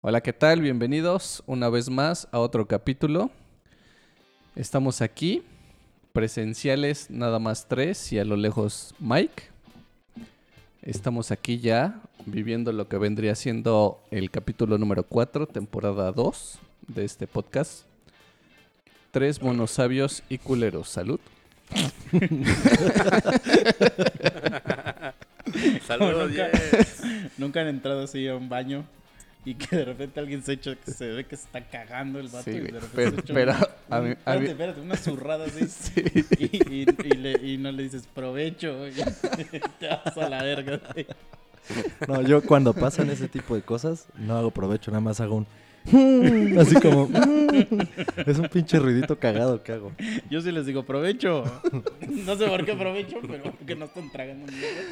Hola, ¿qué tal? Bienvenidos una vez más a otro capítulo. Estamos aquí, presenciales nada más tres y a lo lejos Mike. Estamos aquí ya viviendo lo que vendría siendo el capítulo número 4, temporada 2 de este podcast. Tres monos sabios y culeros. Salud. Saludos, Nunca- yes. Nunca han entrado así a un baño y que de repente alguien se echa, que se ve que se está cagando el vato Sí, y de repente Pero, se echa pero una- a mí, a espérate, mí- espérate, una zurrada así sí. y, y, y le- y no le dices provecho y te vas a la verga. No, yo cuando pasan ese tipo de cosas, no hago provecho, nada más hago un... Así como... Es un pinche ruidito cagado que hago. Yo sí les digo provecho. No sé por qué provecho, pero que no están tragando mierda.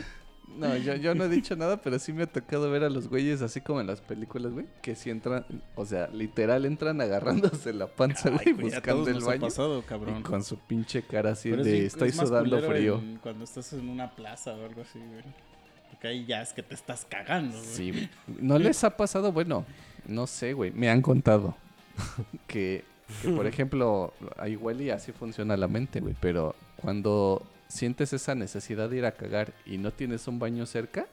No, yo, yo no he dicho nada, pero sí me ha tocado ver a los güeyes así como en las películas, güey, que si entran, o sea, literal entran agarrándose la panza, Ay, güey, buscando el baño. pasado, Y cabrón. con su pinche cara así Pero de estoy es más sudando frío. en- cuando estás en una plaza o algo así, güey. Porque ahí ya es que te estás cagando, güey. Sí, güey. ¿No les ha pasado? Bueno, no sé, güey. Me han contado que, que, por ejemplo, igual y así funciona la mente, güey. Pero cuando sientes esa necesidad de ir a cagar y no tienes un baño cerca,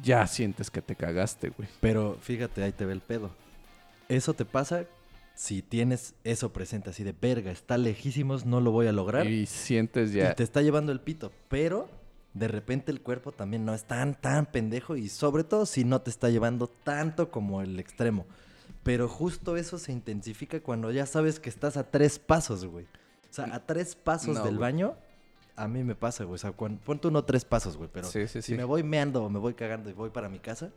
ya sientes que te cagaste, güey. Pero fíjate, ahí te ve el pedo. Eso te pasa si tienes eso presente, así de verga, está lejísimos, no lo voy a lograr. Y sientes Y ya. te está llevando el pito. Pero de repente el cuerpo también no es tan, tan pendejo. Y sobre todo si no te está llevando tanto como el extremo. Pero justo eso se intensifica cuando ya sabes que estás a tres pasos, güey. O sea, a tres pasos No, del güey. baño, a mí me pasa, güey. O sea, cuando, pon tú no tres pasos, güey. Pero Sí, sí, si sí. me voy meando o me voy cagando y voy para mi casa,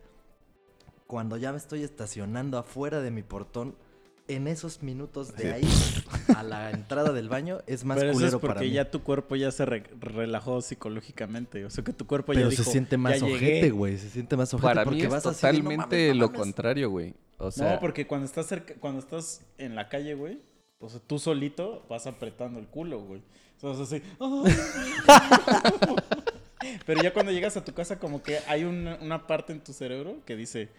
cuando ya me estoy estacionando afuera de mi portón, en esos minutos de Sí. ahí a la entrada del baño, es más Pero eso culero es para porque mí. ya tu cuerpo ya se re- relajó psicológicamente. O sea que tu cuerpo Pero ya se dijo, siente más "Ya ojete, llegué". güey. Se siente más ojete Para porque mí es vas así de, "No totalmente mames, lo mames". contrario, güey. O sea, no, porque cuando estás cerca, cuando estás en la calle, güey, o sea, tú solito vas apretando el culo, güey. O sea, es así. Pero ya cuando llegas a tu casa, como que hay una, una parte en tu cerebro que dice,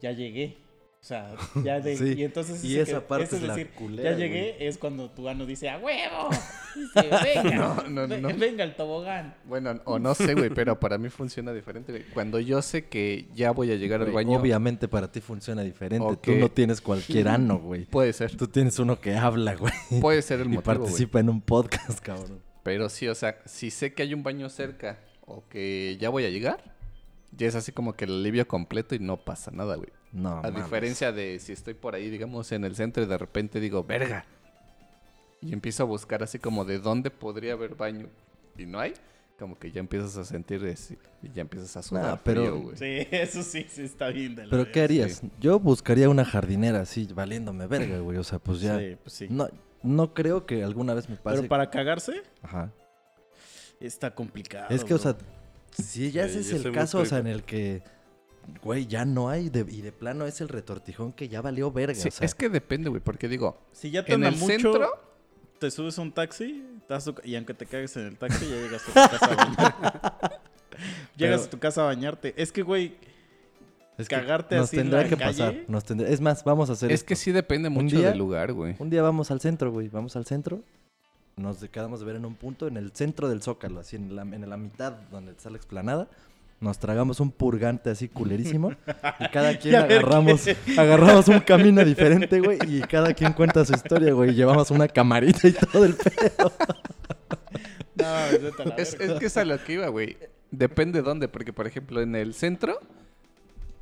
ya llegué. O sea, ya de... Sí, Y entonces y esa que- parte es la decir, culera, ya llegué, es cuando tu ano dice, ¡a huevo! Dice, venga, No, no, no. venga el tobogán. bueno, o no sé, güey, pero para mí funciona diferente, güey. Cuando yo sé que ya voy a llegar al baño, Obviamente para ti funciona diferente. Ok. Tú no tienes cualquier ano, güey. puede ser. Tú tienes uno que habla, güey. Puede ser el Y motivo, güey. participa en un podcast, cabrón. Pero sí, o sea, si sé que hay un baño cerca o que ya voy a llegar, ya es así como que el alivio completo y no pasa nada, güey. No, a mames. diferencia de si estoy por ahí, digamos, en el centro y de repente digo, verga. Y empiezo a buscar así como de dónde podría haber baño y no hay, como que ya empiezas a sentir ese- y ya empiezas a sudar Nah, pero- frío, güey. Sí, eso sí, sí está bien de la ¿Pero qué harías? Yo buscaría una jardinera así, valiéndome verga, güey. O sea, pues ya... Sí, pues sí. No, no creo que alguna vez me pase... Pero para cagarse, Ajá. está complicado. Es que, o sea, si ya Sí, ese es el caso, o sea, en el que, güey, ya no hay, de- y de plano es el retortijón que ya valió verga. Sí, o sea, es que depende, güey, porque digo, Si ya te en el mucho, centro, te subes a un taxi y aunque te cagues en el taxi, ya llegas a tu casa a bañarte. llegas Pero- a tu casa a bañarte. Es que, güey, es que cagarte nos así en tendrá la que calle. pasar. Nos tendrá- Es más, vamos a hacer es esto. que sí depende mucho día- del lugar, güey. Un día vamos al centro, güey. Vamos al centro. Nos quedamos de ver en un punto, en el centro del Zócalo, así en la, en la mitad donde está la explanada. Nos tragamos un purgante así culerísimo. y cada quien Y agarramos, qué- agarramos un camino diferente, güey. Y cada quien cuenta su historia, güey. y Llevamos una camarita y todo el pedo. no, Es, es que es a lo que iba, güey. Depende dónde, porque por ejemplo en el centro,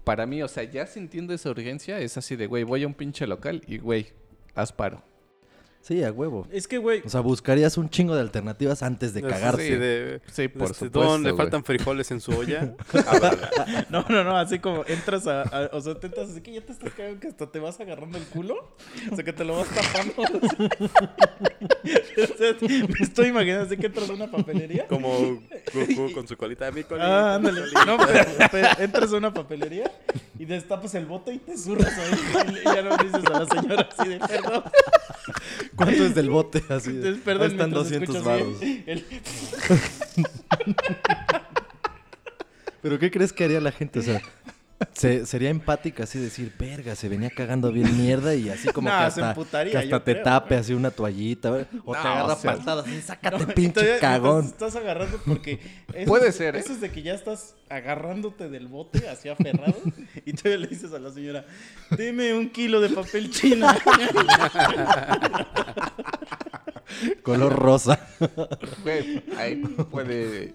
para mí, o sea, ya sintiendo esa urgencia, es así de, güey, voy a un pinche local y, güey, haz paro. Sí, a huevo. Es que, güey, O sea, buscarías un chingo de alternativas antes de Sí, cagarte. de, Sí, por este, supuesto, Don, le güey. faltan frijoles en su olla. No, no, no, así como entras a, a- o sea, te entras así que ya te estás cagando que hasta te vas agarrando el culo, o sea, que te lo vas tapando. O sea, me estoy imaginando así que entras a una papelería. Como Goku con su colita. Mi colita, Ah, mi ándale. colita. No, pero, pero entras a una papelería y destapas el bote y te zurras ahí. Y ya no dices a la señora así de perdón. ¿Cuánto es del bote? Así de, Entonces, perdón, están mientras 200 escucho así varos. el- ¿Pero qué crees que haría la gente? O sea, se- sería empática así decir, verga, se venía cagando bien mierda y así como No, que hasta, emputaría, que hasta te creo, tape güey. así una toallita, o te agarra o sea, patadas así, sácate No, pinche todavía- cagón. Estás, estás agarrando porque... eso Puede es- ser, ¿eh? Eso es de que ya estás agarrándote del bote, así aferrado, y todavía le dices a la señora, deme un kilo de papel china. Color rosa. Ahí puede.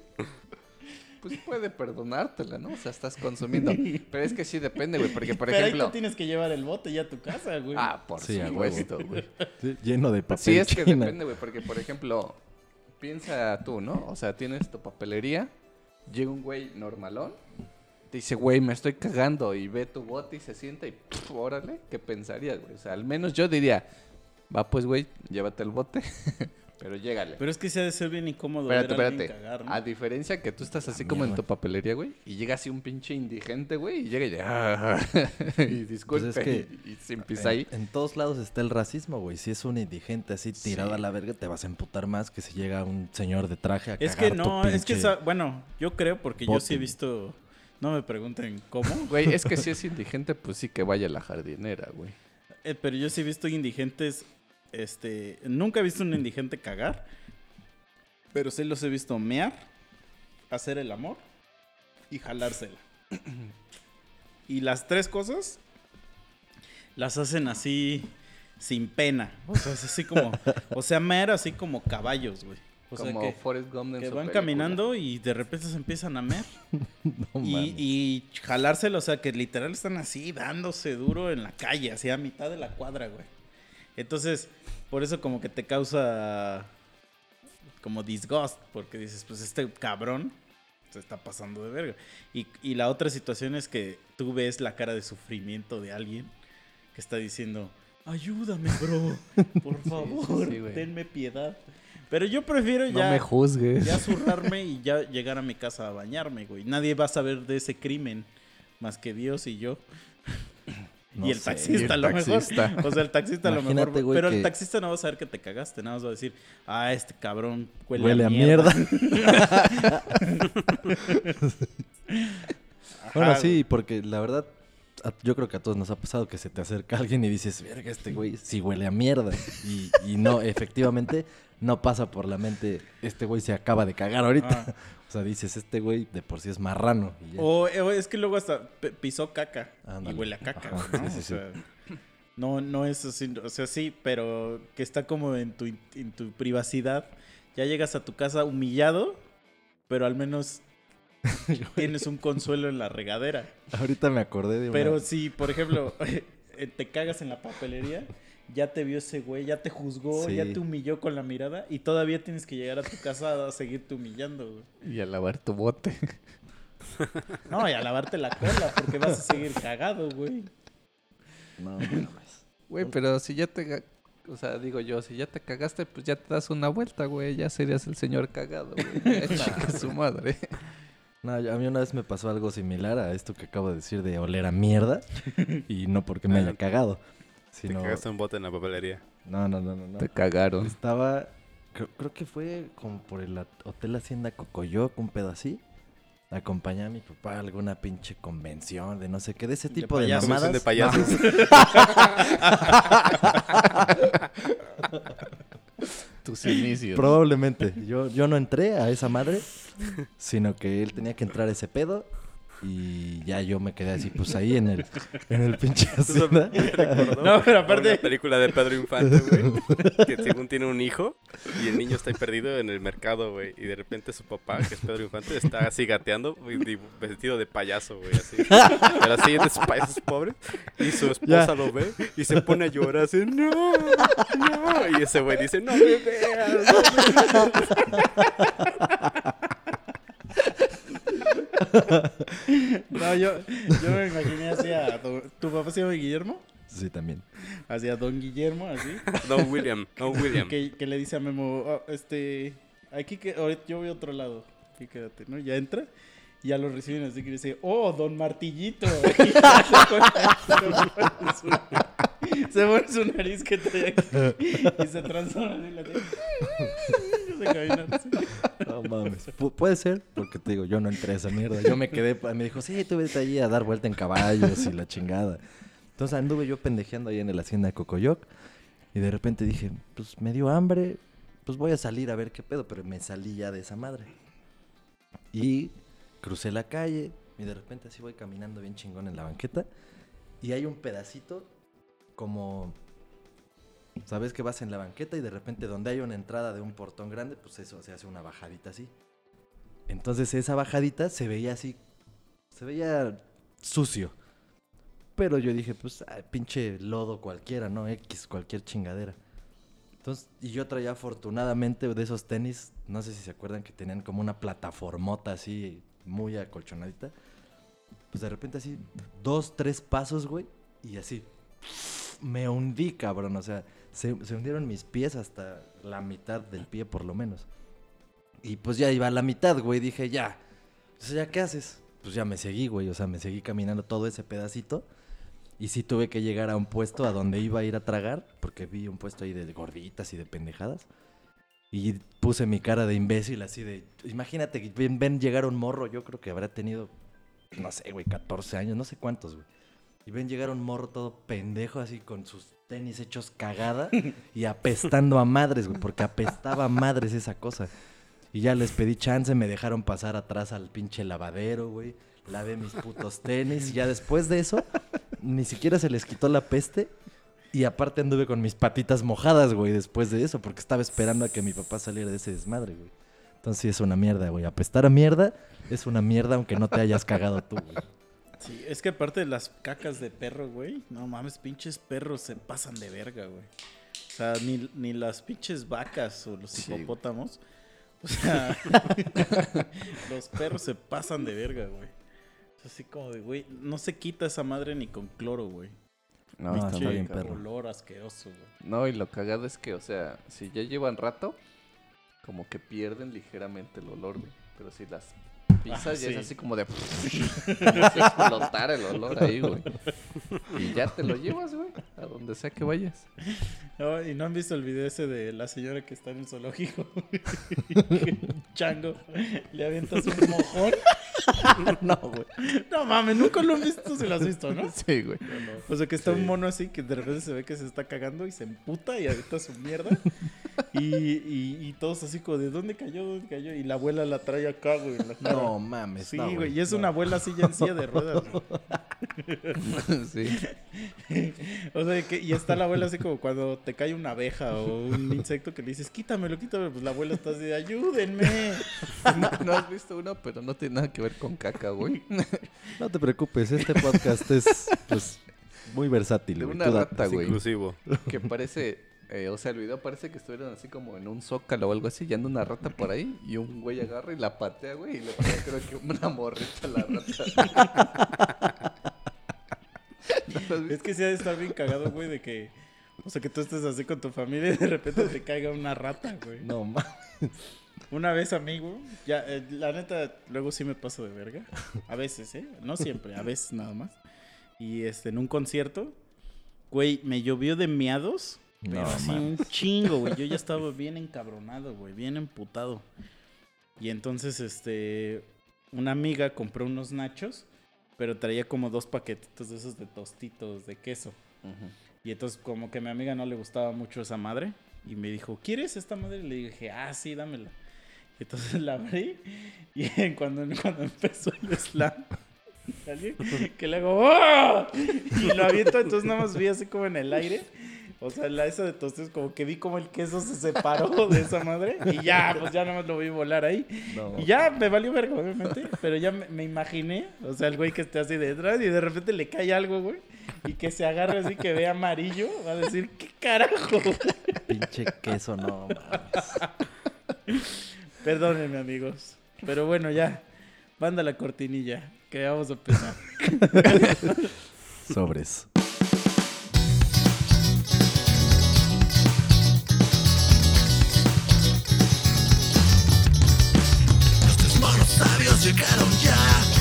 Pues puede perdonártela, ¿no? O sea, estás consumiendo. Pero es que sí depende, güey. Porque, por Pero ahí ejemplo. tú tienes que llevar el bote ya a tu casa, güey. Ah, por Sí, supuesto, güey. Sí, lleno de papel Sí, es que china. depende, güey. Porque, por ejemplo, piensa tú, ¿no? O sea, tienes tu papelería. Llega un güey normalón. Te dice, güey, me estoy cagando. Y ve tu bote y se sienta y, pff, órale, ¿qué pensarías, güey? O sea, al menos yo diría, va pues, güey, llévate el bote. Pero llégale. Pero es que se ha de ser bien incómodo Espérate, ver a espérate. cagar, ¿no? A diferencia que tú estás así como en tu papelería, güey, y llega así un pinche indigente, güey, y llega y, "Ah", y disculpe, Pues es que- y, y se empieza ahí. En, en todos lados está el racismo, güey. Si es un indigente así tirado Sí. a la verga, te vas a emputar más que si llega un señor de traje a Es cagar que tu no, es que esa, bueno, yo creo porque yo sí he visto, no me pregunten cómo, Güey, es que si es indigente, pues sí que vaya a la jardinera, güey. eh, pero yo sí he visto indigentes, este, nunca he visto un indigente cagar, pero sí los he visto mear, hacer el amor y jalársela. Y las tres cosas las hacen así sin pena, o sea, es así como, o sea, mear así como caballos, güey. O sea como que, Forrest Gump en que su van película. caminando y de repente se empiezan a mear. No Y, y jalárselo, o sea, que literal están así, dándose duro en la calle, así a mitad de la cuadra, güey. Entonces, por eso como que te causa como disgust, porque dices, pues este cabrón se está pasando de verga. Y, y la otra situación es que tú ves la cara de sufrimiento de alguien que está diciendo, ayúdame, bro, por favor, sí, tenme piedad. Pero yo prefiero No ya me juzgues. ya zurrarme y ya llegar a mi casa a bañarme, güey. Nadie va a saber de ese crimen más que Dios y yo. No y el sé. taxista Y el a lo taxista. mejor. O sea, el taxista a lo mejor. güey, Pero que- el taxista no va a saber que te cagaste. Nada más va a decir, ah, este cabrón huele, Huele a a mierda. mierda. Bueno, sí, porque la verdad, yo creo que a todos nos ha pasado que se te acerca alguien y dices, verga, este güey sí huele a mierda. Y, y no, efectivamente, no pasa por la mente, este güey se acaba de cagar ahorita. Ah. O sea, dices, este güey de por sí es marrano. y ya. O, o es que luego hasta pisó caca Ándale. y huele a caca, ¿no? sí, sí, O sí. sea, no, no es así, o sea, sí, pero que está como en tu, en tu privacidad. Ya llegas a tu casa humillado, pero al menos tienes un consuelo en la regadera. Ahorita me acordé de una... Pero si, por ejemplo, eh, te cagas en la papelería, ya te vio ese güey, ya te juzgó, Sí. ya te humilló con la mirada y todavía tienes que llegar a tu casa a seguirte humillando, güey. Y a lavar tu bote. No, y a lavarte la cola porque vas a seguir cagado, güey. No, mames. Güey, pero si ya te... O sea, digo yo, si ya te cagaste, pues ya te das una vuelta, güey. Ya serías el señor cagado, güey. Ya chingue su madre. No, a mí una vez me pasó algo similar a esto que acabo de decir de oler a mierda. y no porque me haya cagado. Te Sino... cagaste un bote en la papelería. No, no, no, no. no. Te cagaron. Estaba, creo, creo que fue como por el Hotel Hacienda Cocoyoc, un pedo así. Acompañé a mi papá a alguna pinche convención de no sé qué, de ese De tipo de, payasos. mamadas. de payasos. Tus inicios. Probablemente. Yo, yo no entré a esa madre, sino que él tenía que entrar a ese pedo. Y ya yo me quedé así, pues ahí en el, en el pinche hacienda. No, pero aparte- Una película de Pedro Infante, güey. Que según tiene un hijo y el niño está ahí perdido en el mercado, güey. Y de repente su papá, que es Pedro Infante, está así gateando, vestido de payaso, güey. Así. Pero así de esos payasos pobres. Y su esposa Ya. lo ve y se pone a llorar así, no, no. Y ese güey dice, no me veas. no me veas". No, yo, yo me imaginé así a... don- ¿Tu papá se llama Guillermo? Sí, también. Así a Don Guillermo, así. Don William, Don William. Que, que le dice a Memo, "Ah, este... Aquí que... Ahorita yo voy a otro lado. Aquí quédate, ¿no? Ya entra. Y ya lo reciben así que dice, oh, Don Martillito. Y Se pone su nariz que trae aquí y se transforma en la No mames. Pu- puede ser, porque te digo, yo no entré a esa mierda. Yo me quedé, me dijo, sí, tú vete allí a dar vuelta en caballos y la chingada. Entonces anduve yo pendejeando ahí en la hacienda de Cocoyoc. Y de repente dije, pues me dio hambre, pues voy a salir a ver qué pedo. Pero me salí ya de esa madre. Y crucé la calle y de repente así voy caminando bien chingón en la banqueta. Y hay un pedacito como... Sabes que vas en la banqueta y de repente donde hay una entrada de un portón grande, pues eso se hace una bajadita así. Entonces esa bajadita se veía así, se veía sucio. Pero yo dije, pues, ay, pinche lodo cualquiera, ¿no? X, cualquier chingadera. Entonces, y yo traía afortunadamente de esos tenis, no sé si se acuerdan que tenían como una plataformota así, muy acolchonadita. Pues de repente así, dos, tres pasos, güey, y así, me hundí, cabrón. O sea, se, se hundieron mis pies hasta la mitad del pie, por lo menos. Y pues ya iba a la mitad, güey. Dije, ya. O sea, ¿ya qué haces? Pues ya me seguí, güey. O sea, me seguí caminando todo ese pedacito. Y sí tuve que llegar a un puesto a donde iba a ir a tragar, porque vi un puesto ahí de gorditas y de pendejadas. Y puse mi cara de imbécil así de... Imagínate ven, ven llegar un morro, yo creo que habrá tenido, no sé, güey, 14 años, no sé cuántos, güey. Y ven llegar un morro todo pendejo así con sus tenis hechos cagada y apestando a madres, güey, porque apestaba a madres esa cosa. Y ya les pedí chance, me dejaron pasar atrás al pinche lavadero, güey. Lavé mis putos tenis y ya después de eso, ni siquiera se les quitó la peste. Y aparte anduve con mis patitas mojadas, güey, después de eso, porque estaba esperando a que mi papá saliera de ese desmadre, güey. Entonces sí es una mierda, güey. Apestar a mierda es una mierda aunque no te hayas cagado tú, güey. Sí, es que aparte de las cacas de perro, güey, no mames, pinches perros se pasan de verga, güey. O sea, ni, ni las pinches vacas o los Sí, güey. hipopótamos. O sea, los perros se pasan de verga, güey. Es así como de, güey, no se quita esa madre ni con cloro, güey. No, No, está bien, perro. Olor asqueroso, güey. No, y lo cagado es que, o sea, si ya llevan rato, como que pierden ligeramente el olor, güey. Pero si las pisas, Ah, ya sí. es así como de. explotara el olor ahí, güey. Y ya te lo llevas, güey, a donde sea que vayas. No, y no han visto el video ese de la señora que está en el zoológico. Chango, le avientas un mojón. No, güey. No mames, nunca lo han visto, se lo has visto, ¿no? Sí, güey. O sea, que está Sí. un mono así que de repente se ve que se está cagando y se emputa y avienta su mierda. Y, y, y todos así como, ¿de dónde cayó? ¿Dónde cayó? Y la abuela la trae acá, güey. en la cara. No mames. Sí, no, güey. Y es una abuela así ya en silla de ruedas. güey. sí. O sea, que, y está la abuela así como cuando te cae una abeja o un insecto que le dices, quítamelo, quítamelo. Pues la abuela está así de, ayúdenme. No, no has visto uno, pero no tiene nada que ver con caca, güey. No te preocupes, este podcast es pues muy versátil. De güey. una rata, güey. inclusivo. Que parece, eh, o sea, el video parece que estuvieran así como en un zócalo o algo así, y anda una rata por ahí, y un güey agarra y la patea, güey, y le pone creo que una morrita a la rata. Es que sí ha de estar bien cagado, güey, de que... O sea, que tú estés así con tu familia y de repente te caiga una rata, güey. No mames. Una vez, amigo, ya, eh, la neta, luego sí me paso de verga. A veces, ¿eh? No siempre, a veces nada más. Y este, en un concierto, güey, me llovió de miados. Pero No así un chingo, güey. Yo ya estaba bien encabronado, güey, bien emputado. Y entonces, este, una amiga compró unos nachos, pero traía como dos paquetitos de esos de tostitos de queso. Y entonces como que a mi amiga no le gustaba mucho esa madre. Y me dijo, ¿quieres esta madre? Y le dije, ah, sí, dámela. Entonces la abrí. Y cuando, cuando empezó el slam, que le hago, ¡Oh! Y lo aviento, entonces nada más vi así como en el aire. O sea, la esa de tostes, como que vi como el queso se separó de esa madre. Y ya, pues ya nada más lo vi volar ahí. No. Y ya me valió verga, obviamente. Pero ya me, me imaginé, o sea, el güey que esté así detrás y de repente le cae algo, güey. Y que se agarre así que ve amarillo. Va a decir, ¿qué carajo? Pinche queso, no mames. Perdónenme, amigos. Pero bueno, ya. Manda la cortinilla. Que vamos a empezar. Sobres. Los tres monos sabios llegaron ya.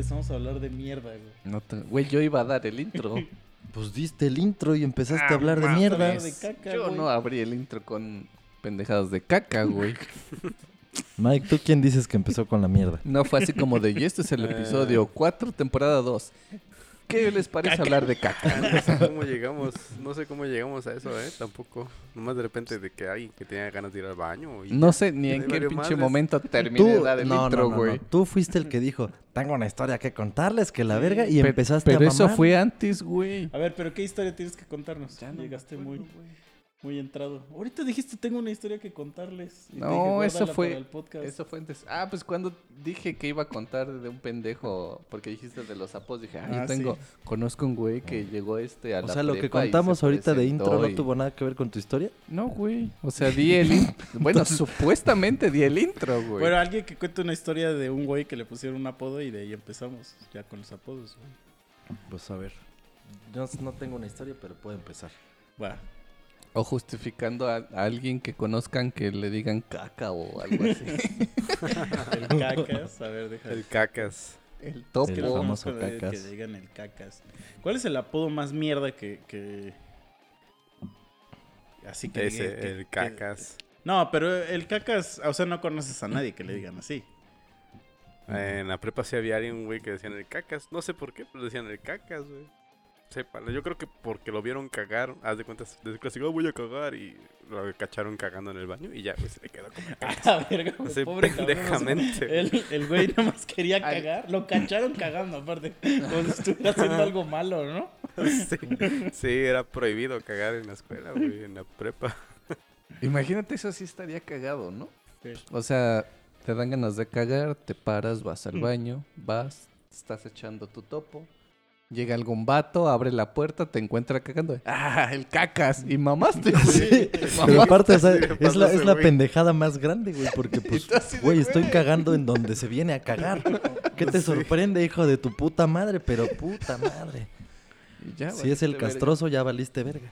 Empezamos a hablar de mierda, güey? No te- Güey, yo iba a dar el intro. Pues diste el intro y empezaste Ah, a hablar de mames. mierda. Hablar de caca, yo güey. no abrí el intro con pendejadas de caca, güey. Mike, ¿tú quién dices que empezó con la mierda? No fue así como de, y este es el episodio 4, temporada 2. ¿Qué les parece hablar de caca? No sé cómo llegamos, no sé cómo llegamos a eso, eh, tampoco. Nomás de repente de que alguien que tenía ganas de ir al baño. Y No sé ni en qué pinche madres. momento terminé de dar el no, intro, no, no, güey. no. Tú fuiste el que dijo, tengo una historia que contarles, que la verga, y Pe- empezaste Pero a eso mamar. fue antes, güey. A ver, pero ¿qué historia tienes que contarnos? Ya no Llegaste muy. Muy entrado. Ahorita dijiste, tengo una historia que contarles. Y No, dije, eso "Guárdala fue- para el podcast". Eso fue antes. Ah, pues cuando dije que iba a contar de un pendejo, porque dijiste de los sapos, dije, ah, Ah, yo tengo, sí. conozco un güey que llegó este a O la sea, lo que contamos ahorita de intro no tuvo nada que ver con tu historia. No, güey. O sea, di el in- Bueno, supuestamente di el intro, güey. Bueno, alguien que cuente una historia de un güey que le pusieron un apodo y de ahí empezamos ya con los apodos, güey. Pues a ver. Yo no tengo una historia, pero puedo empezar. Va. O justificando a, a alguien que conozcan que le digan caca o algo así. El cacas. A ver, deja. el cacas. el topo. El famoso cacas. Que digan el cacas. ¿Cuál es el apodo más mierda que. que... Así que. Ese, diga que- el que- cacas. No, pero el cacas. O sea, no conoces a nadie que le digan así. En la prepa sí había alguien, güey, que decían el cacas. No sé por qué, pero decían el cacas, güey. Sépalo. Yo creo que porque lo vieron cagar, haz de cuentas, desde clásico, "Ah, voy a cagar y lo cacharon cagando en el baño y ya, güey, se le quedó como. Ah, verga, Así, pobre cabrón, o sea, pendejamente. El, el güey nada más quería Ay. cagar. Lo cacharon cagando, aparte. Como si estuviera haciendo algo malo, ¿no? Sí, sí, era prohibido cagar en la escuela, güey, en la prepa. Imagínate, eso sí estaría cagado, ¿no? Sí. O sea, te dan ganas de cagar, te paras, vas al baño, vas, estás echando tu topo. Llega algún vato, abre la puerta, te encuentra cagando. ¡Ah, el cacas! Y mamaste, güey. Sí, Mamaste. pero aparte, o sea, es la, es la pendejada más grande, güey, porque pues, güey, estoy cagando en donde se viene a cagar. ¿Qué te sorprende, hijo de tu puta madre? Pero puta madre. Ya, Si es el castroso, ya valiste verga.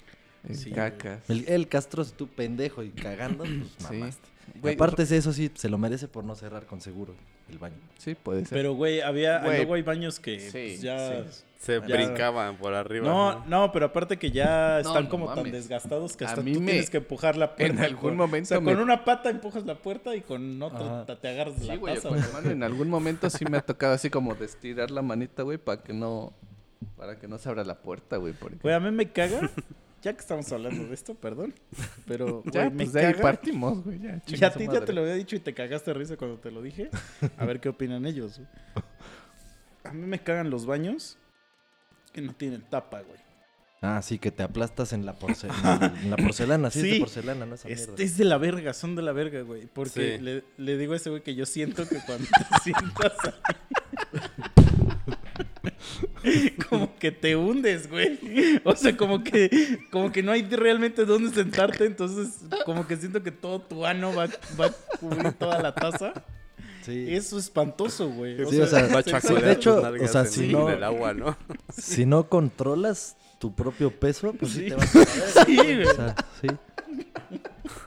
El Sí, cacas. El, el castroso, tú pendejo y cagando, pues Sí. mamaste. Güey, Aparte de eso, sí, se lo merece por no cerrar con seguro el baño. Sí, puede ser. Pero, güey, había. Güey. Luego hay baños que Sí, pues, ya. sí. Se Ya. brincaban por arriba. No, no, pero aparte que ya están no como tan desgastados que hasta tú me- tienes que empujar la puerta. en algún momento O sea, me- con una pata empujas la puerta y con otra te agarras Sí, la güey, taza, güey. mano en algún momento sí me ha tocado así como de estirar la manita, güey, para que no para que no se abra la puerta, güey, porque Güey, a mí me caga. Ya que estamos hablando de esto, perdón. Pero, ya me pues de ahí partimos, güey, ya. Y a ti ya te lo había dicho y te cagaste de risa cuando te lo dije. A ver qué opinan ellos. güey. A mí me cagan los baños que no tienen tapa, güey. Ah, sí, que te aplastas en la, porcelana. en la porcelana, sí, es Sí. de porcelana, ¿no? Esa Este mierda. es de la verga, son de la verga, güey. Porque Sí. le, le digo a ese güey que yo siento que cuando te sientas ahí, como que te hundes, güey. O sea, como que, como que no hay realmente dónde sentarte, entonces como que siento que todo tu ano va, va a cubrir toda la taza. Sí. Eso es espantoso, güey. Sí, o sea, Va a de hecho, o sea, si en no- el agua, ¿no? Si no controlas tu propio peso, pues sí, Sí. te vas a caer. Sí, güey. O sea, sí.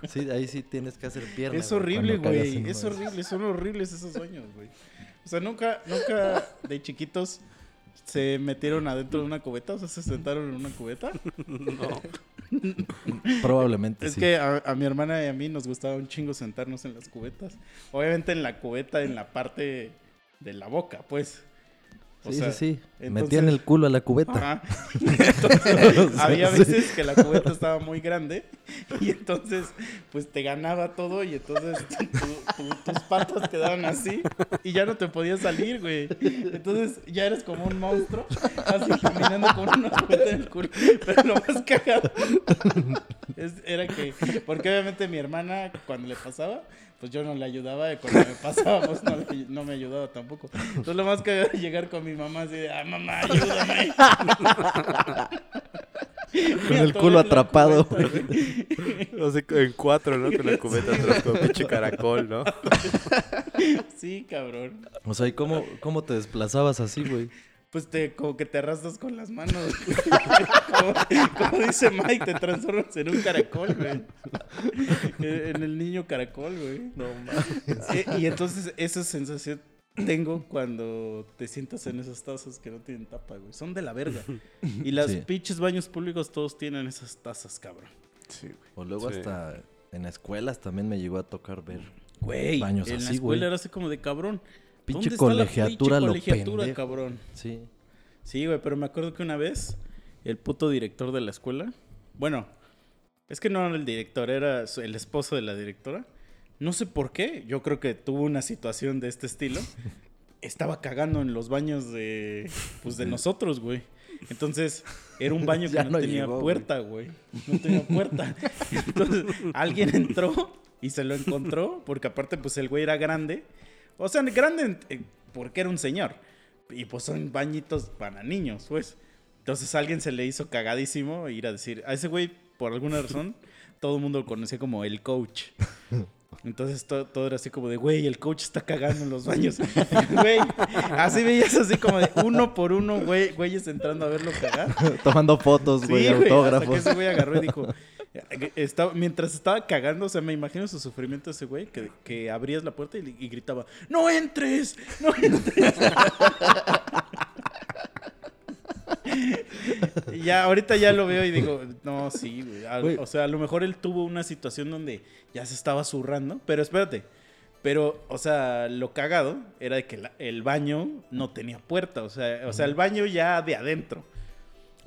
Sí, ahí sí tienes que hacer pierna. Es horrible, güey. Es horrible. Son horribles esos sueños, güey. O sea, nunca, nunca de chiquitos se metieron adentro de una cubeta. O sea, se sentaron en una cubeta. No. Probablemente Es sí. que a, a mi hermana y a mí nos gustaba un chingo sentarnos en las cubetas. Obviamente en la cubeta, en la parte de la boca, pues. O sí, sea, sí, sí. entonces- Metían el culo a la cubeta. Ajá. Entonces, había veces que la cubeta estaba muy grande y entonces pues te ganaba todo y entonces tu- tu- tus patas quedaban así y ya no te podías salir, güey. Entonces ya eres como un monstruo, así caminando con una cubeta en el culo. Pero lo más cagado es- era que, porque obviamente mi hermana cuando le pasaba, pues yo no le ayudaba y cuando me pasaba pues no, le- no me ayudaba tampoco. Entonces lo más cagado era llegar con mi mamá así de, ah, mamá, ayúdame. Con el culo atrapado, No sé, en cuatro, ¿no? Con la cubeta atrás, como pinche caracol, ¿no? Sí, cabrón. O sea, ¿y cómo, cómo te desplazabas así, güey? Pues te, como que te arrastras con las manos. como, como dice Mike, te transformas en un caracol, güey. Eh, En el niño caracol, güey. No mames. Eh, y entonces esa sensación tengo cuando te sientas en esas tazas que no tienen tapa, güey. Son de la verga. Y las Sí. pinches baños públicos todos tienen esas tazas, cabrón. Sí, güey. O luego Sí. hasta en escuelas también me llegó a tocar ver. Güey, Baños en la así, escuela güey. era así como de cabrón. Pinche ¿Dónde está la colegiatura, pinche lo colegiatura, pendejo. cabrón? Sí. Sí, güey, pero me acuerdo que una vez el puto director de la escuela, bueno, es que no era el director, era el esposo de la directora. No sé por qué, yo creo que tuvo una situación de este estilo. Estaba cagando en los baños de, pues, de nosotros, güey. Entonces, era un baño que no, no tenía llegó, puerta, güey. No tenía puerta. Entonces, alguien entró y se lo encontró, porque aparte, pues, el güey era grande. O sea, grande porque era un señor. Y pues son bañitos para niños, pues. Entonces a alguien se le hizo cagadísimo ir a decir, a ese güey, por alguna razón, todo el mundo lo conocía como el coach. Entonces to- todo, era así como de, güey, el coach está cagando en los baños. Güey, así veías así como de uno por uno, güey, güeyes entrando a verlo cagar. Tomando fotos, güey, Sí, güey, hasta que autógrafos. ese güey agarró y dijo, estaba, mientras estaba cagando, o sea, me imagino su sufrimiento ese güey, que, que abrías la puerta y, y gritaba, ¡No entres! ¡No entres! Y ya, ahorita ya lo veo y digo, no, sí, güey. a- Güey. O sea, a lo mejor él tuvo una situación donde ya se estaba zurrando, pero espérate. Pero, o sea, lo cagado era de que la- el baño no tenía puerta, o sea, o sea, el baño ya de adentro.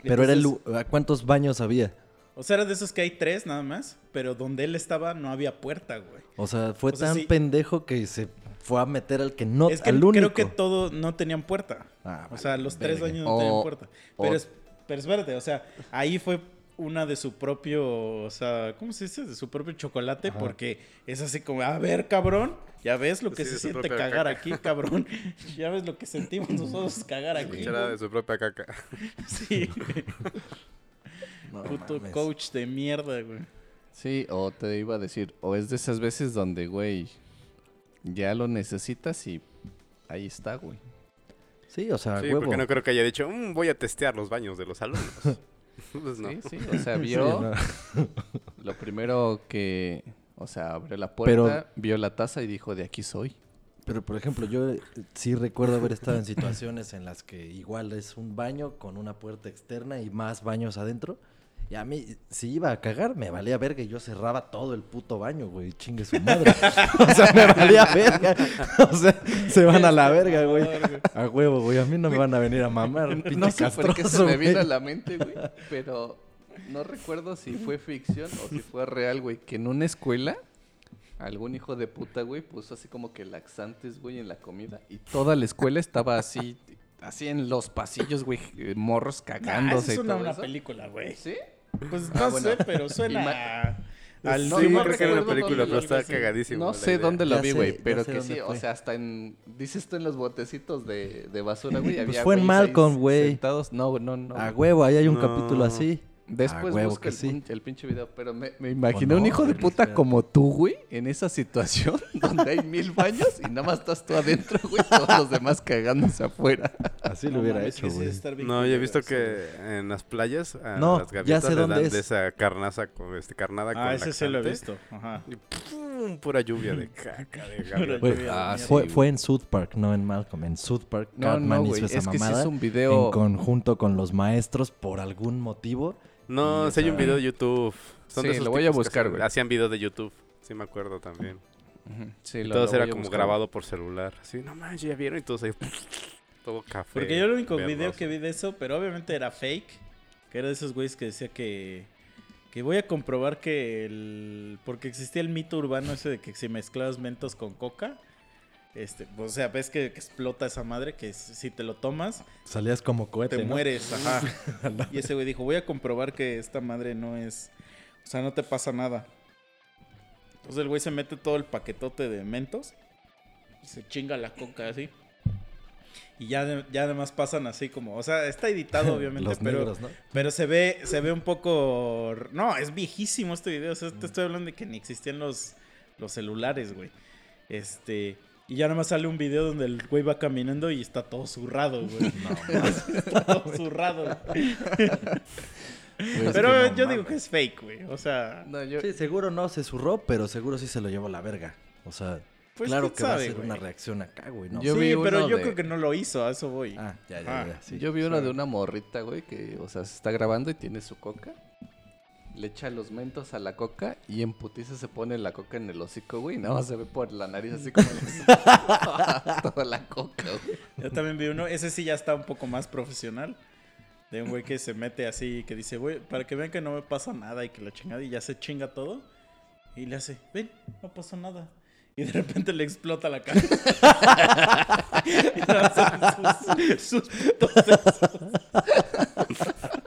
Pero era el, ¿a cuántos baños había? O sea, era de esos que hay tres nada más, pero donde él estaba no había puerta, güey. O sea, fue O sea, tan sí. pendejo que se fue a meter al que no, es que al único. creo que todos no tenían puerta. Ah, o sea, los tres baños no O- tenían puerta. Pero, es, pero espérate, o sea, ahí fue una de su propio, o sea, ¿cómo se dice? De su propio chocolate, Ajá. porque es así como, a ver, cabrón, ya ves lo que Sí, se siente cagar caca. aquí, cabrón. ya ves lo que sentimos nosotros cagar aquí. De su propia caca. Sí. No puto mames. coach de mierda, güey. Sí, o te iba a decir, o es de esas veces donde, güey, ya lo necesitas y ahí está, güey. Sí, o sea, Sí, huevo. porque no creo que haya dicho, "Mm, voy a testear los baños de los alumnos. Pues no. Sí, sí, o sea, Sí, vio no. lo primero que, o sea, abrió la puerta, Pero- vio la taza y dijo, de aquí soy. Pero, por ejemplo, yo eh, sí recuerdo haber estado en situaciones en las que igual es un baño con una puerta externa y más baños adentro. Y a mí, si iba a cagar, me valía verga y yo cerraba todo el puto baño, güey. Chingue su madre. o sea, me valía verga. O sea, se van a la verga, güey. A huevo, güey. A mí no me van a venir a mamar. No sé por qué se castroso, me vino a la mente, güey, pero no recuerdo si fue ficción o si fue real, güey, que en una escuela algún hijo de puta, güey, puso así como que laxantes, güey, en la comida y toda la escuela estaba así, así en los pasillos, güey, morros Ah, cagándose es y una, todo una eso. película, güey. ¿Sí? Pues Ah, no bueno. sé, pero suena al No, sí, no creo que era una película, dónde pero estaba cagadísimo. No la sé dónde lo Ya vi, güey, pero que sí, o fue. sea, hasta en... Dices tú en los botecitos de, de basura, güey, había Pues fue en Malcolm, güey. Sentados, no, no, no. A huevo, ahí hay un No. capítulo así. Después A huevo busca el, sí. el pinche video, pero me, me imaginé un hijo de puta espérate. como tú, güey, en esa situación donde hay mil baños y nada más estás tú adentro, güey, todos los demás cagándose afuera. Así lo No hubiera hecho, güey. No, yo he visto que en las playas a No, las ya gaviotas dónde dan es. de esa carnaza con este carnada con Ah, ese sí lo he visto. Ajá. y pum, pura lluvia de caca de gaviota. Ah, sí, Fue, fue en South Park, no en Malcolm. En South Park, No, Cartman no, güey, hizo esa es que sí mamada es un video... en conjunto con los maestros por algún motivo. No, si hay un video de YouTube. Son de Sí, esos lo voy a buscar, hacían- güey. Hacían videos de YouTube. Sí, me acuerdo también. Sí, Y lo- todo lo era como buscar, grabado por celular. Así, no manches, ya vieron. Y todos ahí, todo café. Porque yo el único video que vi de eso, pero obviamente era fake, que era de esos güeyes que decía que que voy a comprobar que el porque existía el mito urbano ese de que si mezclabas mentos con coca, este, o sea, ves que, que explota esa madre que si te lo tomas Salías como cohete, te ¿no? mueres, ajá. y ese güey dijo, "Voy a comprobar que esta madre no es, o sea, no te pasa nada." Entonces el güey se mete todo el paquetote de mentos y se chinga la coca así. Y ya, ya además pasan así como, o sea, está editado obviamente, Los pero, negros, ¿no? pero se ve, se ve un poco, no, es viejísimo este video, o sea, te estoy hablando de que ni existían los, los celulares, güey. Este, y ya nada más sale un video donde el güey va caminando y está todo zurrado, güey. está todo zurrado. güey. Güey, es Pero que no yo digo que es fake, güey. O sea, No, yo- Sí, seguro no se zurró, pero seguro sí se lo llevó la verga. O sea, Pues claro que va a sabe, ser güey. una reacción acá, güey. No Yo sí, vi pero yo de- creo que no lo hizo, a eso voy. Ah, ya, ya, Ah, ya. Sí. Yo vi sea- de una morrita, güey, que, o sea, se está grabando y tiene su coca. Le echa los mentos a la coca y en putiza se pone la coca en el hocico, güey. y Nada más se ve por la nariz así como toda la coca, güey. Yo también vi uno, ese sí ya está un poco más profesional. De un güey que se mete así, que dice, güey, para que vean que no me pasa nada y que la chingada y ya se chinga todo. Y le hace, ven, no pasó nada. Y de repente le explota la cara. y sus, sus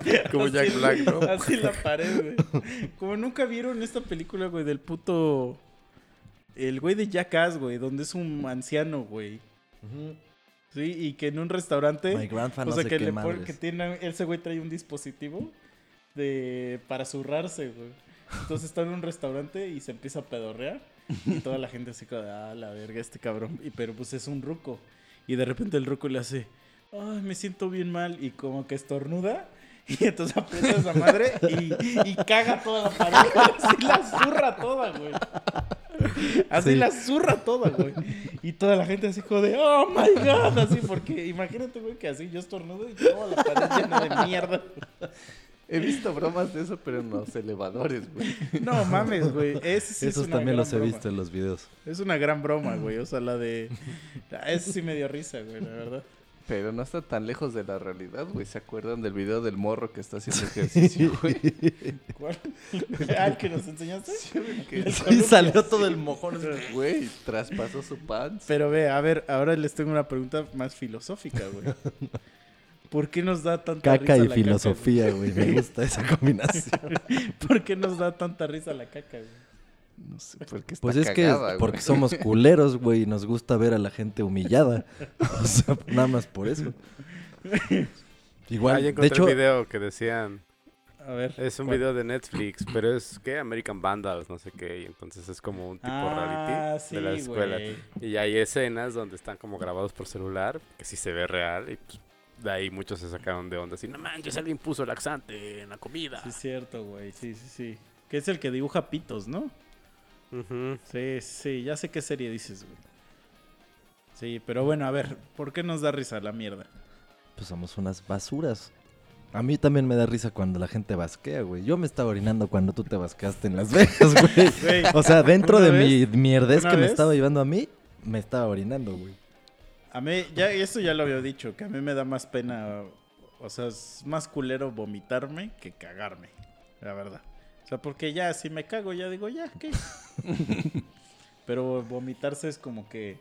Como Jack Black, ¿no? Así la pared, güey. Como nunca vieron esta película, güey, del puto... El güey de Jackass, güey, donde es un anciano, güey. Sí, y que en un restaurante... My grandpa o no sea, sé que, qué le madres. que tiene, ese güey trae un dispositivo de para zurrarse, güey. Entonces está en un restaurante y se empieza a pedorrear. Y toda la gente así como, ah, la verga, este cabrón. Y, pero pues es un ruco. Y de repente el ruco le hace, ay, me siento bien mal. Y como que estornuda. Y entonces aprieta esa madre y, y caga toda la pared. Así la zurra toda, güey. Así Sí. la zurra toda, güey. Y toda la gente así como de, oh my god, así, porque imagínate, güey, que así yo estornudo y toda la pared llena de mierda. He visto bromas de eso, pero en los elevadores, güey. No mames, güey. Ese sí es Esos también los he broma. visto en los videos. Es una gran broma, güey. O sea, la de. Eso sí me dio risa, güey, la verdad. Pero no está tan lejos de la realidad, güey. ¿Se acuerdan del video del morro que está haciendo ejercicio, güey? ¿Cuál? ¿Ah, el que nos enseñaste? Sí, columpio. salió todo el mojón. Güey, traspasó su pants. Pero ve, a ver, ahora les tengo una pregunta más filosófica, güey. ¿Por qué nos da tanta Caca risa y la filosofía, güey. Me gusta esa combinación. ¿Por qué nos da tanta risa la caca, güey? No sé por qué está Pues es que güey. porque somos culeros, güey, y nos gusta ver a la gente humillada. O sea, nada más por eso. Igual, Ah, de hecho, un video que decían, A ver. es un ¿cuál? video de Netflix, pero es que American Vandals, no sé qué, y entonces es como un tipo Ah, reality de la escuela. güey. Y hay escenas donde están como grabados por celular, que sí se ve real, y pues, de ahí muchos se sacaron de onda, así, no manches, alguien puso laxante en la comida. Sí, es cierto, güey. Sí, sí, sí. Que es el que dibuja pitos, ¿no? Sí, sí, ya sé qué serie dices, güey. Sí, pero bueno, a ver, ¿por qué nos da risa la mierda? pues somos unas basuras. A mí también me da risa cuando la gente basquea, güey. Yo me estaba orinando cuando tú te basqueaste en Las Vegas, güey. Güey, O sea, dentro ¿Una de vez? mi mierdez ¿Una que me estaba llevando a mí, me estaba orinando, güey. a mí, ya eso ya lo había dicho, que a mí me da más pena, o sea, es más culero vomitarme que cagarme, la verdad. O sea, porque ya si me cago, ya digo, ya, ¿qué? Pero vomitarse es como que,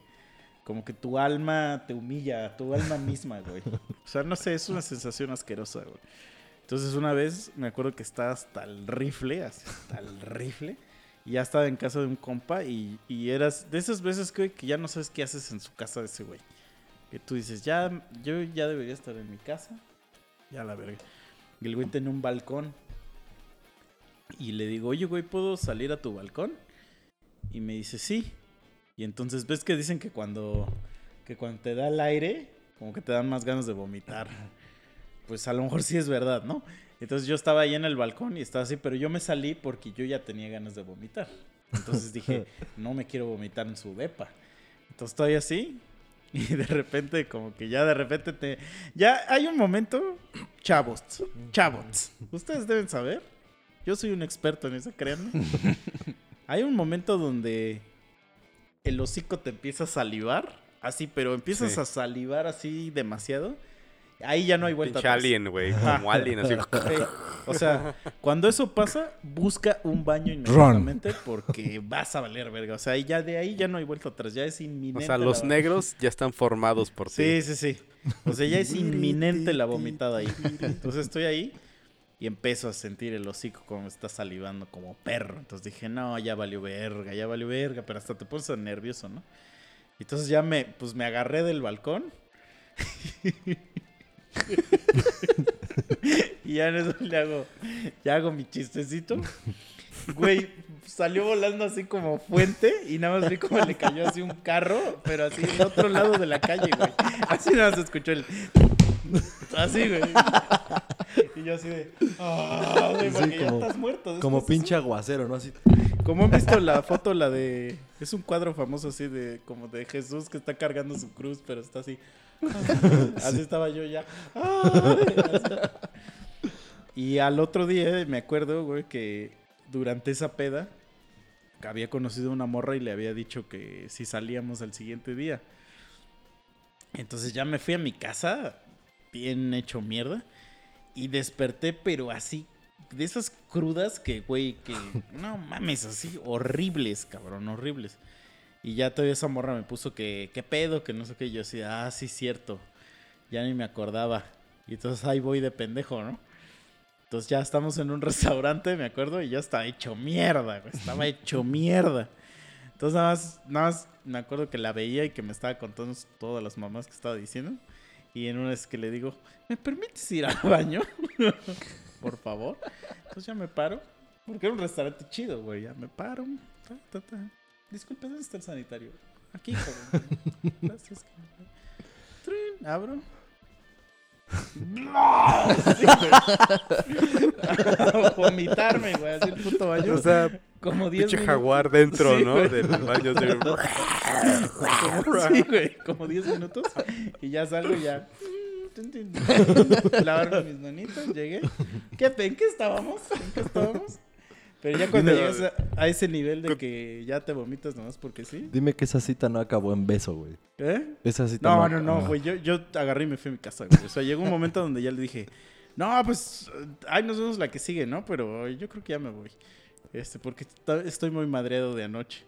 como que tu alma te humilla, tu alma misma, güey. O sea, no sé, es una sensación asquerosa, güey. Entonces una vez me acuerdo que estaba hasta el rifle, hasta el rifle. Y ya estaba en casa de un compa y, y eras de esas veces güey, que ya no sabes qué haces en su casa de ese güey. Que tú dices, ya, yo ya debería estar en mi casa. Ya la verga. Y el güey tenía un balcón. Y le digo, oye, güey, ¿puedo salir a tu balcón? Y me dice, sí. Y entonces ves que dicen que cuando, que cuando te da el aire, como que te dan más ganas de vomitar. Pues a lo mejor sí es verdad, ¿no? Entonces yo estaba ahí en el balcón y estaba así, pero yo me salí porque yo ya tenía ganas de vomitar. Entonces dije, no me quiero vomitar en su depa. Entonces estoy así y de repente como que ya de repente te... Ya hay un momento, chavos, chavos. Ustedes deben saber. Yo soy un experto en eso, créanme. Hay un momento donde el hocico te empieza a salivar, así, pero empiezas Sí. a salivar así demasiado. Ahí ya no hay vuelta Pinche atrás. alien, güey, como alien, así. Sí, O sea, cuando eso pasa, busca un baño inmediatamente porque vas a valer verga. O sea, ya de ahí ya no hay vuelta atrás, ya es O inminente. sea, la los negros ya están formados por ti. Sí, sí, sí. O sea, ya es inminente la vomitada ahí. Entonces estoy ahí y empiezo a sentir el hocico como está salivando como perro. Entonces dije, no, ya valió verga, ya valió verga, pero hasta te pones nervioso, ¿no? Entonces ya me, pues me agarré del balcón. y ya en eso le hago, ya hago mi chistecito. Güey, salió volando así como fuente y nada más vi como le cayó así un carro, pero así del otro lado de la calle, güey. Así nada más escuchó el... Así, güey. Y yo así de. ¡Ah! güey, Sí, porque ya como- estás muerto. después Como es pinche aguacero, ¿no? Así. Como han visto la foto, la de. Es un cuadro famoso así de. Como de Jesús que está cargando su cruz, pero está así. Así estaba yo ya. Y al otro día me acuerdo, güey, que durante esa peda había conocido a una morra y le había dicho que si salíamos al siguiente día. Entonces ya me fui a mi casa, bien hecho mierda. Y desperté, pero así, de esas crudas que, güey, que no mames, así horribles, cabrón, horribles. Y ya todavía esa morra me puso que, ¿qué pedo? Que no sé qué. Y yo así, ah, sí, cierto. Ya ni me acordaba. Y entonces ahí voy de pendejo, ¿no? Entonces ya estamos en un restaurante, me acuerdo, y ya estaba hecho mierda, güey. Estaba hecho mierda. Entonces nada más, nada más me acuerdo que la veía y que me estaba contando todas las mamás que estaba diciendo. Y en una vez que le digo, ¿me permites ir al baño? Por favor. Entonces ya me paro. Porque era un restaurante chido, güey. Ya me paro. ta, ta, ta. Disculpe, ¿dónde está el sanitario? Aquí, joven. Gracias. Trin, Abro. ¡No! Sí. Vomitarme, güey. Así el puto baño. O sea, como 10 pinche minutos. jaguar dentro, Sí, ¿no? güey. Del baño de... Como, sí, güey, como 10 minutos. Y ya salgo y ya. Lavarme mis manitas, llegué. ¿Qué, ¿En qué estábamos? ¿En qué estábamos? Pero ya cuando Dime- llegas a, a ese nivel de que ya te vomitas nomás porque sí. Dime que esa cita no acabó en beso, güey. ¿Eh? Esa cita No, no, no, ah. güey. Yo, yo agarré y me fui a mi casa, güey. O sea, llegó un momento donde ya le dije, no, pues, ahí nos vemos la que sigue, ¿no? Pero yo creo que ya me voy. Este, porque estoy muy madreado de anoche.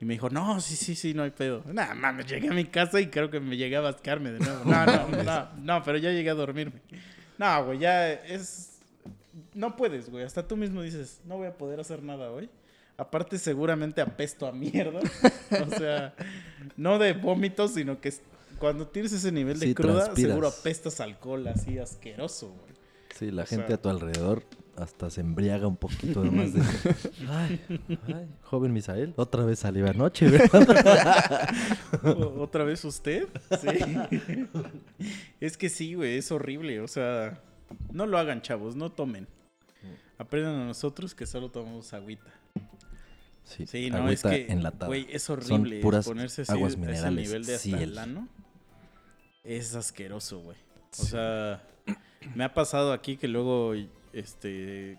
Y me dijo, no, sí, sí, sí, no hay pedo. Nada, mames, llegué a mi casa y creo que me llegué a bascarme de nuevo. No, no, no, no, pero ya llegué a dormirme. No, güey, ya es... No puedes, güey. Hasta tú mismo dices, no voy a poder hacer nada hoy. Aparte, seguramente apesto a mierda. O sea, no de vómitos, sino que cuando tienes ese nivel de Sí, cruda, transpiras. seguro apestas alcohol así asqueroso, güey. Sí, la O gente sea- a tu alrededor hasta se embriaga un poquito más de... Ay, ay, joven Misael, otra vez salió anoche, ¿verdad? ¿Otra vez usted? Sí. es que sí, güey, es horrible. O sea, no lo hagan, chavos, no tomen. Aprendan a nosotros que solo tomamos agüita. Sí, Sí, no, es que, enlatada. güey, es Son horrible puras ponerse así aguas a ese minerales, nivel de hasta el ano. Es asqueroso, güey. O sea, me ha pasado aquí que luego, este,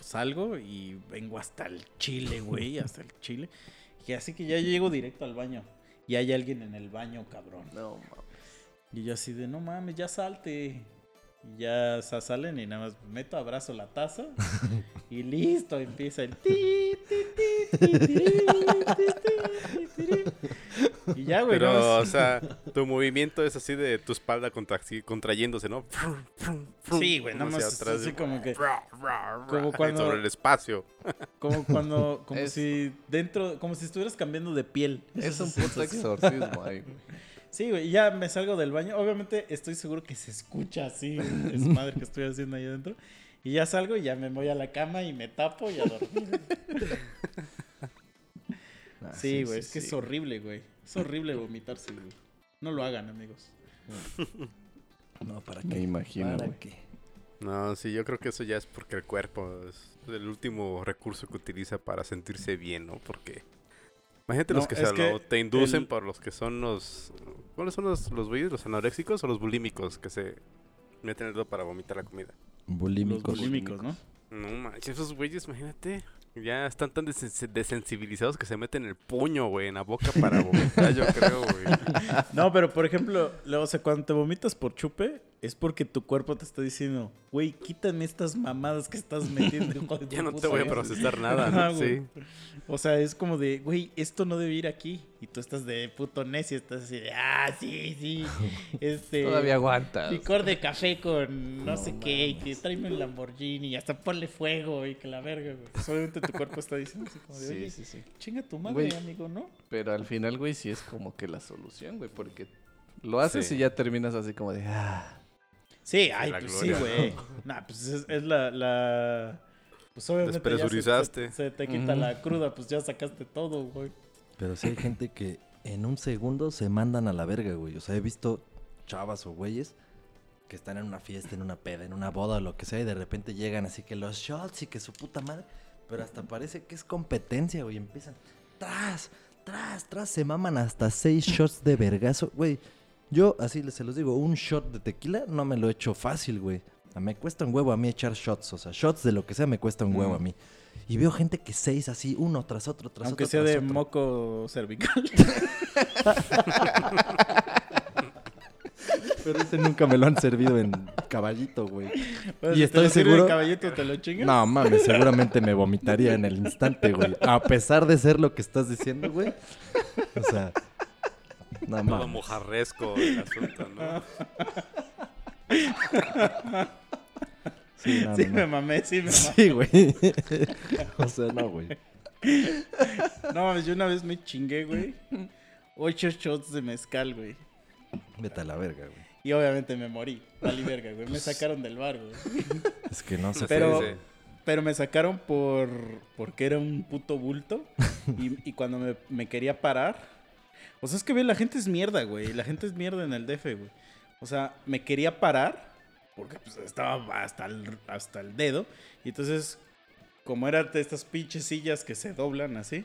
salgo y vengo hasta el chile, güey, hasta el chile. Y así que ya llego directo al baño. Y hay alguien en el baño, cabrón. No, mames. Y yo así de, no mames, ya salte. Y ya sa- salen y nada más meto, abrazo la taza y listo, empieza el ti, ti, ti, ti, ti. Y ya, güey, Pero, no, o sea, tu movimiento es así de tu espalda contra, contrayéndose, ¿no? Sí, güey, nada más atrás, así como que- Como cuando- Sobre el espacio. como cuando, como Es- si dentro, como si estuvieras cambiando de piel. Es un puto exorcismo ahí, güey. Sí, güey, ya me salgo del baño. Obviamente estoy seguro que se escucha así es madre que estoy haciendo ahí adentro. Y ya salgo y ya me voy a la cama y me tapo y a dormir. Ah, Sí, güey, es que sí. es horrible, güey. Es horrible vomitarse, güey. No lo hagan, amigos. No, ¿para Me qué? imagino, ¿Para qué? No, sí, yo creo que eso ya es porque el cuerpo es el último recurso que utiliza para sentirse bien, ¿no? Porque imagínate los que, se que te inducen el- por los que son los ¿Cuáles son los los güeyes, los anoréxicos o los bulímicos que se meten el dedo para vomitar la comida? Los Bulímicos. bulímicos, ¿no? No manches, esos güeyes, imagínate. Ya están tan desen- desensibilizados que se meten el puño, güey, en la boca para vomitar, yo creo, güey. No, pero por ejemplo, luego, o sea, cuando te vomitas por chupe, es porque tu cuerpo te está diciendo, güey, quítame estas mamadas que estás metiendo. hijo de tu Ya no te voy a madre". procesar nada, ¿no? Sí. O sea, es como de, güey, esto no debe ir aquí. Y tú estás de puto necio, estás así de, ah, sí, sí. Este. Todavía aguantas. Licor de café con no, sé qué, y que tráeme un Lamborghini y hasta ponle fuego y que la verga, güey. Pues, obviamente tu cuerpo está diciendo así como de, Sí, oye, sí, sí. chinga tu madre, Güey. amigo, ¿no? Pero al final, güey, sí es como que la solución, güey, porque lo haces Sí. y ya terminas así como de, ah, Sí, ay, pues gloria, sí, güey. Nah, pues es, es la, la... Pues obviamente ya se- Despresurizaste. Se, se te quita la cruda, pues ya sacaste todo, güey. Pero sí hay gente que en un segundo se mandan a la verga, güey. O sea, he visto chavas o güeyes que están en una fiesta, en una peda, en una boda o lo que sea, y de repente llegan así que los shots y que su puta madre. Pero hasta parece que es competencia, güey. Empiezan tras, tras, tras. Se maman hasta seis shots de vergazo, güey. Yo, así se los digo, un shot de tequila no me lo echo fácil, güey. Sea, Me cuesta un huevo a mí echar shots. O sea, shots de lo que sea me cuesta un huevo a mí. Y veo gente que seis así, uno tras otro, tras Aunque otro. sea tras de otro. moco cervical. Pero ese nunca me lo han servido en caballito, güey. Y te estoy lo seguro- el caballito, ¿te lo chingas? No mames, seguramente me vomitaría en el instante, güey. A pesar de ser lo que estás diciendo, güey. O sea, no Todo mames. mojarresco el asunto, ¿no? Sí, no, Sí, no, me no. mamé, sí me mamé. Sí, güey. O sea, no, güey. No mames, yo una vez me chingué, güey. Ocho shots de mezcal, güey. Vete a la verga, güey. Y obviamente me morí. Vali verga, güey. Me sacaron del bar, güey. Es que no sé. Pero, sí. pero me sacaron por porque era un puto bulto. Y, y cuando me, me quería parar. O sea, es que ve, la gente es mierda, güey. La gente es mierda en el DF, güey. O sea, me quería parar. Porque pues, estaba hasta el, hasta el dedo. Y entonces, como eran de estas pinches sillas que se doblan así.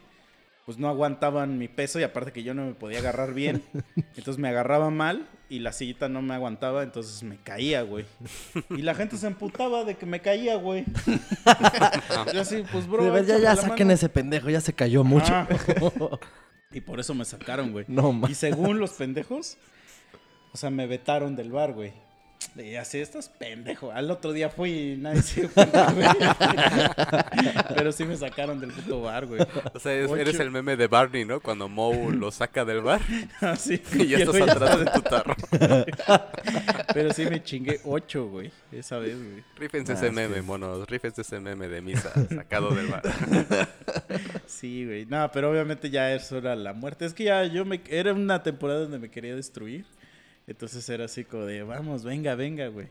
Pues no aguantaban mi peso y aparte que yo no me podía agarrar bien. Entonces me agarraba mal y la sillita no me aguantaba, entonces me caía, güey. Y la gente se emputaba de que me caía, güey. Yo así, pues bro. De ver, ya, ya saquen mano. ese pendejo, ya se cayó mucho. Ah. Y por eso me sacaron, güey. No Y mames. según los pendejos, o sea, me vetaron del bar, güey. Y así, estás pendejo. Al otro día fui y nadie se güey. Pero sí me sacaron del puto bar, güey. O sea, es- eres el meme de Barney, ¿no? Cuando Moe lo saca del bar Así. y ya estás atrás de tu tarro. Pero sí me chingué ocho, güey. Esa vez, güey. Rífense Ah, ese es meme, que- monos. Rífense ese meme de misa sacado del bar. Sí, güey. No, pero obviamente ya eso era la muerte. Es que ya yo me... Era una temporada donde me quería destruir. Entonces era así como de, vamos, venga, venga, güey.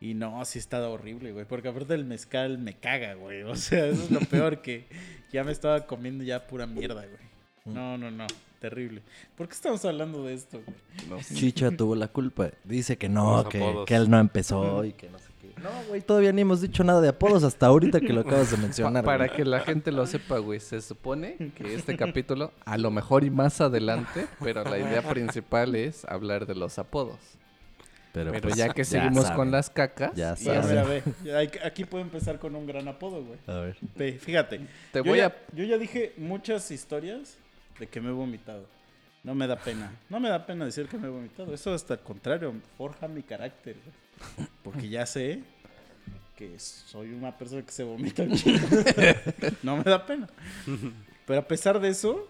Y no, sí estaba horrible, güey. Porque aparte el mezcal me caga, güey. O sea, eso es lo peor que ya me estaba comiendo ya pura mierda, güey. No, no, no. Terrible. ¿Por qué estamos hablando de esto, güey? Chicha tuvo la culpa. Dice que no, que, que él no empezó y que no. No, güey, todavía ni hemos dicho nada de apodos hasta ahorita que lo acabas de Pa- mencionar. para güey. que la gente lo sepa, güey, se supone que este capítulo, a lo mejor y más adelante, pero la idea principal es hablar de los apodos. Pero, Pero pues, ya que seguimos con las cacas, Ya y Mira, mira, ve. Aquí puedo empezar con un gran apodo, güey. A ver. Ve, fíjate. te yo, voy ya, a... yo ya dije muchas historias de que me he vomitado. No me da pena. No me da pena decir que me he vomitado. Eso hasta al contrario, forja mi carácter. güey. Porque ya sé que soy una persona que se vomita un chingo. No me da pena. Pero a pesar de eso,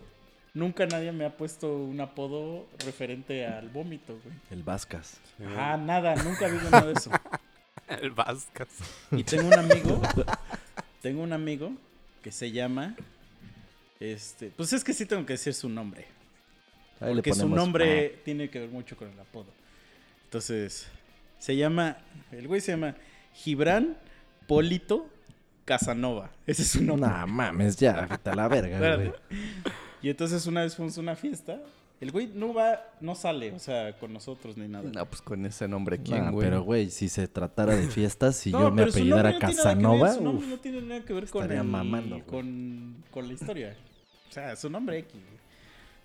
nunca nadie me ha puesto un apodo referente al vómito, güey. El Vascas. Ah, nada, nunca ha habido nada de eso. El Vascas. Y tengo un amigo, tengo un amigo que se llama, este, pues es que sí tengo que decir su nombre, Ahí porque su nombre tiene que ver mucho con el apodo. Entonces, se llama, el güey se llama Gibran Polito Casanova. Ese es su nombre. No mames, ya, vete a la verga, güey. Y entonces una vez fuimos a una fiesta, el güey no va, no sale, o sea, con nosotros ni nada. No, pues con ese nombre, Nah, ¿quién, güey? pero, güey, si se tratara de fiestas, si No, yo me apellidara no ver, Casanova, Su nombre uf, no tiene nada que ver con, el- mamando, con, con la historia. O sea, su nombre X. güey.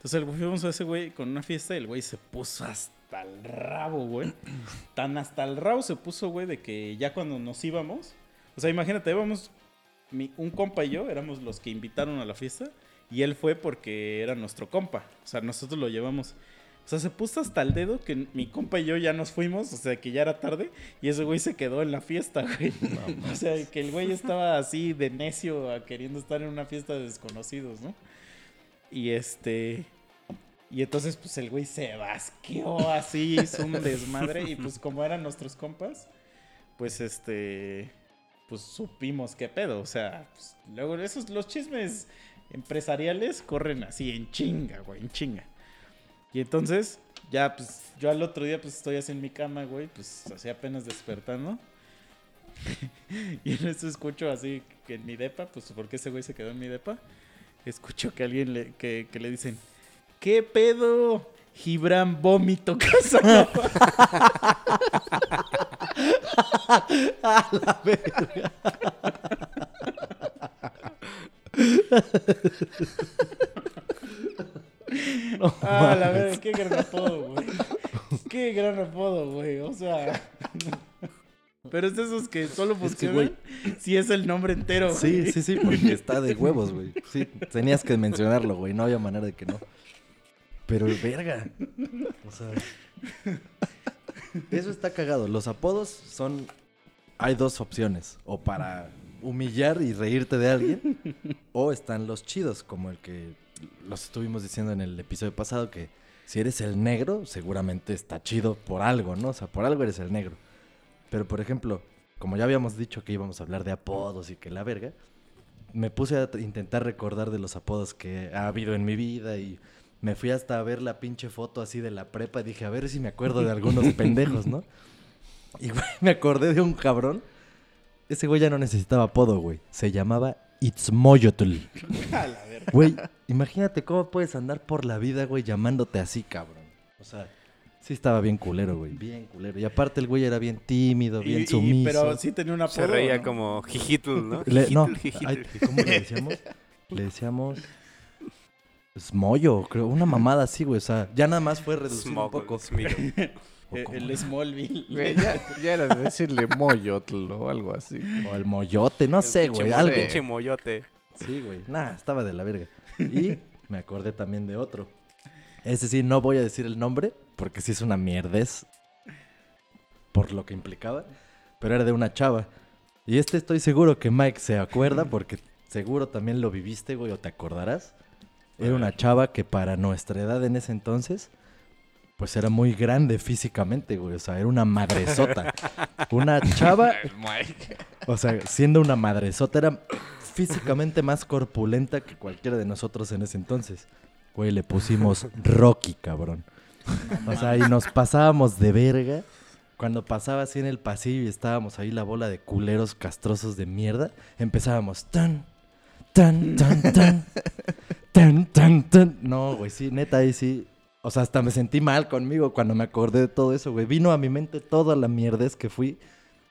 Entonces fuimos a ese güey con una fiesta y el güey se puso hasta el rabo, güey. Tan hasta el rabo se puso, güey, de que ya cuando nos íbamos, o sea, imagínate, íbamos, mi- un compa y yo éramos los que invitaron a la fiesta y él fue porque era nuestro compa. O sea, nosotros lo llevamos. O sea, se puso hasta el dedo que mi compa y yo ya nos fuimos, o sea, que ya era tarde, y ese güey se quedó en la fiesta, güey. o sea, que el güey estaba así de necio a queriendo estar en una fiesta de desconocidos, ¿no? Y este. Y entonces, pues el güey se basqueó así, hizo un desmadre, y pues como eran nuestros compas, pues este. Pues supimos qué pedo, o sea, pues, luego esos, los chismes empresariales corren así en chinga, güey, en chinga. Y entonces, ya, pues, yo al otro día, pues, estoy así en mi cama, güey, pues, así apenas despertando. y en eso escucho así que en mi depa, pues, porque ese güey se quedó en mi depa, escucho que alguien le, que, que le dicen, ¿qué pedo? Gibran vómito Casanova. Ah, la verdad, qué gran apodo, güey. Qué gran apodo, güey. O sea. Pero es de esos que solo funcionan güey. si es el nombre entero. güey. Sí, sí, sí, porque está de huevos, güey. Sí, tenías que mencionarlo, güey. No había manera de que no. Pero, verga. O sea. Eso está cagado. Los apodos son. Hay dos opciones. O para humillar y reírte de alguien. O están los chidos, como el que los estuvimos diciendo en el episodio pasado, que si eres el negro, seguramente está chido por algo, ¿no? O sea, por algo eres el negro. Pero, por ejemplo, como ya habíamos dicho que íbamos a hablar de apodos y que la verga, me puse a intentar recordar de los apodos que ha habido en mi vida y me fui hasta a ver la pinche foto así de la prepa y dije, a ver si me acuerdo de algunos pendejos, ¿no? Y, güey, me acordé de un cabrón. Ese güey ya no necesitaba apodo, güey. Se llamaba Itzmoyotl. A la verga. Güey, imagínate cómo puedes andar por la vida, güey, llamándote así, cabrón. O sea, sí estaba bien culero, güey. Bien culero. Y aparte el güey era bien tímido, Y- bien y- sumiso. pero sí tenía un apodo. Se reía ¿no? como jijitl, ¿no? Le- no, ay. ¿cómo le decíamos? Le decíamos... Smoyo, creo. Una mamada así, güey. O sea, ya nada más fue reducir un Smoggle, poco. Eh, como- El Smallville. Güey, ya, ya era de decirle moyotl o algo así. O el moyote, no sé, güey. Algo. Pinche moyote. Sí, güey. Nah, estaba de la verga. Y me acordé también de otro. Ese sí, no voy a decir el nombre, porque sí es una mierdez. Por lo que implicaba. Pero era de una chava. Y este estoy seguro que Mike se acuerda, porque seguro también lo viviste, güey, o te acordarás. Era una chava que para nuestra edad en ese entonces, pues era muy grande físicamente, güey. O sea, era una madresota. Una chava o sea, siendo una madresota, era físicamente más corpulenta que cualquiera de nosotros en ese entonces. Güey, le pusimos Rocky, cabrón. O sea, y nos pasábamos de verga. Cuando pasaba así en el pasillo y estábamos ahí la bola de culeros castrosos de mierda, empezábamos tan, tan, tan, tan, tan, tan, tan. No, güey, sí, neta, ahí sí. O sea, hasta me sentí mal conmigo cuando me acordé de todo eso, güey. Vino a mi mente toda la mierdez que fui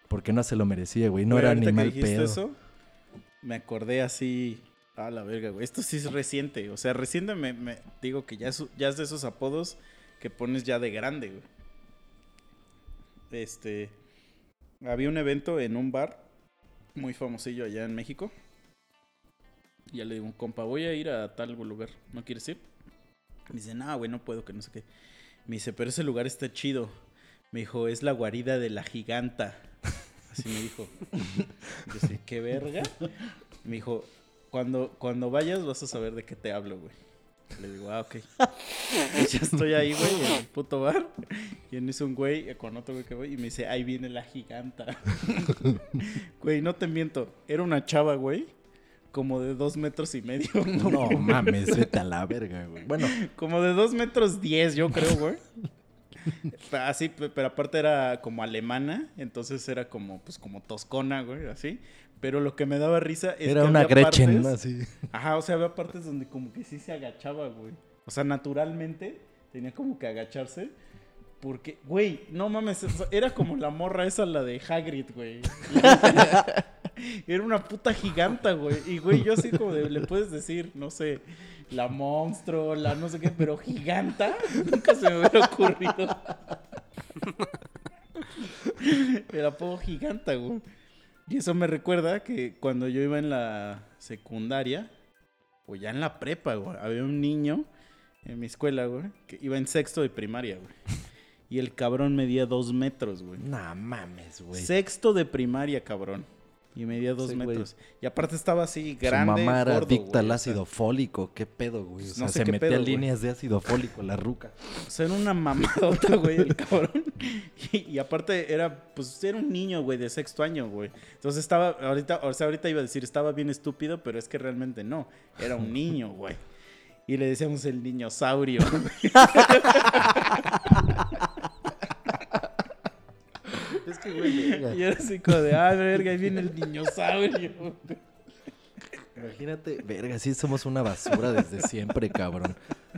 porque no se lo merecía, güey. No Güey, era ni mal pedo. eso, me acordé así. A la verga, güey. Esto sí es reciente. O sea, reciente me, me digo que ya ya es de esos apodos que pones ya de grande, güey. Este. Había un evento en un bar muy famosillo allá en México. Y ya le digo, compa, voy a ir a tal lugar. ¿No quieres ir? Me dice, no, güey, no puedo, que no sé qué. Me dice, pero ese lugar está chido. Me dijo, es la guarida de la giganta. Así me dijo. Yo sé, ¿qué verga? Me dijo, cuando, cuando vayas vas a saber de qué te hablo, güey. Le digo, ah, ok. Y ya estoy ahí, güey, en el puto bar. Y en eso un güey con otro güey que voy y me dice, ahí viene la giganta. Güey, no te miento. Era una chava, güey. Como de dos metros y medio. No mames, vete a la verga, güey. Bueno, Como de dos metros diez, yo creo, güey. Así, pe- pero aparte era como alemana, entonces era como, pues, como toscona, güey, así. Pero lo que me daba risa es era que una había Gretchen, partes-. Así. Ajá, o sea, había partes donde como que sí se agachaba, güey. O sea, naturalmente tenía como que agacharse. Porque, güey, no mames, era como la morra esa, la de Hagrid, güey. Era una puta giganta, güey. Y, güey, yo así como de, le puedes decir, no sé, la monstruo, la no sé qué, pero giganta, nunca se me hubiera ocurrido. El apodo giganta, güey. Y eso me recuerda que cuando yo iba en la secundaria, o ya en la prepa, güey, había un niño en mi escuela, güey, que iba en sexto de primaria, güey. Y el cabrón medía dos metros, güey. No mames, güey. Sexto de primaria, cabrón. Y medía dos Sí, güey. metros. Y aparte estaba así, Su grande, mamá era gordo, adicta güey, al o sea, ácido fólico. ¿Qué pedo, güey? O sea, no sé se metía pedo, güey. líneas de ácido fólico, la ruca. O sea, era una mamadota, güey, el cabrón. Y, y aparte era, pues, era un niño, güey, de sexto año, güey. Entonces estaba, ahorita, o sea, ahorita iba a decir, estaba bien estúpido, pero es que realmente no. Era un niño, güey. Y le decíamos el niño saurio. Es que, güey, Y era así como de, ah, verga, ahí viene el niño saurio. Imagínate, verga, sí somos una basura desde siempre, cabrón.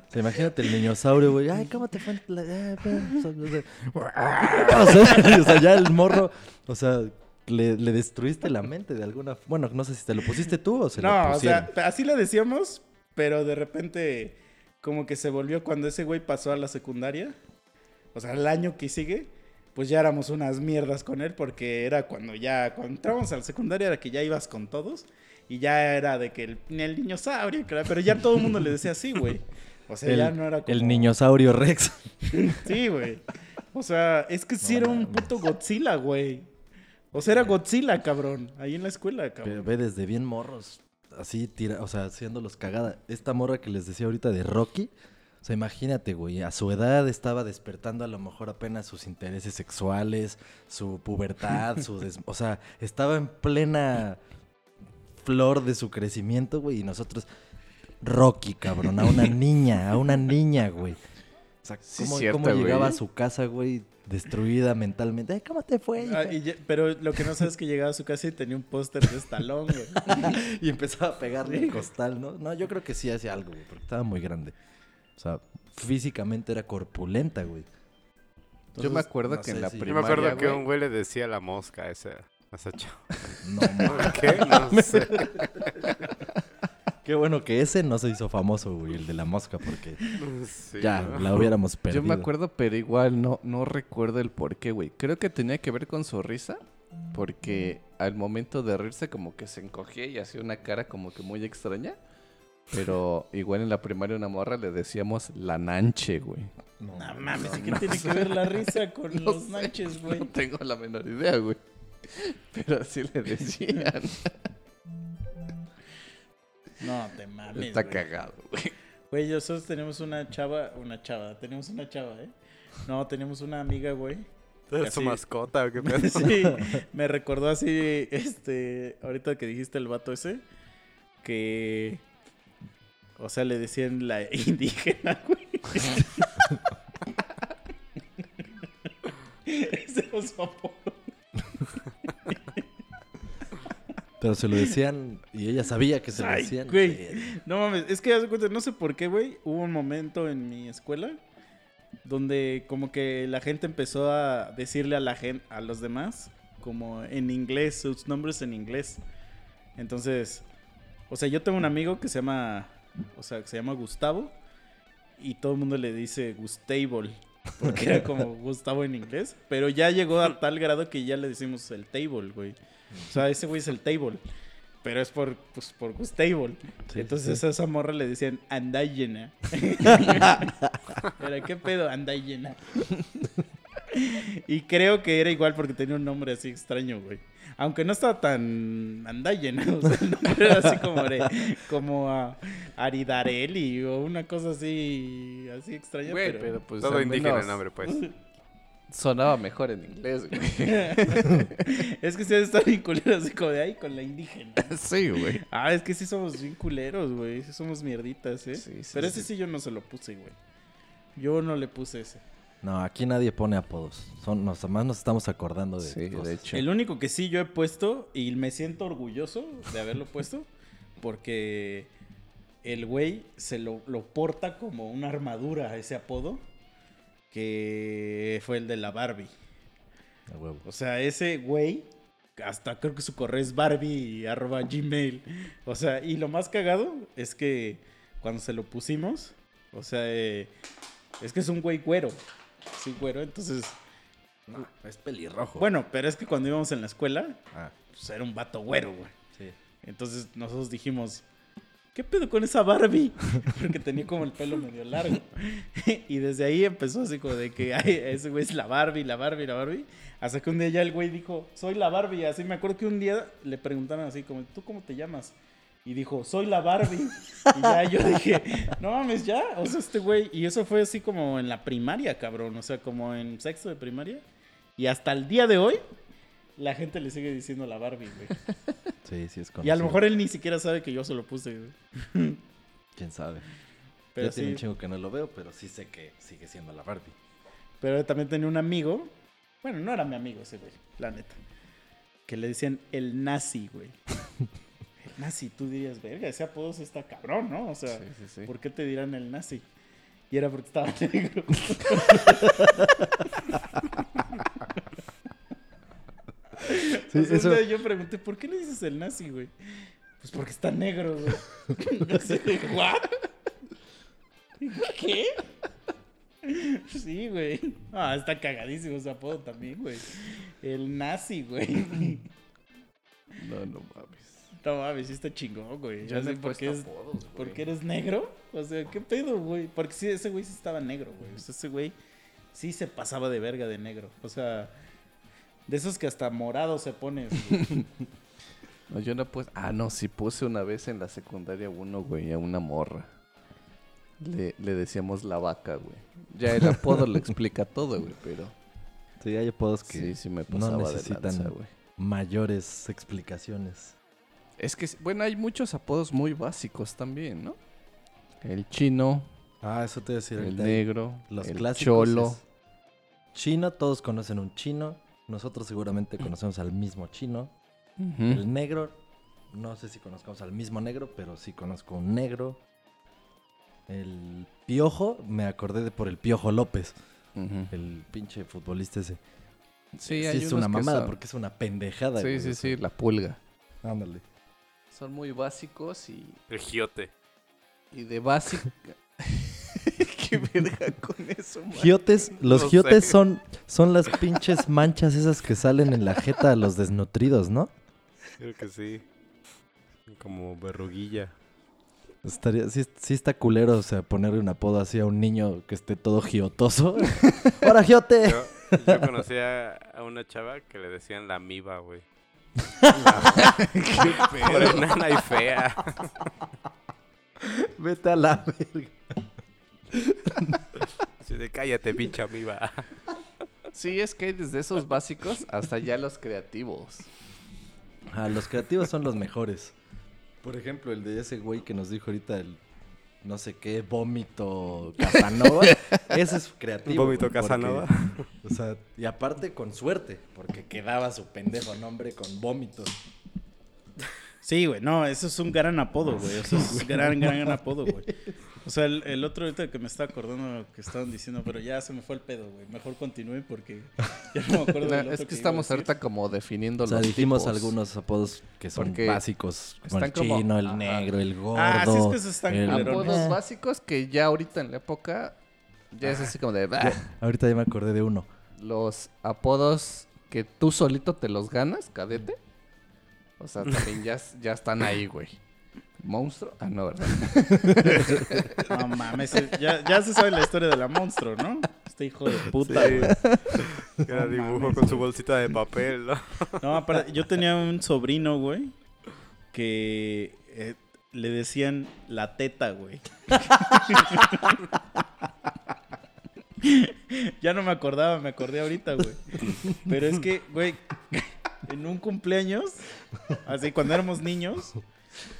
sea, imagínate el niñosaurio, güey. Ay, ¿cómo te fue? la- eh, pues, o sea, o sea, ya el morro, o sea, le, le destruiste la mente de alguna... Bueno, no sé si te lo pusiste tú o se lo No, o pusieron. sea, así lo decíamos, pero de repente como que se volvió cuando ese güey pasó a la secundaria. O sea, el año que sigue, pues ya éramos unas mierdas con él porque era cuando ya, cuando entramos a la secundaria era que ya ibas con todos y ya era de que el, el dinosaurio, claro, pero ya todo el mundo le decía así, güey. O sea, el, ya no era como... el niñosaurio Rex. Sí, güey. O sea, es que sí No era un puto Godzilla, güey. O sea, era Godzilla, cabrón. Ahí en la escuela, Pero cabrón. ve desde bien morros, así tira, o sea, haciéndolos cagada. Esta morra que les decía ahorita de Rocky, o sea, imagínate, güey, a su edad estaba despertando a lo mejor apenas sus intereses sexuales, su pubertad, su des- o sea, estaba en plena flor de su crecimiento, güey, y nosotros Rocky, cabrón, a una niña, a una niña, güey. O sea, Sí, ¿cómo, cierto, cómo llegaba a su casa, güey, destruida mentalmente? Ay, ¿cómo te fue? hija?" Ah, y ya- pero lo que no sabes es que llegaba a su casa y tenía un póster de Stallone, güey. Y empezaba a pegarle el costal, ¿no? No, yo creo que sí hacía algo, güey, porque estaba muy grande. O sea, físicamente era corpulenta, güey. Yo me acuerdo no que en la si- Yo me acuerdo que güey. un güey le decía la mosca a ese, a. No, ¿Por mames. qué? No sé. Qué bueno que ese no se hizo famoso, güey, el de la mosca, porque Sí, ya ¿no? la hubiéramos perdido. Yo me acuerdo, pero igual no, no recuerdo el por qué, güey. Creo que tenía que ver con su risa. Porque al momento de reírse como que se encogía y hacía una cara como que muy extraña. Pero igual en la primaria una morra le decíamos la nanche, güey. No, No mames, ¿y qué tiene que ver la risa con No los sé, manches, güey? No tengo la menor idea, güey. Pero así le decían. No, te mames, Está güey. cagado, güey. Güey, nosotros tenemos una chava, una chava, tenemos una chava, ¿eh? No, tenemos una amiga, güey. ¿Es su mascota o qué pedo? Sí, me recordó así, este, ahorita que dijiste el vato ese, que, o sea, le decían la indígena, güey. Ese fue su apodo. Pero se lo decían y ella sabía que se lo Ay, decían. güey. No mames, es que haz de cuenta, no sé por qué, güey. Hubo un momento en mi escuela donde como que la gente empezó a decirle a la gente, a los demás, como en inglés, sus nombres en inglés. Entonces, o sea, yo tengo un amigo que se llama, o sea, que se llama Gustavo y todo el mundo le dice Gustable. Porque era como Gustavo en inglés. Pero ya llegó a tal grado que ya le decimos el table, güey. O sea, ese güey es el table. Pero es por, pues, por Gustable. Sí, Entonces sí. a esa morra le decían Andayena. Era, ¿qué pedo? Andayena. y creo que era igual porque tenía un nombre así extraño, güey. Aunque no estaba tan Andayena. O sea, el nombre era así como de, como a Aridarelli o una cosa así, así extraña. Güey, pero... pero pues Todo indígena el nombre, pues. sonaba mejor en inglés, güey. es que ustedes están bien culeros así como de ahí con la indígena. sí, güey. Ah, es que sí somos bien culeros, güey. Sí somos mierditas, ¿eh? Sí, sí, Pero sí. ese sí yo no se lo puse, güey. Yo no le puse ese. No, aquí nadie pone apodos. Son, nos, más nos estamos acordando de. Sí, cosas. de hecho. El único que sí yo he puesto y me siento orgulloso de haberlo puesto porque el güey se lo, lo porta como una armadura ese apodo que fue el de la Barbie. A huevo. O sea, ese güey, hasta creo que su correo es barbie arroba gmail. O sea, y lo más cagado es que cuando se lo pusimos, o sea, eh, es que es un güey güero. Sí, güero, entonces, No, es pelirrojo. bueno, pero es que cuando íbamos en la escuela, Ah, pues era un vato güero, güey. sí. Entonces nosotros dijimos, ¿qué pedo con esa Barbie? Porque tenía como el pelo medio largo. y desde ahí empezó así como de que ay, ese güey es la Barbie, la Barbie, la Barbie. Hasta que un día ya el güey dijo, soy la Barbie. Así me acuerdo que un día le preguntaron así como, ¿tú cómo te llamas? Y dijo, soy la Barbie. Y ya yo dije, no mames, ya. O sea, este güey. Y eso fue así como en la primaria, cabrón. O sea, como en sexto de primaria. Y hasta el día de hoy, la gente le sigue diciendo la Barbie, güey. Sí, sí es Y a lo conocido. mejor él ni siquiera sabe que yo se lo puse, güey. Quién sabe. Pero ya tiene un chingo que no lo veo, pero sí sé que sigue siendo la Barbie. Pero también tenía un amigo. Bueno, no era mi amigo ese, güey. La neta. Que le decían el nazi, güey. Nazi, tú dirías, verga, ese apodo sí está cabrón, ¿no? O sea, Sí, sí, sí. ¿por qué te dirán el nazi? Y era porque estaba negro. Eso- yo pregunté, ¿por qué le dices el nazi, güey? Pues porque está negro, güey. Así ¿what? ¿Qué? Sí, güey. Ah, está cagadísimo ese apodo también, güey. El nazi, güey. No, no mames. No mames, sí está chingón, güey. Ya sé por qué, puesto es, apodos, por güey. qué eres negro. O sea, ¿qué pedo, güey? Porque sí, ese güey sí estaba negro, güey. O sea, ese güey sí se pasaba de verga de negro. O sea, de esos que hasta morado se pone. güey. No, yo no puse. Ah, no, sí puse una vez en la secundaria uno, güey, a una morra. Le, le decíamos la vaca, güey. Ya el apodo lo explica todo, güey, pero. Sí, hay apodos que Sí, sí me no pasaba de necesitan lanza, güey. mayores explicaciones. Es que, bueno, hay muchos apodos muy básicos también, ¿no? El chino, Ah, eso te voy a decir el negro, Los el clásicos. cholo. es Chino, todos conocen un chino. Nosotros seguramente conocemos al mismo chino. El negro, no sé si conozcamos al mismo negro, pero sí conozco un negro. El piojo, me acordé de por el piojo López, el pinche futbolista ese. Sí, Sí, hay es unos una que mamada son- porque es una pendejada. Sí, sí, eso. sí, la pulga. Ándale. Son muy básicos y, El giote. y de básica. Qué verga con eso, man. Giotes, los No giotes sé. son, son las pinches manchas esas que salen en la jeta a los desnutridos, ¿no? Creo que sí. Como verruguilla. Estaría, sí, sí está culero, o sea, ponerle un apodo así a un niño que esté todo giotoso. ¡Hola, giote! Yo, yo conocí a, a una chava que le decían la miba, güey. Por enana y fea. Vete a la verga. Así de cállate, pinche amiba. Sí, es que hay desde esos básicos hasta ya los creativos. Ah, los creativos son los mejores. Por ejemplo, el de ese güey que nos dijo ahorita el no sé qué, vómito Casanova. ese es creativo. Vómito porque- Casanova. O sea, y aparte con suerte, porque quedaba su pendejo nombre con vómito. Sí, güey, no, eso es un gran apodo, güey. Eso es gran, gran, gran apodo, güey. O sea, el, el otro ahorita que me está acordando que estaban diciendo, pero ya se me fue el pedo, güey. Mejor continúe porque ya no me acuerdo No, del otro es que estamos ahorita como definiendo O sea, los dijimos tipos. algunos apodos que son Porque básicos. Como el como- chino, el ajá. negro, el gordo. Ah, sí, es que esos están el-. Apodos Eh. básicos que ya ahorita en la época ya es así como de... Ahorita ya me acordé de uno. Los apodos que tú solito te los ganas, cadete. O sea, también ya, ya están ahí, güey. ¿Monstruo? Ah, no, ¿verdad? No mames, ya, ya se sabe la historia de la monstruo, ¿no? Este hijo de puta, Sí. güey. Era No dibujo mames, con su bolsita de papel, ¿no? No, aparte, yo tenía un sobrino, güey, que eh, le decían la teta, güey. ya no me acordaba, me acordé ahorita, güey. Pero es que, güey, en un cumpleaños, así cuando éramos niños,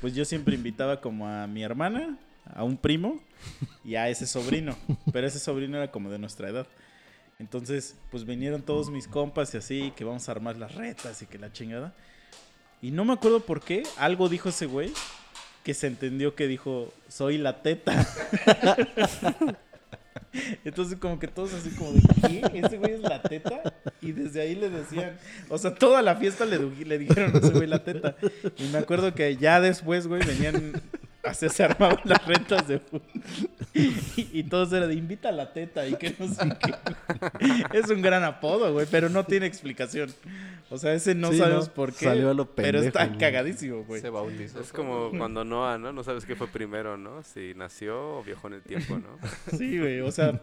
pues yo siempre invitaba como a mi hermana, a un primo y a ese sobrino. Pero ese sobrino era como de nuestra edad. Entonces, pues vinieron todos mis compas y así, que vamos a armar las retas y que la chingada. Y no me acuerdo por qué, algo dijo ese güey que se entendió que dijo, soy la teta. Entonces como que todos así como de, ¿qué? ¿Ese güey es la teta? Y desde ahí le decían, o sea, toda la fiesta le, le dijeron ese güey la teta. Y me acuerdo que ya después, güey, venían, así se armaban las rentas de fútbol. Y, y todos era de, invita a la teta y que no sé qué. Es un gran apodo, güey, pero no tiene explicación. O sea, ese no Sí, sabemos ¿no? por qué. Salió a lo pero pendejo, está güey. cagadísimo, güey. Se bautizó. Es como cuando Noah, ¿no? No sabes qué fue primero, ¿no? Si nació o viajó en el tiempo, ¿no? Sí, güey, o sea,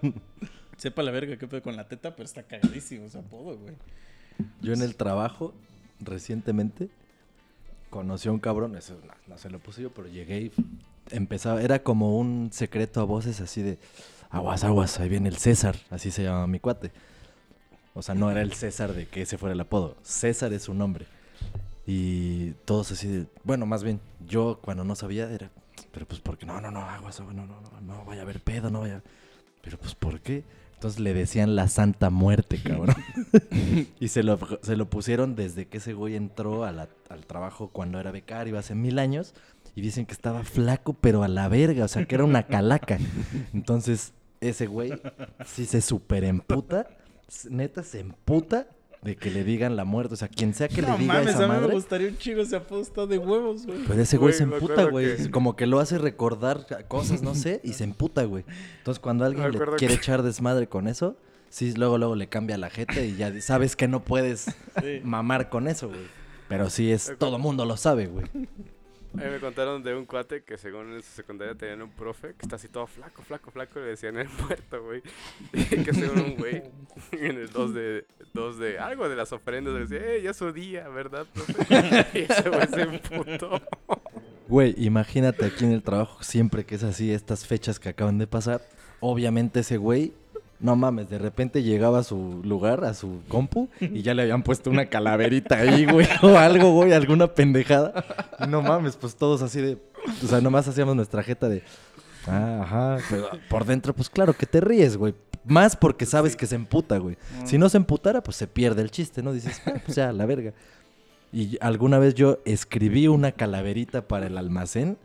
sepa la verga qué pedo con la teta, pero está cagadísimo ese apodo, güey. Yo en el trabajo, recientemente, conocí a un cabrón, eso no, no se lo puse yo, pero llegué y empezaba, era como un secreto a voces así de, aguas, aguas, ahí viene el César, así se llamaba mi cuate. O sea, no era el César de que ese fuera el apodo, César es su nombre. Y todos así de, bueno, más bien, yo cuando no sabía era, pero pues porque no, no, no, aguas, aguas, no, no, no, no vaya a haber pedo, no vaya. Pero pues ¿por qué? Entonces le decían la Santa Muerte, cabrón. y se lo, se lo pusieron desde que ese güey entró a al trabajo cuando era becario hace mil años. Y dicen que estaba flaco, pero a la verga, o sea, que era una calaca. Entonces, ese güey sí se super emputa. s- Neta se emputa de que le digan la muerte. O sea, quien sea que no le diga mames, esa a mí me madre. gustaría un chico ese apodo está de huevos, güey. Pero ese güey Güey, se me emputa, güey. que- Como que lo hace recordar cosas, no sé, y se emputa, güey. Entonces, cuando alguien Me le quiere que- echar desmadre con eso, sí, luego, luego le cambia la jeta y ya sabes que no puedes Sí. mamar con eso, güey. Pero sí es, todo mundo lo sabe, güey. A mí me contaron de un cuate que según en su secundaria tenían un profe que está así todo flaco, flaco, flaco, y le decían el muerto, güey. Que según un güey, en el 2 de, dos de algo de las ofrendas, le decía, eh, ya su día, ¿verdad? Y ese güey se emputó. Güey, imagínate aquí en el trabajo, siempre que es así, estas fechas que acaban de pasar, obviamente ese güey, no mames, de repente llegaba a su lugar, a su compu, y ya le habían puesto una calaverita ahí, güey, o algo, güey, alguna pendejada. No mames, pues todos así de, o sea, nomás hacíamos nuestra jeta de, ah, ajá, pero por dentro, pues claro que te ríes, güey. Más porque sabes que se emputa, güey. Si no se emputara, pues se pierde el chiste, ¿no? Dices, ah, pues ya, la verga. Y alguna vez yo escribí una calaverita para el almacén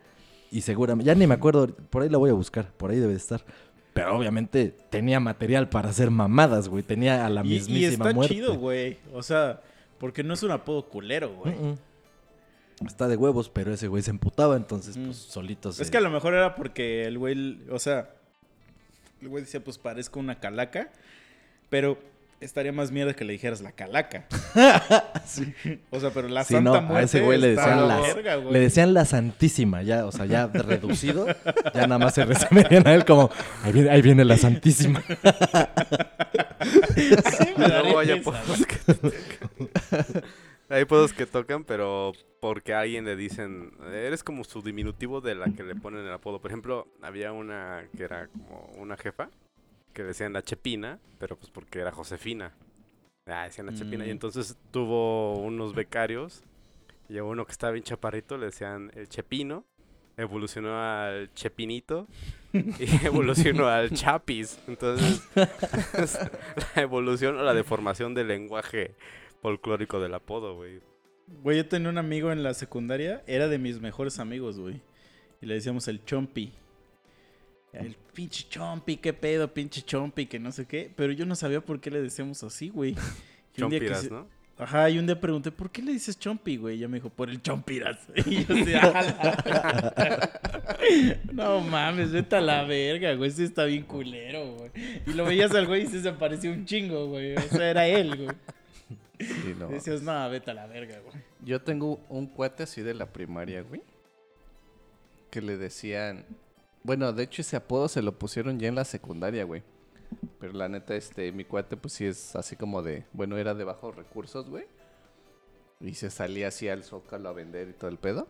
y seguramente, ya ni me acuerdo, por ahí la voy a buscar, por ahí debe de estar. Pero obviamente tenía material para hacer mamadas, güey. Tenía a la Y, mismísima y está muerte. chido, güey. O sea, porque no es un apodo culero, güey. Mm, mm. Está de huevos, pero ese güey se emputaba, entonces Mm. pues solito se... Es que a lo mejor era porque el güey, o sea, el güey decía, pues parezco una calaca, pero estaría más mierda que le dijeras la calaca. O sea, pero la Sí, Santa no, Muerte a ese güey le decían, la la, verga, güey. le decían la Santísima, ya, o sea, ya reducido, ya nada más se resumirían a él como, ahí viene, ahí viene la Santísima. Sí, me hay risa, apodos que tocan. Hay apodos que tocan, pero porque a alguien le dicen, eres como su diminutivo de la que le ponen el apodo. Por ejemplo, había una que era como una jefa, que decían la Chepina, pero pues porque era Josefina. Ah, decían la Chepina. Y Mm. entonces tuvo unos becarios, y a uno que estaba bien chaparrito le decían el Chepino, evolucionó al Chepinito, y evolucionó al Chapis. Entonces, la evolución o la deformación del lenguaje folclórico del apodo, güey. Güey, yo tenía un amigo en la secundaria, era de mis mejores amigos, güey. Y le decíamos el Chompi. El pinche Chompi, qué pedo, pinche Chompi, que no sé qué. Pero yo no sabía por qué le decíamos así, güey. Chompiras, se- ¿no? Ajá, y un día pregunté, ¿por qué le dices Chompi, güey? Y ya me dijo, por el Chompiras. Y yo así, "A la-". No mames, vete a la verga, güey. Ese está bien culero, güey. Y lo veías al güey y se parecía un chingo, güey. O sea, era él, güey. Sí, no. Decías, no, vete a la verga, güey. Yo tengo un cuate así de la primaria, güey. Que le decían. Bueno, de hecho, ese apodo se lo pusieron ya en la secundaria, güey. Pero la neta, este, mi cuate, pues sí es así como de. Bueno, era de bajos recursos, güey. Y se salía así al zócalo a vender y todo el pedo.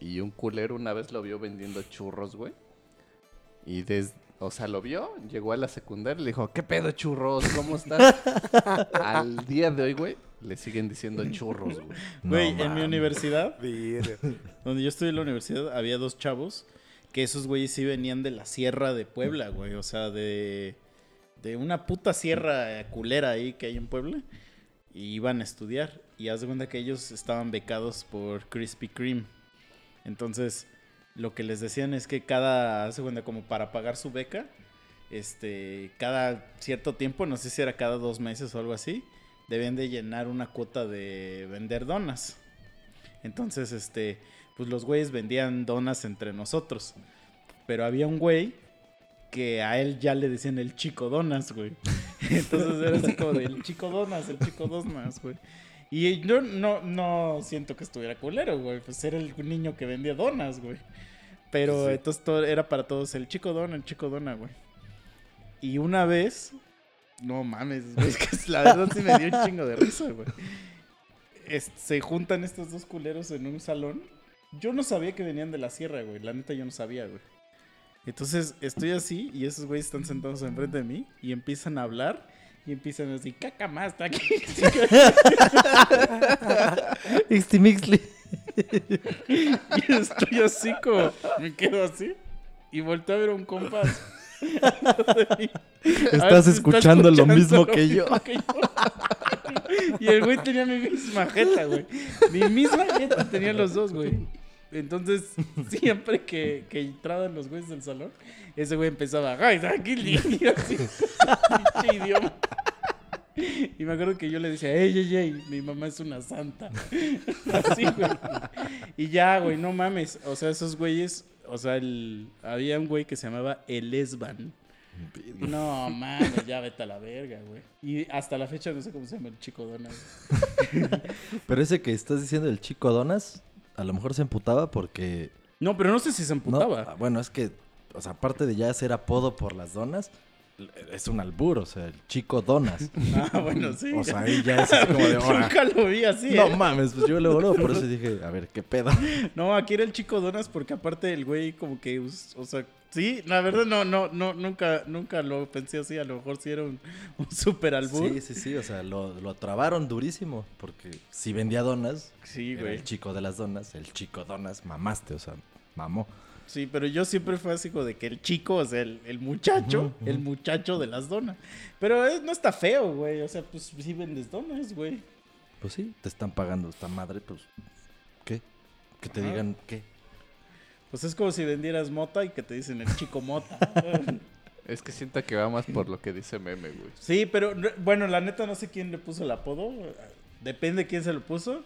Y un culero una vez lo vio vendiendo churros, güey. Y des, o sea, lo vio, llegó a la secundaria y le dijo, ¿qué pedo churros? ¿Cómo estás? Al día de hoy, güey, le siguen diciendo churros, güey. No Güey, en mi universidad, donde yo estudié en la universidad, había dos chavos que esos güeyes sí venían de la sierra de Puebla, güey. O sea, de, de una puta sierra culera ahí que hay en Puebla. Y iban a estudiar. Y haz de cuenta que ellos estaban becados por Krispy Kreme. Entonces, lo que les decían es que cada, haz de cuenta, como para pagar su beca, este, cada cierto tiempo, no sé si era cada dos meses o algo así, debían de llenar una cuota de vender donas. Entonces, este, pues los güeyes vendían donas entre nosotros. Pero había un güey que a él ya le decían el chico donas, güey. Entonces era así como de el chico donas, el chico donas, güey. Y yo no, no siento que estuviera culero, güey. Pues era el niño que vendía donas, güey. Pero Sí. entonces todo era para todos el chico dona, el chico dona, güey. Y una vez, no mames, güey, es que la verdad sí me dio un chingo de risa, güey. Es- se juntan estos dos culeros en un salón. Yo no sabía que venían de la sierra, güey. La neta yo no sabía, güey. Entonces estoy así y esos güeyes están sentados enfrente de mí y empiezan a hablar y empiezan a decir, caca más, está aquí. Y estoy así como, me quedo así y volteo a ver a un compa. Estás escuchando lo mismo que yo. y el güey tenía mi misma jeta, güey. Mi misma jeta tenía los dos, güey. Entonces, siempre que, que entraban los güeyes del salón, ese güey empezaba, ¡ay, tranquilo! Así, idioma. Y me acuerdo que yo le decía, ey, ey, ey, mi mamá es una santa. Así, güey. Y ya, güey, no mames. O sea, esos güeyes, o sea, el, había un güey que se llamaba El Esban. No mames, ya vete a la verga, güey. Y hasta la fecha no sé cómo se llama el chico Dona. güey. Pero ese que estás diciendo, el chico Donas, a lo mejor se emputaba porque... No, pero no sé si se emputaba. ah, bueno, es que, o sea, aparte de ya ser apodo por las donas, es un albur, o sea, el chico Donas. Ah, bueno, sí. O sea, ahí ya es así como de ahora. Nunca lo vi así. No ¿eh? mames, pues yo luego, luego, por eso dije, a ver, ¿qué pedo? No, aquí era el chico Donas porque aparte el güey como que, o sea, sí, la verdad no, no, no, nunca, nunca lo pensé así. A lo mejor sí era un, un super albur. Sí, sí, sí, o sea, lo, lo trabaron durísimo, porque si vendía donas, Sí, era güey. el chico de las donas, el chico donas, mamaste, o sea, mamó. Sí, pero yo siempre fue así como de que el chico, o sea, el, el muchacho, el muchacho de las donas. Pero eh, no está feo, güey. O sea, pues sí vendes donas, güey. Pues sí, te están pagando esta madre, pues, ¿qué? Que te Ajá. digan, ¿qué? Pues es como si vendieras mota y que te dicen el chico mota. Es que siento que va más por lo que dice meme, güey. Sí, pero no- bueno, la neta no sé quién le puso el apodo. Depende quién se lo puso.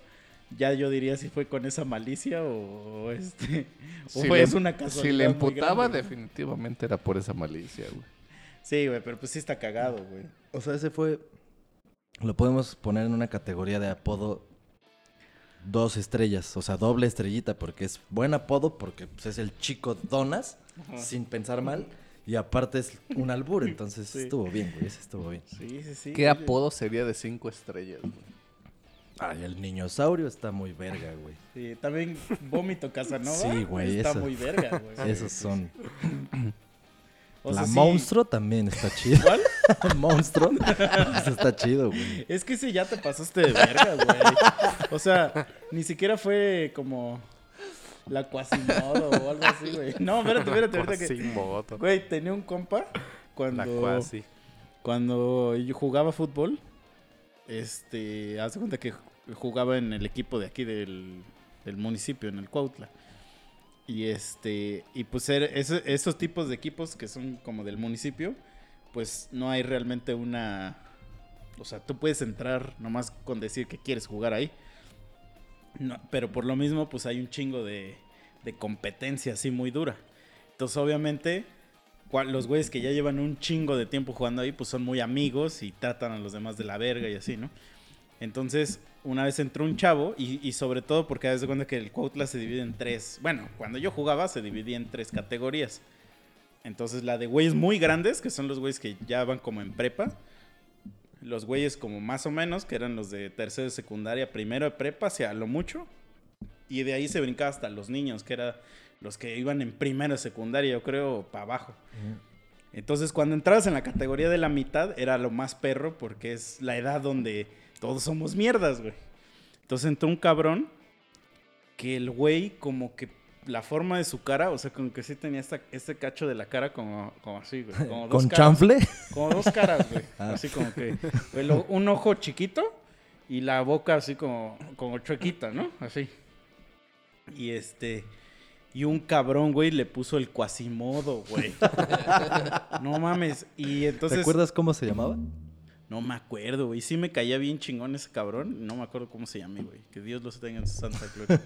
Ya yo diría si fue con esa malicia o, o este o Si fue le- es una casualidad. Si le emputaba, definitivamente era por esa malicia, güey. Sí, güey, pero pues sí está cagado, güey. O sea, ese fue, lo podemos poner en una categoría de apodo dos estrellas, o sea, doble estrellita, porque es buen apodo, porque pues, es el chico donas, Ajá. sin pensar mal, y aparte es un albur, entonces Sí. estuvo bien, güey, ese estuvo bien. Sí, sí, sí. ¿Qué oye. apodo sería de cinco estrellas, güey? Ay, el niñosaurio está muy verga, güey. Sí, también Vómito Casanova. Sí, güey, Está eso. muy verga, güey. Esos son. O sea, la sí, monstruo también está chido. ¿Cuál? monstruo. Eso está chido, güey. Es que ese ya te pasaste de verga, güey. O sea, ni siquiera fue como la Quasimodo o algo así, güey. No, espérate, espérate, ahorita que. Güey, tenía un compa cuando. La cuasi. Cuando yo jugaba fútbol, este, haz de cuenta que jugaba en el equipo de aquí del, del municipio, en el Cuautla. Y este, y pues esos tipos de equipos que son como del municipio, pues no hay realmente una, o sea, tú puedes entrar nomás con decir que quieres jugar ahí. Pero por lo mismo, pues hay un chingo de, de competencia así muy dura. Entonces, obviamente, los güeyes que ya llevan un chingo de tiempo jugando ahí, pues son muy amigos y tratan a los demás de la verga y así, ¿no? Entonces, una vez entró un chavo y, sobre todo porque das de cuenta que el Cuautla se divide en tres. Bueno, cuando yo jugaba se dividía en tres categorías. Entonces, la de güeyes muy grandes, que son los güeyes que ya van como en prepa. Los güeyes como más o menos, que eran los de tercero de secundaria, primero de prepa, hacia lo mucho. Y de ahí se brincaba hasta los niños, que eran los que iban en primero de secundaria, yo creo, para abajo. Entonces, cuando entrabas en la categoría de la mitad, era lo más perro porque es la edad donde todos somos mierdas, güey. Entonces entró un cabrón que el güey, como que la forma de su cara, o sea, como que sí tenía esta, este cacho de la cara como, como así, güey. Como dos ¿Con caras. chanfle? Como dos caras, güey. Ah. Así como que un ojo chiquito y la boca así como, como chuequita, ¿no? Así. Y este. Y un cabrón, güey, le puso el cuasimodo, güey. no mames. Y entonces. ¿Te acuerdas cómo se llamaba? No me acuerdo, güey. Sí me caía bien chingón ese cabrón. No me acuerdo cómo se llama, güey. Que Dios los tenga en su santa gloria.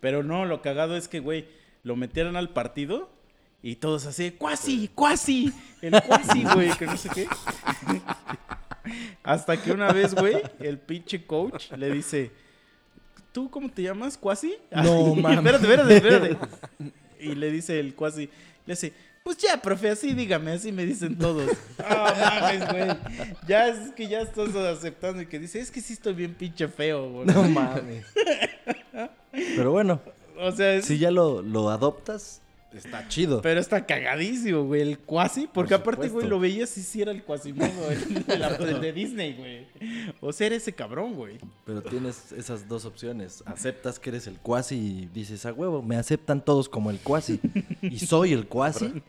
Pero no, lo cagado es que, güey, lo metieron al partido y todos así, cuasi, cuasi, el cuasi, güey, que no sé qué. Hasta que una vez, güey, el pinche coach le dice, ¿tú cómo te llamas, cuasi? No, mames. Espérate, espérate, espérate. Y le dice el cuasi, le dice, pues ya, profe, así dígame, así me dicen todos. Ah, mames, güey. Ya es que ya estás aceptando y que dice, es que sí estoy bien pinche feo, güey. No mames. Pero bueno, O sea, es, si ya lo, lo adoptas, está chido. pero está cagadísimo, güey, el cuasi. Porque Por aparte, güey, lo veías y sí era el cuasimodo, el, el de Disney, güey. O sea, era ese cabrón, güey. Pero tienes esas dos opciones. Aceptas que eres el cuasi y dices, a huevo, me aceptan todos como el cuasi. Y soy el cuasi.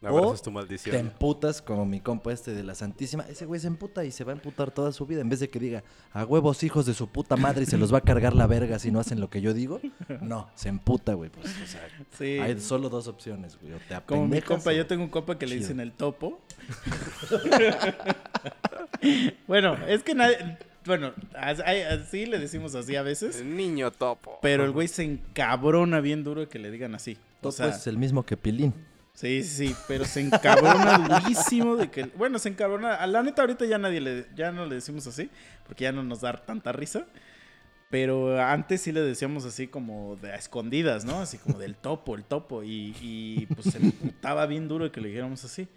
O tu te maldición. emputas como mi compa este de la Santísima. Ese güey se emputa y se va a emputar toda su vida. En vez de que diga, a huevos hijos de su puta madre y se los va a cargar la verga si no hacen lo que yo digo. No, se emputa, güey. Pues, o sea, Sí. hay solo dos opciones, güey. O te Como mi compa, o- yo tengo un compa que le dicen el topo. bueno, es que nadie. Bueno, así le decimos así a veces. El niño topo. Pero el güey se encabrona bien duro que le digan así. O Topo sea, es el mismo que Pilín. Sí, sí, pero se encabrona durísimo de que. Bueno, se encabrona. A la neta, ahorita ya nadie le. Ya no le decimos así, porque ya no nos da tanta risa. Pero antes sí le decíamos así como de escondidas, ¿no? Así como del topo, el topo. Y, y pues se emputaba bien duro de que le dijéramos así.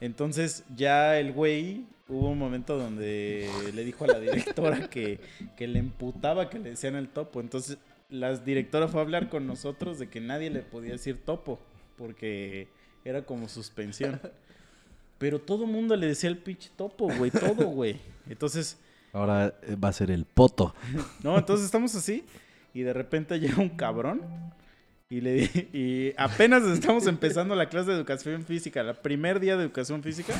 Entonces ya el güey hubo un momento donde le dijo a la directora que, que le emputaba que le decían el topo. Entonces la directora fue a hablar con nosotros de que nadie le podía decir topo porque era como suspensión. Pero todo el mundo le decía el pinche topo, güey, todo, güey. Entonces, Ahora eh, va a ser el poto. no, entonces estamos así y de repente llega un cabrón y le y apenas estamos empezando la clase de educación física, el primer día de educación física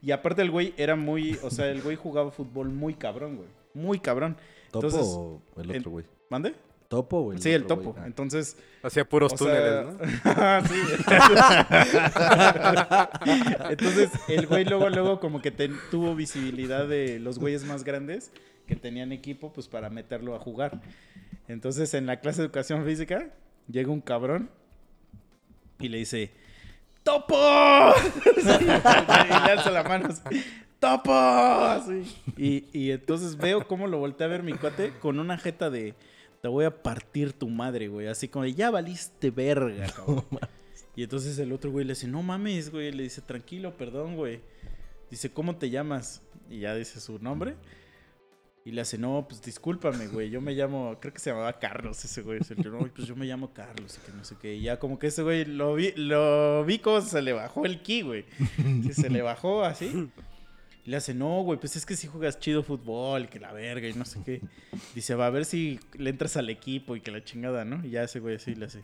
y aparte el güey era muy, o sea, el güey jugaba fútbol muy cabrón, güey, muy cabrón. ¿Topo Entonces, o el otro güey? ¿Mande? ¿Topo el Sí, el topo. güey? Ah. Entonces, Hacía puros túneles, sea, ¿no? sí. Entonces, el güey luego, luego como que ten- tuvo visibilidad de los güeyes más grandes que tenían equipo, pues para meterlo a jugar. Entonces, en la clase de educación física, llega un cabrón y le dice, ¡Topo! y le alza la mano así, ¡Topo! Así. Y, y entonces veo cómo lo volteé a ver mi cuate con una jeta de, te voy a partir tu madre, güey. Así como, de, ya valiste verga, cabrón. Y entonces el otro güey le dice, no mames, güey. Le dice, tranquilo, perdón, güey. Dice, ¿cómo te llamas? Y ya dice su nombre. Y le hace, no, pues discúlpame, güey. Yo me llamo, creo que se llamaba Carlos ese güey. Dice, no, pues yo me llamo Carlos y que no sé qué. Y ya como que ese güey lo vi, lo vi como se le bajó el ki, güey. Se le bajó así. Y le hace, no, güey, pues es que si juegas chido fútbol, que la verga y no sé qué. Dice, va a ver si le entras al equipo y que la chingada, ¿no? Y ya ese güey así le hace.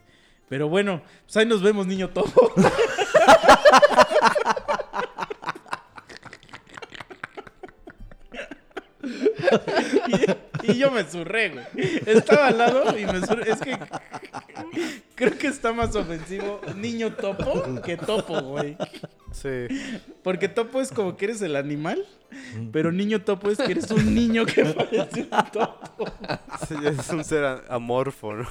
Pero bueno, pues ahí nos vemos, niño todo. y, yo me zurré, güey. Estaba al lado y me zurré. Es que creo que está más ofensivo niño topo que topo, güey. Sí. Porque topo es como que eres el animal, pero niño topo es que eres un niño que parece un topo. Sí, Es un ser amorfo, ¿no?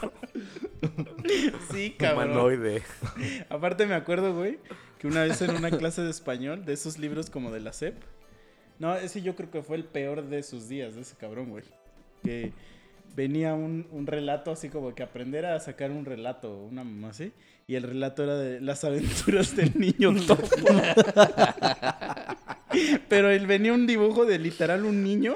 Sí, cabrón. Humanoide. Aparte me acuerdo, güey, que una vez en una clase de español, de esos libros como de la SEP, no, ese yo creo que fue el peor de sus días, de ese cabrón, güey. Que venía un, un relato así como que aprender a sacar un relato, una mamá así, y el relato era de las aventuras del niño topo. Pero él venía un dibujo de literal un niño,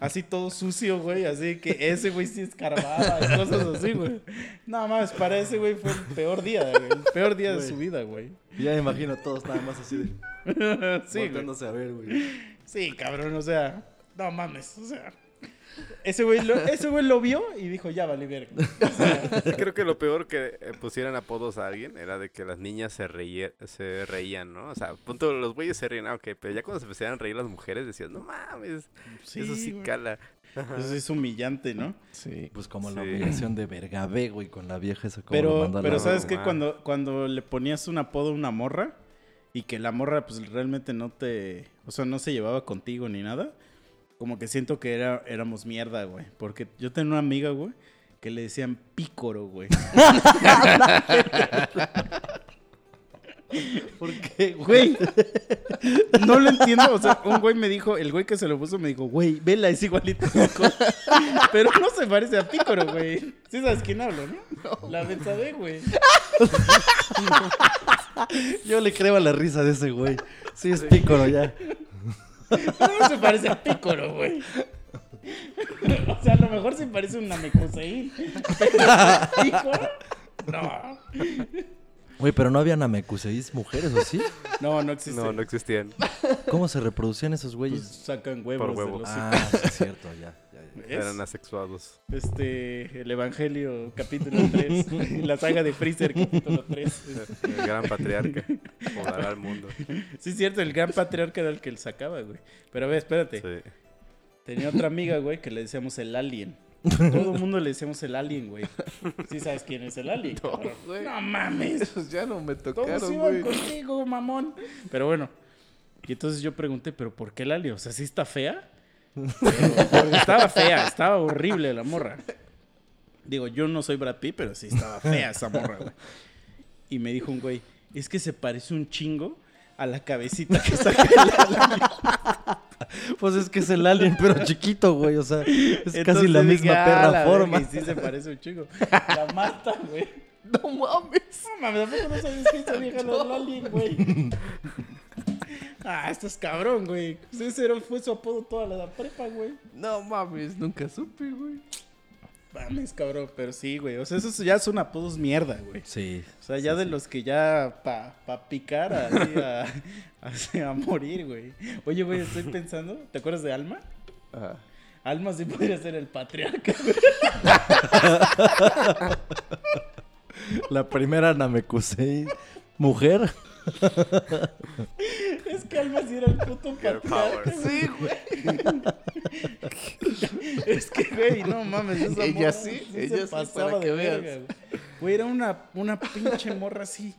así todo sucio, güey, así que ese güey sí escarbaba cosas así, güey. Nada más, para ese güey fue el peor día, güey, el peor día de su vida, güey. Ya me imagino todos nada más así de... Sí, güey. a ver, güey. Sí, cabrón, o sea, no mames, o sea. Ese güey lo, ese güey lo vio y dijo, ya vale verga. Creo que lo peor que eh, pusieran apodos a alguien era de que las niñas se, reía- se reían, ¿no? O sea, punto, los güeyes se ríen, ah, ok, pero ya cuando se empezaron a reír las mujeres decías, no mames, eso sí güey. cala. Eso es humillante, ¿no? Sí. Pues como la humillación de Vergabe, güey, con la vieja esa como lo Pero, la pero. ¿sabes qué? Cuando, cuando le ponías un apodo a una morra y que la morra pues realmente no te... O sea, no se llevaba contigo ni nada. Como que siento que era, éramos mierda, güey. Porque yo tenía una amiga, güey, que le decían pícoro, güey. ¿Por qué, güey? No lo entiendo. O sea, un güey me dijo, el güey que se lo puso me dijo, güey, vela, es igualito. Pero no se parece a Pícoro, güey. Sí sabes quién hablo, ¿no? La Betsabe, güey. Yo le creo a la risa de ese güey. Sí, es pícoro ya. No se parece a Pícoro, güey. O sea, a lo mejor se parece a un Namekusei. Pero Pícoro, no. Güey, pero no había namekuseis mujeres, ¿o sí? No, no existe. No, no existían. ¿Cómo se reproducían esos Pues güeyes? sacan huevos. Por de huevo. los Ah, sí, es cierto, ya. Eran asexuados. Este, el Evangelio, capítulo 3. la saga de Freezer, capítulo 3. El gran patriarca. Poblará al mundo. Sí, es cierto, el gran patriarca era el que él sacaba, güey. Pero a ver, espérate. Sí. Tenía otra amiga, güey, que le decíamos el alien. Todo el mundo le decíamos el alien, güey. ¿Sí sabes quién es el alien? No, cabrón? güey. No mames. Esos ya no me Todos tocaron, iban güey. contigo, mamón. Pero bueno. Y entonces yo pregunté, ¿pero por qué el alien? O sea, ¿sí está fea? Porque estaba fea, estaba horrible la morra. Digo, yo no soy Brad Pitt, pero sí estaba fea esa morra, güey. Y me dijo un güey, es que se parece un chingo a la cabecita que saca el alien. Pues es que es el alien, pero chiquito, güey. O sea, es casi la dije, misma "Ah, perra la forma. verga", Y sí se parece un chingo. La mata, güey. No mames. No mames, tampoco no sabes que esa vieja no alien, güey. Ah, esto es cabrón, güey. Ese fue su apodo toda la prepa, güey. No mames, nunca supe, güey. Mames, cabrón, pero sí, güey. O sea, esos ya son apodos mierda, güey. Sí. O sea, ya de los que ya pa, pa picar así a, así a morir, güey. Oye, güey, estoy pensando, ¿te acuerdas de Alma? Ajá. Alma sí podría ser el patriarca, güey. La primera Namekusei mujer. Es que Alma sí era el puto patriarca. Sí, güey. Es que, güey, no mames. Esa Ella morra sí, ella sí, pasaba para que de veas. verga, güey. Era una, una pinche morra así,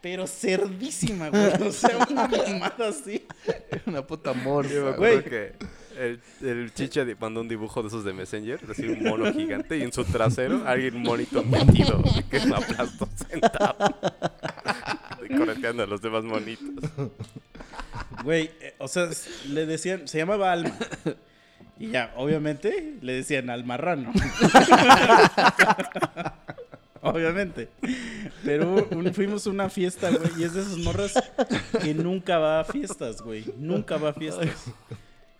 pero cerdísima, güey. O sea, una mamada así. Una puta morsa. Yo me güey. acuerdo que el, el chicha mandó un dibujo de esos de Messenger, así un mono gigante y en su trasero alguien un monito metido que lo aplastó sentado. Y correteando a los demás monitos. Güey, eh, o sea, le decían, se llamaba Alma. Y ya, obviamente, le decían al marrano. obviamente. Pero fuimos a una fiesta, güey, y es de esas morras que nunca va a fiestas, güey. Nunca va a fiestas.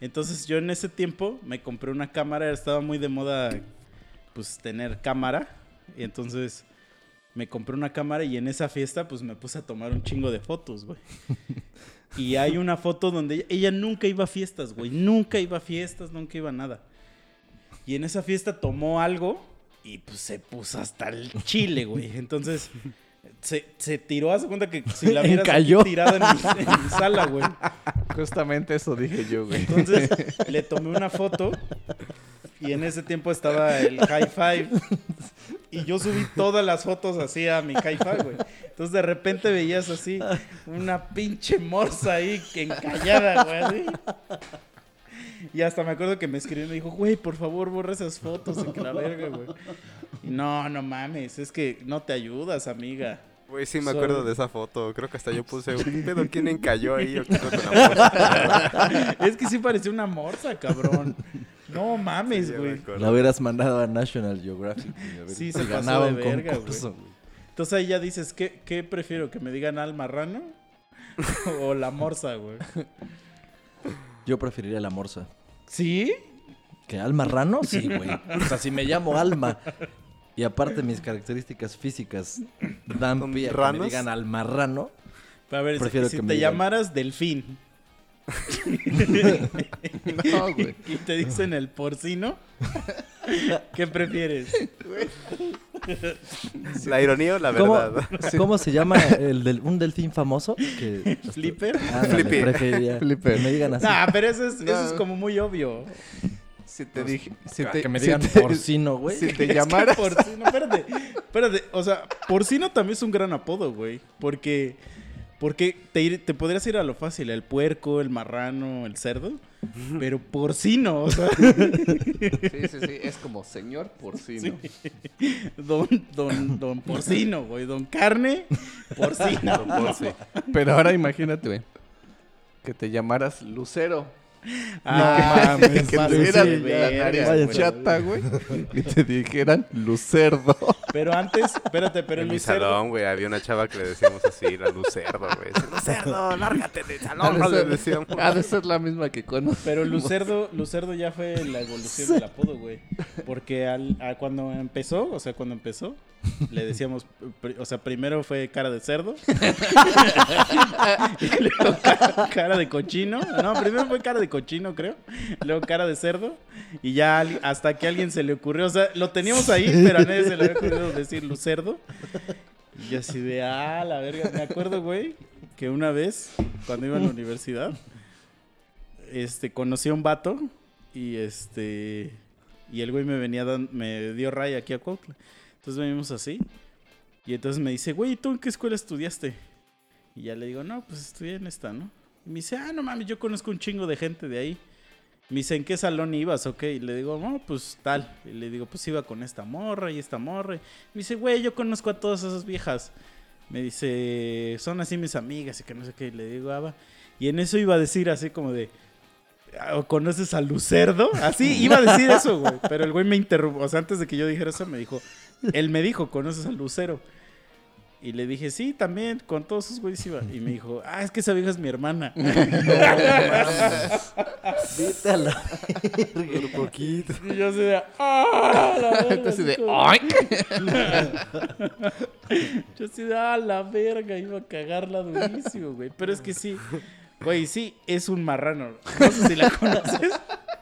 Entonces yo en ese tiempo me compré una cámara, estaba muy de moda, pues, tener cámara. Y entonces me compré una cámara y en esa fiesta, pues, me puse a tomar un chingo de fotos, güey. Y hay una foto donde ella, ella nunca iba a fiestas, güey. Nunca iba a fiestas, nunca iba a nada. Y en esa fiesta tomó algo y pues se puso hasta el chile, güey. Entonces se, se tiró, hace cuenta que si la vieras aquí Encalló. tirada en mi, en mi sala, güey. Justamente eso dije yo, güey. Entonces le tomé una foto y en ese tiempo estaba el high five. Y yo subí todas las fotos así a mi five, güey. Entonces de repente veías así una pinche morsa ahí que encallada, güey. así. Y hasta me acuerdo que me escribió y me dijo, güey, por favor, borra esas fotos y que la verga, güey. Y no, no mames, es que no te ayudas, amiga. Güey, sí me acuerdo de esa foto. Creo que hasta yo puse un pedo. ¿Quién encalló ahí? ¿O qué con la morsa? Es que sí parecía una morsa, cabrón. No mames, Sí, güey. acuerdo. La hubieras mandado a National Geographic. güey, a ver Sí, si se pasó ganaba de un verga, concurso, güey. Entonces ahí ya dices, ¿qué, qué prefiero? ¿Que me digan al marrano? ¿O la morsa, güey? Yo preferiría la morsa. ¿Sí? ¿Que al marrano? Sí, güey. O sea, si me llamo Alma y aparte mis características físicas dan ¿Son pie a que me digan al marrano, A ver, si- Prefiero si que te me digan. llamaras delfín No, güey. y te dicen el porcino, ¿qué prefieres? ¿La ironía o la ¿Cómo, verdad? ¿Cómo se llama el del, un delfín famoso? Que, ¿Flipper? Preferiría Flipper. que me digan así. Nah, pero eso es, eso es como muy obvio. Si te dije. Si te, que me si digan te- porcino, güey. Si te Es que llamaras. porcino, espérate, espérate. O sea, porcino también es un gran apodo, güey. Porque, porque te, ir- te podrías ir a lo fácil, el puerco, el marrano, el cerdo. Pero porcino, o sea, Sí, sí, sí. Es como señor porcino. don, don, don porcino, güey. Don carne, porcino. Pero ahora imagínate, güey. Que te llamaras Lucero. Ah, que mames, te vas a dieran de la nariz chata, güey. Y te dijeran Lucerdo. Pero antes, espérate, pero en el mi lucerdo. salón, güey, había una chava que le decíamos así, la Lucerdo, güey. Lucerdo, lárgate del Ha salón, de no le decíamos. ha de ser la misma que conozco. Pero Lucerdo, Lucerdo ya fue la evolución del apodo, güey. Porque al, a cuando empezó, o sea, cuando empezó, le decíamos, o sea, primero fue cara de cerdo. y luego ca- cara de cochino. No, primero fue cara de cochino, creo. Luego cara de cerdo. Y ya hasta que a alguien se le ocurrió, o sea, lo teníamos ahí, pero a nadie se le había ocurrido decir lucerdo. Y yo así de, ah, la verga. Me acuerdo, güey, que una vez, cuando iba a la universidad, este, conocí a un vato y este, y el güey me venía dan- me dio raya aquí a Cuautla. Entonces venimos así. Y entonces me dice, güey, ¿y ¿tú en qué escuela estudiaste? Y ya le digo, no, pues estudié en esta, ¿no? Y me dice, ah, no mames, yo conozco un chingo de gente de ahí. Me dice, ¿en qué salón ibas? Ok. Y le digo, no, pues tal. Y le digo, pues iba con esta morra y esta morra. Me dice, güey, yo conozco a todas esas viejas. Me dice, son así mis amigas y que no sé qué. Y le digo, ah, va. Y en eso iba a decir así como de, "Ah, ¿o conoces a Lucerdo? Así iba a decir eso, güey. Pero el güey me interrumpió. O sea, antes de que yo dijera eso, me dijo, él me dijo, ¿conoces al Lucero? Y le dije, sí, también, con todos esos güeyes iba. Y me dijo, ah, es que esa vieja es mi hermana. Vete a la Un poquito. Y yo así de, ¡ah! La verga, Así de, como- ¡ay! Yo así de, ¡ah, la verga! Iba a cagarla durísimo, güey. Pero es que sí, güey, sí, es un marrano. No sé si la conoces,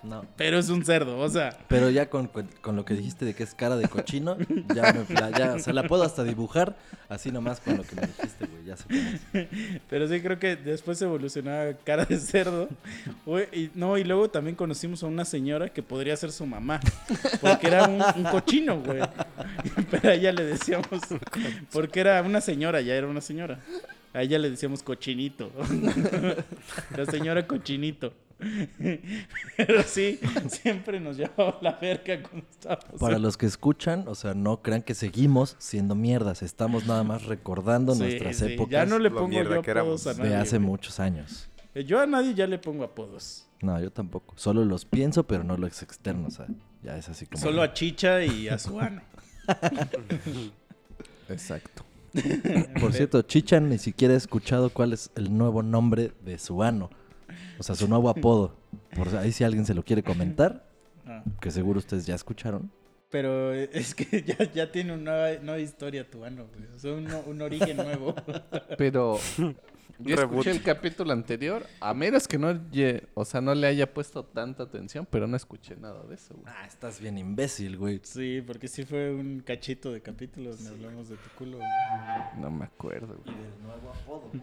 No. pero es un cerdo, o sea. Pero ya con, con- con lo que dijiste de que es cara de cochino, ya, me, la, ya, o sea, la puedo hasta dibujar así nomás con lo que me dijiste, güey. Ya cómo es. Pero sí creo que después evolucionó a cara de cerdo. Güey, y, no, y luego también conocimos a una señora que podría ser su mamá. Porque era un, un cochino, güey. Pero a ella le decíamos. Porque era una señora, ya era una señora. A ella le decíamos cochinito. La señora cochinito. Pero sí, siempre nos llevaba la verga cuando estábamos. Para los que escuchan, o sea, no crean que seguimos siendo mierdas. Estamos nada más recordando Sí, nuestras sí, épocas Ya no le pongo mierda yo que apodos a nadie. de hace güey. muchos años. Eh, Yo a nadie ya le pongo apodos. No, yo tampoco. Solo los pienso, pero no los externos. O sea, ya es así como. Solo a Chicha y a su ano. Exacto. Por cierto, Chichan ni siquiera he escuchado cuál es el nuevo nombre de su ano. O sea, su nuevo apodo. Por ahí si alguien se lo quiere comentar, Ah. que seguro ustedes ya escucharon. Pero eh, es que ya, ya tiene una nueva, nueva historia tu ano, güey. O sea, un, un origen nuevo. Pero yo Reboot. escuché el capítulo anterior, a menos que no, o sea, no le haya puesto tanta atención, pero no escuché nada de eso, güey. Ah, estás bien imbécil, güey. Sí, porque sí fue un cachito de capítulos donde hablamos de tu culo. güey. No me acuerdo, güey. del nuevo apodo. O sea,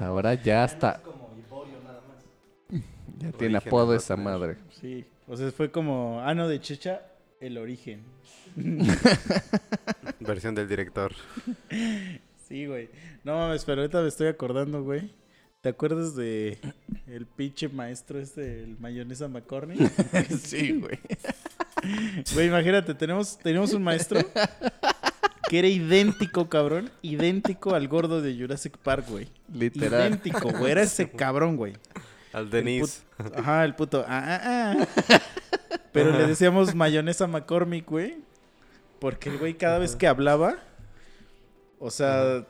ahora ya está, como Iborio nada más. ya tiene apodo esa madre. Sí. O sea, fue como ano de Chicha, el origen. Versión del director. Sí, güey. No mames, pero ahorita me estoy acordando, güey. ¿Te acuerdas de el pinche maestro este, el mayonesa McCorney? sí, güey. Güey, imagínate, tenemos, tenemos un maestro que era idéntico, cabrón. Idéntico al gordo de Jurassic Park, güey. Literal. Idéntico, güey. Era ese cabrón, güey. Al Denise. Ajá, el puto. Ah, ah, ah. Pero le decíamos mayonesa McCormick, güey. Porque el güey cada vez que hablaba, o sea,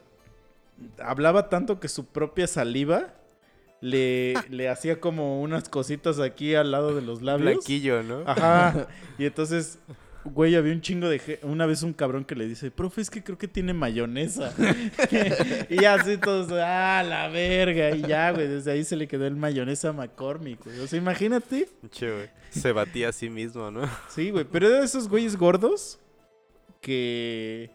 hablaba tanto que su propia saliva le, le hacía como unas cositas aquí al lado de los labios. Blanquillo, ¿no? Ajá. Y entonces, güey, había un chingo de... Una vez un cabrón que le dice, profe, es que creo que tiene mayonesa. y así todos, ah, la verga. Y ya, güey, desde ahí se le quedó el mayonesa McCormick, güey. O sea, imagínate. Che, güey. Se batía a sí mismo, ¿no? Sí, güey, pero era de esos güeyes gordos que...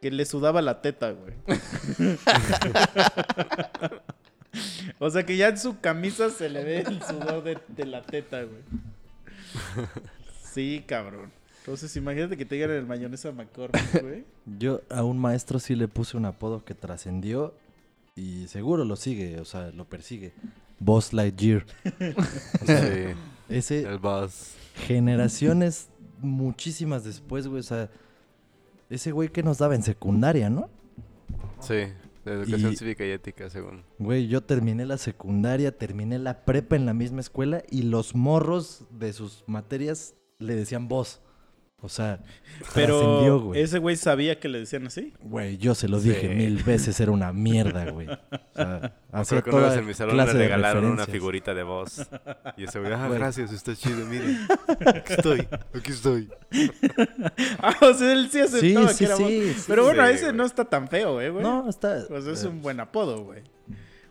Que le sudaba la teta, güey. o sea, que ya en su camisa se le ve el sudor de, de la teta, güey. Sí, cabrón. Entonces, imagínate que te digan el mayonesa McCormick, güey. Yo a un maestro sí le puse un apodo que trascendió y seguro lo sigue, o sea, lo persigue. Boss Lightyear. O sea, Sí. ese El boss. generaciones muchísimas después, güey, o sea, ese güey que nos daba en secundaria, ¿no? Sí. De educación Y- cívica y ética, según. Güey, yo terminé la secundaria, terminé la prepa en la misma escuela y los morros de sus materias le decían boss. O sea, Pero güey. ese güey sabía que le decían así. Güey, yo se lo dije mil veces, era una mierda, güey. O sea, hacía acuerdo que una toda vez en mi salón le regalaron una figurita de voz. Y ese güey, ah, Bueno. gracias, está chido, miren. Aquí estoy, aquí estoy. Ah, o sea, él sí aceptaba Sí, sí, que era sí, sí. Pero bueno, Sí, ese güey. no está tan feo, eh, güey. No, está... Sea, es eh, un buen apodo, güey.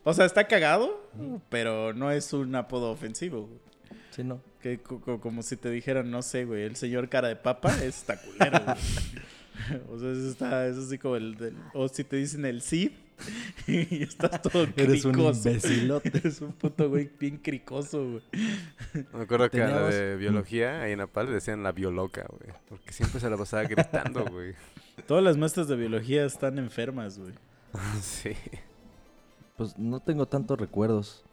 O sea, está cagado, pero no es un apodo ofensivo, güey. Sí, no. Que co- co- como si te dijeran, no sé, güey, el señor cara de papa es está culero, güey. O sea, eso está, eso así como el del... O si te dicen el Cid y estás todo Eres un cricoso. imbecilote. Eres un puto güey bien cricoso, güey. Me acuerdo que a la Teníamos- de biología, ahí en Apal, le decían la bioloca, güey. Porque siempre se la pasaba gritando, güey. Todas las maestras de biología están enfermas, güey. Sí. Pues no tengo tantos recuerdos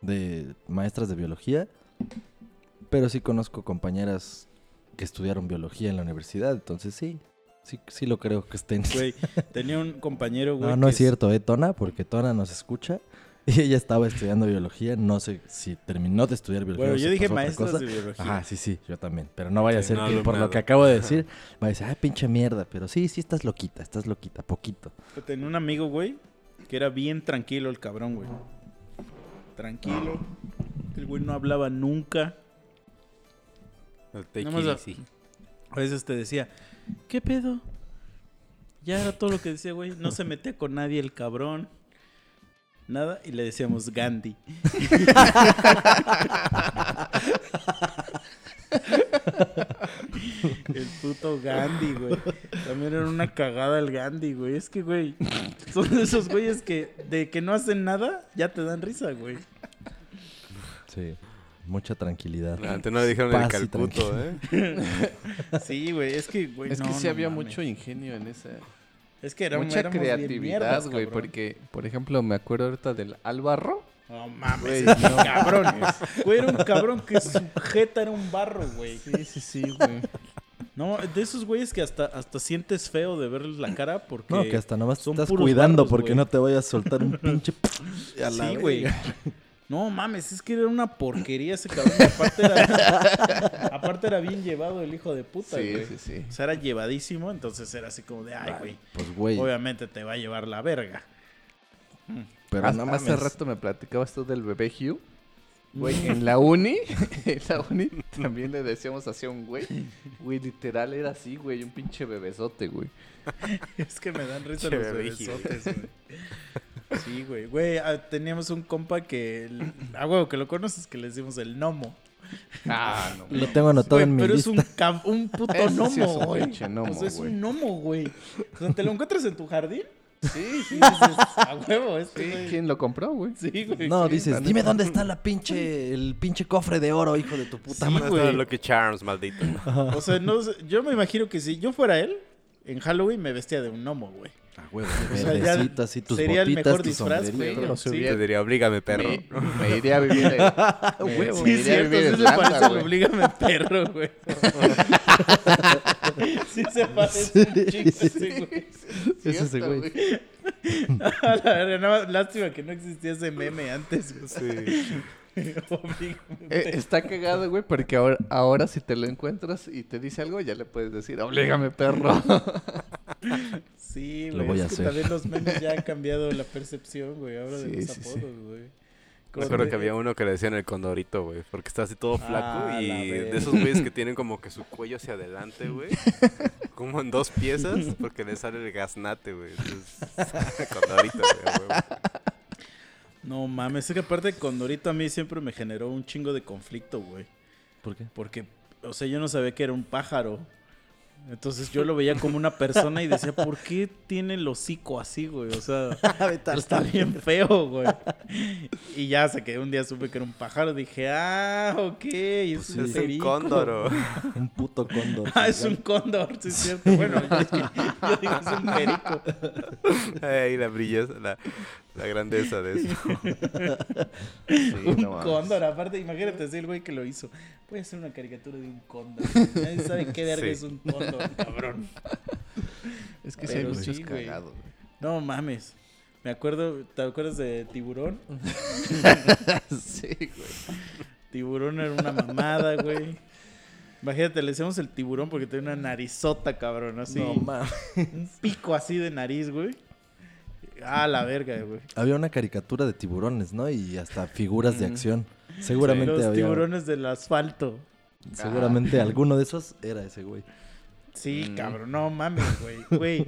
de maestras de biología, pero sí conozco compañeras que estudiaron biología en la universidad, entonces sí, sí, sí lo creo que estén. Güey, tenía un compañero, güey. no, no es cierto, ¿eh, Tona? Porque Tona nos escucha y ella estaba estudiando biología, no sé si terminó de estudiar biología. Bueno, yo dije cosa. de biología. Ajá, sí, sí, yo también. Pero no vaya a ser no que por lo que acabo de decir, va a decir, ah, pinche mierda. Pero sí, sí estás loquita, estás loquita, poquito. Tenía un amigo, güey, que era bien tranquilo el cabrón, güey. Tranquilo. El güey no hablaba nunca. La- easy. A veces te decía, ¿qué pedo? Ya era todo lo que decía, güey. No se metía con nadie el cabrón. Nada. Y le decíamos Gandhi. el puto Gandhi, güey. También era una cagada el Gandhi, güey. Es que, güey, son de esos güeyes que de que no hacen nada, ya te dan risa, güey. Sí, mucha tranquilidad. Antes no le dijeron el Paz calcuto, ¿eh? Sí, güey. Es que, güey. Es que no, sí no había mames. mucho ingenio en esa. Es que era mucha creatividad, güey. Porque, por ejemplo, me acuerdo ahorita del Álvaro. No mames, Güey, no cabrón. Güey, era un cabrón que su jeta era un barro, güey. Sí, sí, sí, güey. No, de esos güeyes que hasta, hasta sientes feo de verles la cara porque... No, que hasta nomás son estás cuidando barros, porque güey. no te vayas a soltar un pinche... a la Sí, güey. No mames, es que era una porquería ese cabrón. Aparte era, aparte era bien llevado el hijo de puta, Sí, güey. sí, sí. O sea, era llevadísimo, entonces era así como de, ay, güey. Pues, güey. Obviamente te va a llevar la verga. Pero Ah, no Hace mames. rato me platicabas tú del bebé Hugh. Güey, en la uni, en la uni también le decíamos así a un güey. Güey, literal era así, güey, un pinche bebesote, güey. Es que me dan risa Che, los bebé, bebesotes, güey. Sí, güey. Güey, ah, teníamos un compa que... el- Ah, güey, que lo conoces, que le decimos el gnomo. Ah, no. Lo tengo anotado Güey, en mi pero lista. es un, cab- un puto Ese sí gnomo, es un güey. pinche gnomo, o sea, es güey. un gnomo, güey. O sea, te lo encuentras en tu jardín. Sí, sí, dices, a huevo, este güey. ¿Quién lo compró, güey? Sí, güey. No, sí. dices, dime dónde está la pinche, el pinche cofre de oro, hijo de tu puta Sí, madre. Güey. estaba Lucky Charms, maldito. O sea, no, yo me imagino que si yo fuera él, en Halloween me vestía de un gnomo, güey. Ah, huevo, O sea, ya verdecito, así tus sería el mejor tu disfraz, güey. Sí. Te diría, oblígame, perro. Me, me iría a vivir en... me- Sí, iría a vivir sí en güey. Oblígame Perro, güey. sí se parece un chingo ese, güey. Es ese güey. A la más, lástima que no existía ese meme antes, güey. Sí. Eh, está cagado, güey, porque ahora, ahora si te lo encuentras y te dice algo, ya le puedes decir, oblígame, perro. Sí, Lo güey. voy a es que hacer. también los memes ya han cambiado la percepción, güey, ahora de Sí, los sí, sí. apodos, güey. Me acuerdo que había uno que le decían el condorito, güey. Porque está así todo flaco Ah, y de esos güeyes que tienen como que su cuello hacia adelante, güey. Como en dos piezas porque le sale el gaznate, güey. Entonces, condorito, güey. No mames, es que aparte Condorito a mí siempre me generó un chingo de conflicto, güey. ¿Por qué? Porque, o sea, yo no sabía que era un pájaro. Entonces yo lo veía como una persona y decía, ¿por qué tiene el hocico así, güey? O sea, está bien feo, güey. Y ya hasta que un día supe que era un pájaro, dije, ah, ok, es Pues un Es un perico. cóndoro. Un puto cóndor. Ah, es un cóndor, sí es cierto. Bueno, yo, yo digo, es un perico. Ay, la brilleza, la, la grandeza de eso. Sí, Un no cóndor, aparte, imagínate así el güey que lo hizo. Voy a hacer una caricatura de un cóndor. Nadie sabe qué verga Sí. es un cóndor, cabrón. Es que Pero muchos sí, güey. cagados, güey. No mames. Me acuerdo, ¿te acuerdas de Tiburón? Sí, güey. Tiburón era una mamada, güey. Imagínate, le decíamos el tiburón porque tenía una narizota, cabrón, así. No mames. un pico así de nariz, güey. Ah, la verga, güey. Había una caricatura de tiburones, ¿no? Y hasta figuras de acción. Seguramente Los había. tiburones del asfalto. Seguramente alguno de esos era ese güey. Sí, Mm. cabrón, no mames, güey. Güey.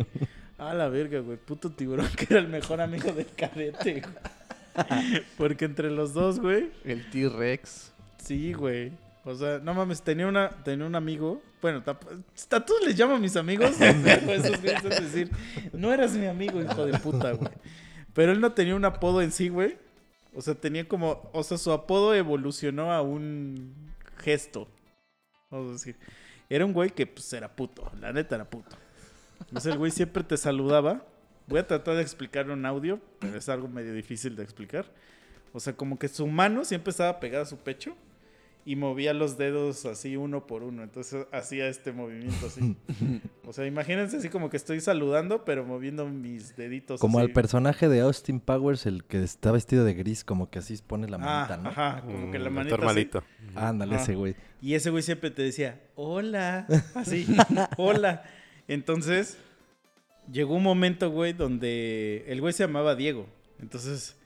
A la verga, güey. Puto tiburón que era el mejor amigo del cadete, güey. Porque entre los dos, güey. El T-Rex. Sí, güey. O sea, no mames, tenía una, tenía un amigo. Bueno, a todos les llamo a mis amigos. Es decir, no eras mi amigo, hijo de puta, güey. Pero él no tenía un apodo en sí, güey. O sea, tenía como. O sea, su apodo evolucionó a un gesto. Vamos a decir. Era un güey que, pues, era puto. La neta era puto. Entonces, el güey siempre te saludaba. Voy a tratar de explicar un audio, pero es algo medio difícil de explicar. O sea, como que su mano siempre estaba pegada a su pecho y movía los dedos así uno por uno. Entonces hacía este movimiento así. O sea, imagínense así como que estoy saludando, pero moviendo mis deditos. Como así. al personaje de Austin Powers, el que está vestido de gris, como que así pone la Ah, manita, ¿no? Ajá, como que la Mm, manita. doctor así. Ándale, Ajá. ese güey. Y ese güey siempre te decía, hola, así, hola. Entonces, llegó un momento, güey, donde el güey se llamaba Diego. Entonces,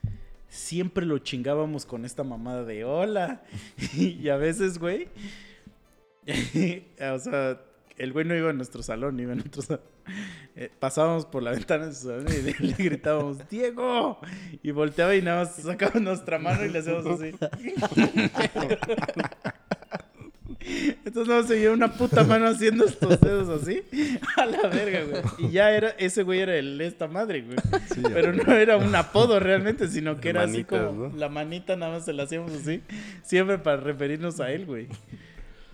siempre lo chingábamos con esta mamada de hola. Y a veces, güey, o sea, el güey no iba a nuestro salón, iba a nuestro salón. Eh, pasábamos por la ventana de su salón y le, gritábamos, Diego. Y volteaba y nada más sacaba nuestra mano y le hacíamos así. Entonces no se una puta mano haciendo estos dedos así. A la verga, güey. Y ya era, ese güey era el esta madre, güey. Pero no era un apodo realmente, sino que era así como ¿no? la manita nada más se la hacíamos así. Siempre para referirnos a él, güey.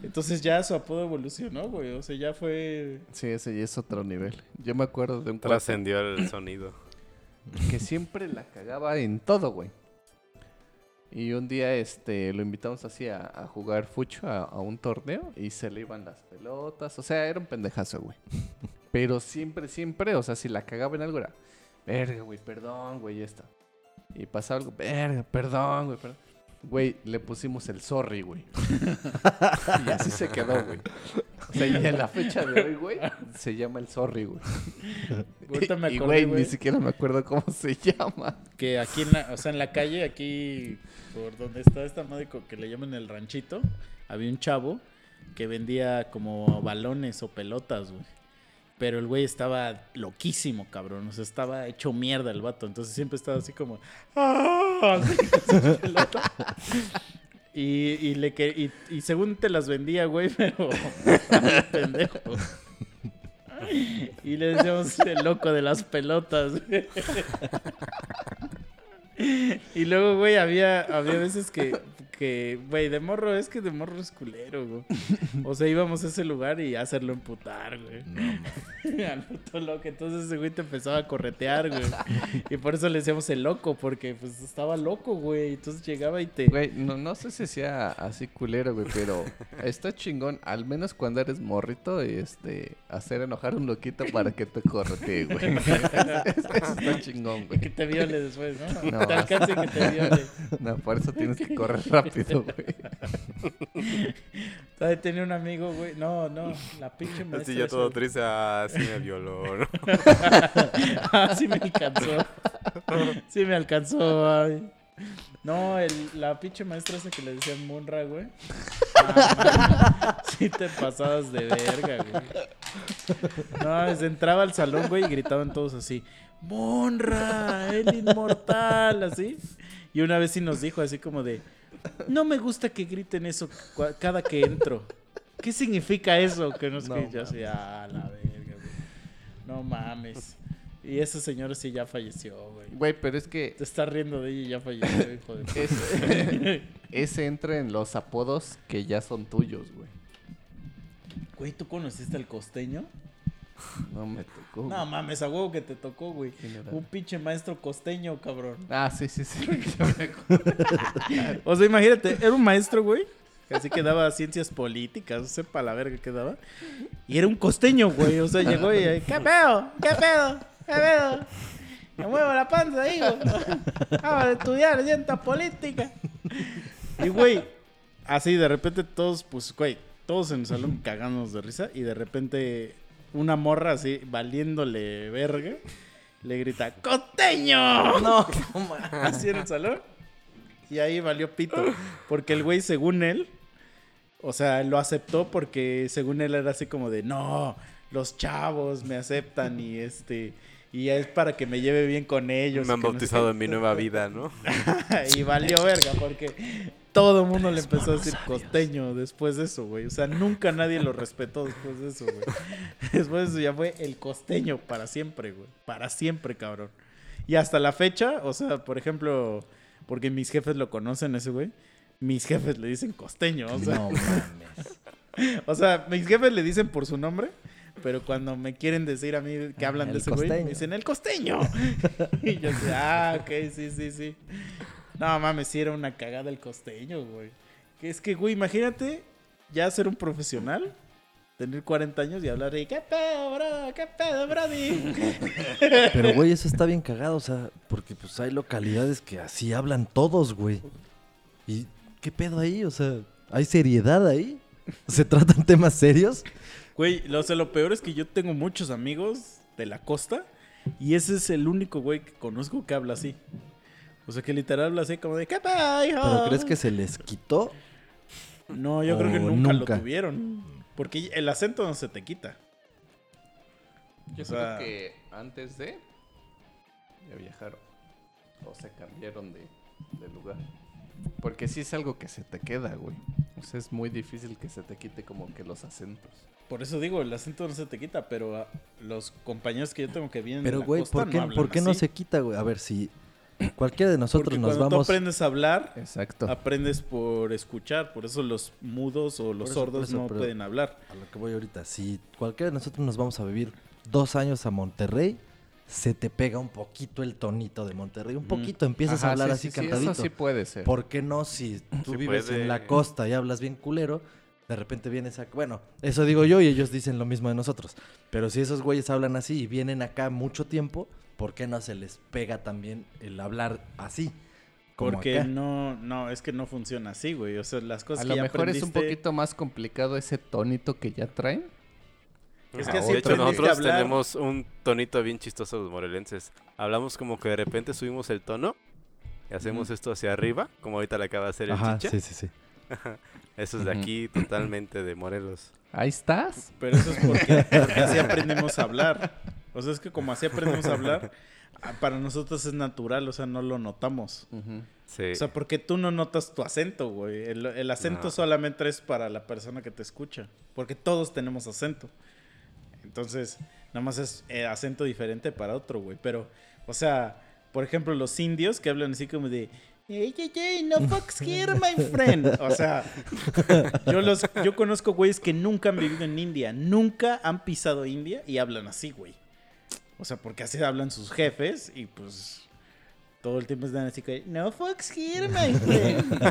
Entonces ya su apodo evolucionó, güey. O sea, ya fue. Sí, ese ya es otro nivel. Yo me acuerdo de un Trascendió el sonido. que siempre la cagaba en todo, güey. Y un día este lo invitamos así a, a jugar fucho a, a un torneo y se le iban las pelotas. O sea, era un pendejazo, güey. Pero siempre, siempre, o sea, si la cagaba en algo era, verga, güey, perdón, güey, esta. Y pasaba algo, verga, perdón, güey, perdón. Güey, le pusimos el sorry, güey. y así se quedó, güey. O sea, y en la fecha de hoy, güey, se llama el sorry, güey. Ahorita me y, güey, güey. ni siquiera me acuerdo cómo se llama. que aquí en la, o sea, en la calle, aquí por donde está esta madre que le llaman el ranchito, había un chavo que vendía como balones o pelotas, güey. Pero el güey estaba loquísimo, cabrón. O sea, estaba hecho mierda el vato. Entonces siempre estaba así como. "Ah". Y, y, le que, según te las vendía, güey, pero. pendejo. Y le decíamos el loco de las pelotas. Y luego, güey, había, había veces que, que, güey, de morro, es que de morro es culero, güey. O sea, íbamos a ese lugar y hacerlo emputar, güey. Al puto loco. Entonces ese güey te empezaba a corretear, güey. Y por eso le decíamos el loco, porque pues estaba loco, güey. Entonces llegaba y te... Güey, no, no sé si sea así culero, güey, pero está chingón, al menos cuando eres morrito, este, hacer enojar a un loquito para que te corretee, güey. Eso está chingón, y güey. que te viole después, ¿no? No. Te alcance que te viole. No, por eso tienes que correr rápido, güey. ¿Sabes? Tenía un amigo, güey. No, no, la pinche maestra. Así ya esa, todo triste. Ah, sí me violó. ¿no? Ah, sí me alcanzó. Sí me alcanzó. ay. No, el, la pinche maestra esa que le decían Munra, güey. Ah, sí te pasabas de verga, güey. No, se entraba al salón, güey, y gritaban todos así. Monra, el inmortal, así. Y una vez sí nos dijo así como de, no me gusta que griten eso cada que entro. ¿Qué significa eso? Que no sé No. Yo así, ah, la verga, güey. No mames. Y ese señor sí ya falleció, güey. Güey, pero es que Te estás riendo de ella y ya falleció, hijo de... es- ese entra en los apodos que ya son tuyos, güey. Güey, ¿tú conociste al costeño? No me tocó. No mames, a huevo que te tocó, güey. Un pinche maestro costeño, cabrón. Ah, sí, sí, sí. O sea, imagínate, era un maestro, güey. que Así que daba ciencias políticas, no sé para la verga que daba. Y era un costeño, güey. O sea, llegó y, ¿qué pedo? ¿Qué pedo? ¿Qué pedo? Me muevo la panza, hijo. Vamos a estudiar ciencia política. Y, güey, así de repente todos, pues, güey, todos en el salón cagándonos de risa y de repente una morra así, valiéndole verga, le grita, ¡Costeño! No, así en el salón. Y ahí valió pito. Porque el güey, según él, o sea, lo aceptó porque según él era así como de, no, los chavos me aceptan y este... Y es para que me lleve bien con ellos. Me han no sé bautizado qué". en mi nueva vida, ¿no? y valió verga porque todo el mundo le empezó a decir costeño después de eso, güey. O sea, nunca nadie lo respetó después de eso, güey. Después de eso ya fue el costeño para siempre, güey. Para siempre, cabrón. Y hasta la fecha, o sea, por ejemplo, porque mis jefes lo conocen ese güey. Mis jefes le dicen costeño, o sea, no mames. o sea, mis jefes le dicen por su nombre, pero cuando me quieren decir a mí que hablan El de ese güey, me dicen el costeño. y yo así, ah, ok, sí, sí, sí. No mames, sí era una cagada el costeño, güey. Que es que, güey, imagínate ya ser un profesional, tener 40 años y hablar de, ¿qué pedo, bro? ¿Qué pedo, brody? Pero, güey, eso está bien cagado, o sea, porque pues hay localidades que así hablan todos, güey. ¿Y qué pedo ahí? O sea, ¿hay seriedad ahí? ¿Se tratan temas serios? Güey, lo, o sea, lo peor es que yo tengo muchos amigos de la costa y ese es el único güey que conozco que habla así. O sea, que literal habla así como de, ¿qué hijo?" ¿Pero crees que se les quitó? No, yo creo que nunca, nunca. lo tuvieron. Porque el acento no se te quita. Yo O sea- creo que antes de ya viajaron o se cambiaron de, de lugar. Porque sí es algo que se te queda, güey. O sea, es muy difícil que se te quite como que los acentos. Por eso digo, el acento no se te quita, pero ah, los compañeros que yo tengo que vienen de Pero, la güey, costa ¿por qué, no ¿por qué no se quita, güey? A ver, si cualquiera de nosotros Porque nos cuando vamos... tú aprendes a hablar, Exacto. aprendes por escuchar. Por eso los mudos o los eso, sordos eso, no pero- pueden hablar. A lo que voy ahorita, si cualquiera de nosotros nos vamos a vivir dos años a Monterrey, se te pega un poquito el tonito de Monterrey. Un poquito empiezas Ajá, a hablar sí, así sí, sí, cantadito. eso sí puede ser. ¿Por qué no si tú Sí vives puede. en la costa y hablas bien culero? De repente vienes acá. Bueno, eso digo yo y ellos dicen lo mismo de nosotros. Pero si esos güeyes hablan así y vienen acá mucho tiempo, ¿por qué no se les pega también el hablar así? Como Porque acá? no, no, es que no funciona así, güey. O sea, las cosas A que lo ya mejor es un poquito más complicado ese tonito que ya traen. Es que de así hecho, aprendiste a nosotros hablar. tenemos un tonito bien chistoso los morelenses. Hablamos como que de repente subimos el tono y hacemos esto hacia arriba, como ahorita le acaba de hacer el Ajá, chicha. sí, sí, sí. Eso es de aquí, totalmente de Morelos. Ahí estás. Pero eso es porque, porque así aprendimos a hablar. O sea, es que como así aprendimos a hablar, para nosotros es natural, o sea, no lo notamos. Sí. O sea, porque tú no notas tu acento, güey. El, el acento No. solamente es para la persona que te escucha. Porque todos tenemos acento. Entonces, nada más es eh, acento diferente para otro, güey. Pero, o sea, por ejemplo, los indios que hablan así como de... Hey, hey, hey, no fucks here, my friend. O sea, yo, los, yo conozco güeyes que nunca han vivido en India, nunca han pisado India y hablan así, güey. O sea, porque así hablan sus jefes y pues todo el tiempo están así que, no fucks here, my friend.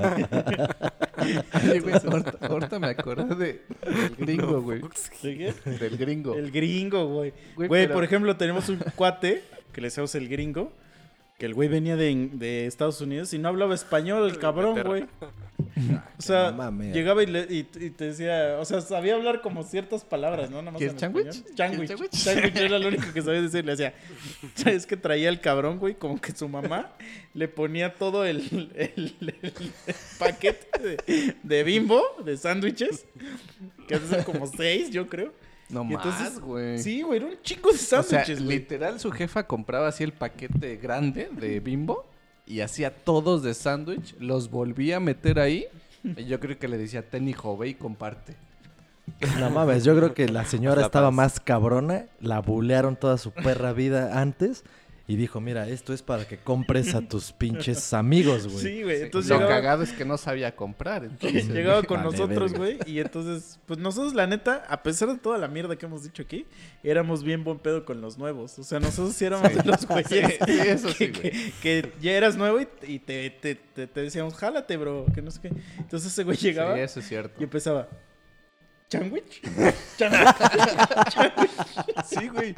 Ahorita, me acordé de, del gringo, güey. ¿Sí qué? Del gringo. El gringo, güey. Güey, pero- por ejemplo, tenemos un cuate que le decíamos el gringo, que el güey venía de, de Estados Unidos y no hablaba español, el cabrón, güey. O sea, llegaba y, le- y- y te decía, o sea, sabía hablar como ciertas palabras, ¿no? Nada más español. ¿Quieres Sándwich. sándwich? Sándwich era lo único que sabía decir. Le decía, ¿sabes que traía el cabrón, güey? Como que su mamá le ponía todo el, el- el paquete de, de bimbo, de sándwiches, que hacen como seis, yo creo. No Y más, entonces- güey. Sí, güey, era un chingo de o sea, sándwiches, literal, su jefa compraba así el paquete grande de bimbo y hacía todos de sándwich, los volvía a meter ahí. Y yo creo que le decía, ten hijo, ve y comparte. No mames, yo creo que la señora La estaba paz. más cabrona, la bulearon toda su perra vida antes y dijo, mira, esto es para que compres a tus pinches amigos, güey. Sí, güey. Entonces Lo llegaba, cagado es que no sabía comprar. entonces- llegaba con Vale, nosotros, güey. Y entonces, pues nosotros, la neta, a pesar de toda la mierda que hemos dicho aquí, éramos bien buen pedo con los nuevos. O sea, nosotros sí éramos de los güeyes. Sí, sí, eso sí, que, que- que ya eras nuevo y, y te, te, te- te decíamos, jálate, bro. Que no sé qué. Entonces ese güey llegaba Sí, eso es cierto. y empezaba. ¿Sandwich? ¿Sandwich? Sí, güey.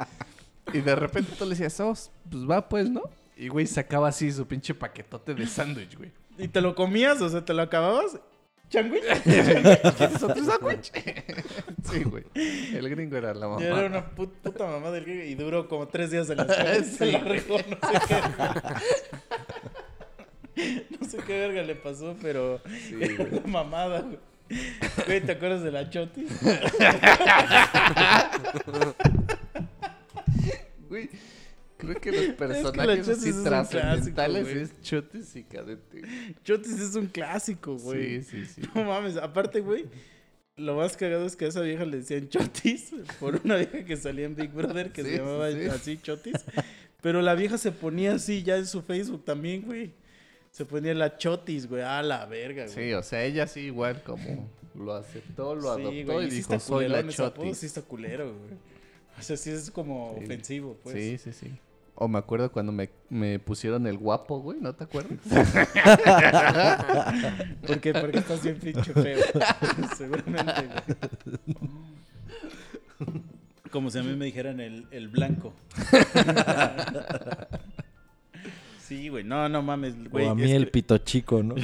Y de repente tú le decías, oh, pues va, pues, ¿no? Y, güey, sacaba así su pinche paquetote de sándwich, güey. Y te lo comías, o sea, te lo acababas ¿Changuich? ¿Quieres otro sándwich? sí, güey. El gringo era la mamá. Era una put- puta mamá del gringo y duró como tres días en la escuela. Se la regó, no sé qué. No sé qué verga le pasó, pero Sí, era güey. una mamada, güey. Güey, ¿te acuerdas de la Choti? Güey, creo que los personajes así es trascendentales es Chotis y Cadete. Chotis es un clásico, güey. Sí, sí, sí. No mames, aparte, güey, lo más cagado es que a esa vieja le decían Chotis por una vieja que salía en Big Brother que Sí, se llamaba sí, sí. así Chotis. Pero la vieja se ponía así ya en su Facebook también, güey. Se ponía la Chotis, güey. A la verga, güey. Sí, o sea, ella sí igual como lo aceptó, lo Sí, adoptó güey, y dijo, soy la apodo, Chotis. Sí está culero, güey. O sea, sí es como Sí. ofensivo, pues. Sí, sí, sí. O me acuerdo cuando me, me pusieron el guapo, güey, ¿no te acuerdas? ¿Por qué? Porque estás bien pinche feo. Seguramente, güey. Como si a mí me dijeran el, el blanco. Sí, güey. No, no mames, güey. o a mí es el que- pito chico, ¿no?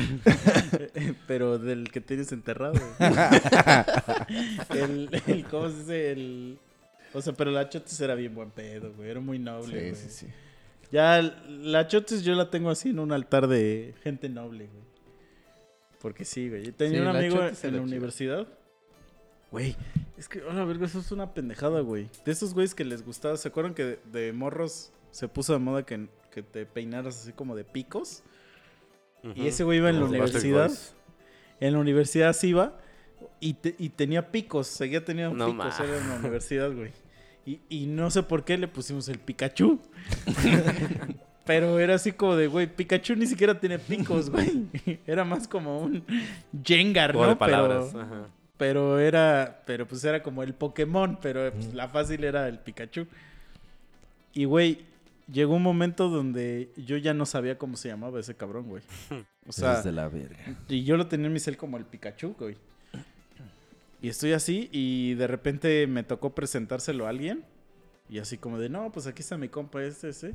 Pero del que tienes enterrado. el, el, ¿cómo se dice? El... O sea, pero la Chotis era bien buen pedo, güey. Era muy noble, Sí, güey. sí, sí. Ya la Chotis yo la tengo así en un altar de gente noble, güey. Porque sí, güey. Yo Tenía Sí, un amigo en la universidad. Güey, es que, hola, verga, eso es una pendejada, güey. De esos güeyes que les gustaba, ¿se acuerdan que de, de morros se puso de moda que, que te peinaras así como de picos? Y ese güey iba en la universidad. En la universidad sí iba y, te- y tenía picos, seguía teniendo No picos era en la universidad, güey. Y, y no sé por qué le pusimos el Pikachu. Pero era así como de, güey, Pikachu ni siquiera tiene picos, güey. Era más como un Jengar, ¿no? de palabras. Pero, ajá. pero era, pero pues era como el Pokémon, pero pues, la fácil era el Pikachu. Y, güey, llegó un momento donde yo ya no sabía cómo se llamaba ese cabrón, güey. O sea, es de la verga. y yo lo tenía en mi cel como el Pikachu, güey. Y estoy así y de repente me tocó presentárselo a alguien. Y así como de, no, pues aquí está mi compa este, ese.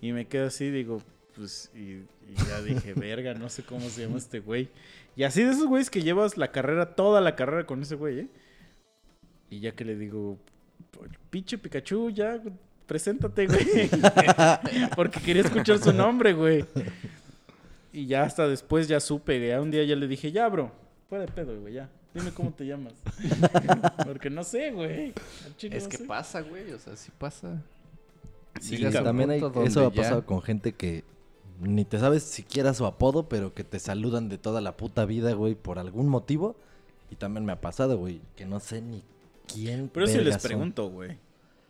Y me quedo así, digo, pues, y, y ya dije, verga, no sé cómo se llama este güey. Y así de esos güeyes que llevas la carrera, toda la carrera con ese güey, ¿eh? Y ya que le digo, pinche Pikachu, ya, preséntate, güey. Porque quería escuchar su nombre, güey. Y ya hasta después ya supe, güey. Ya un día ya le dije, ya, bro, fuera de pedo, güey, ya. Dime cómo te llamas. Porque no sé, güey. Es no que sé. pasa, güey, o sea, sí pasa. Sí, un También hay, eso ha ya- pasado con gente que ni te sabes siquiera su apodo, pero que te saludan de toda la puta vida, güey, por algún motivo. Y también me ha pasado, güey, que no sé ni quién. Pero sí les pregunto, güey.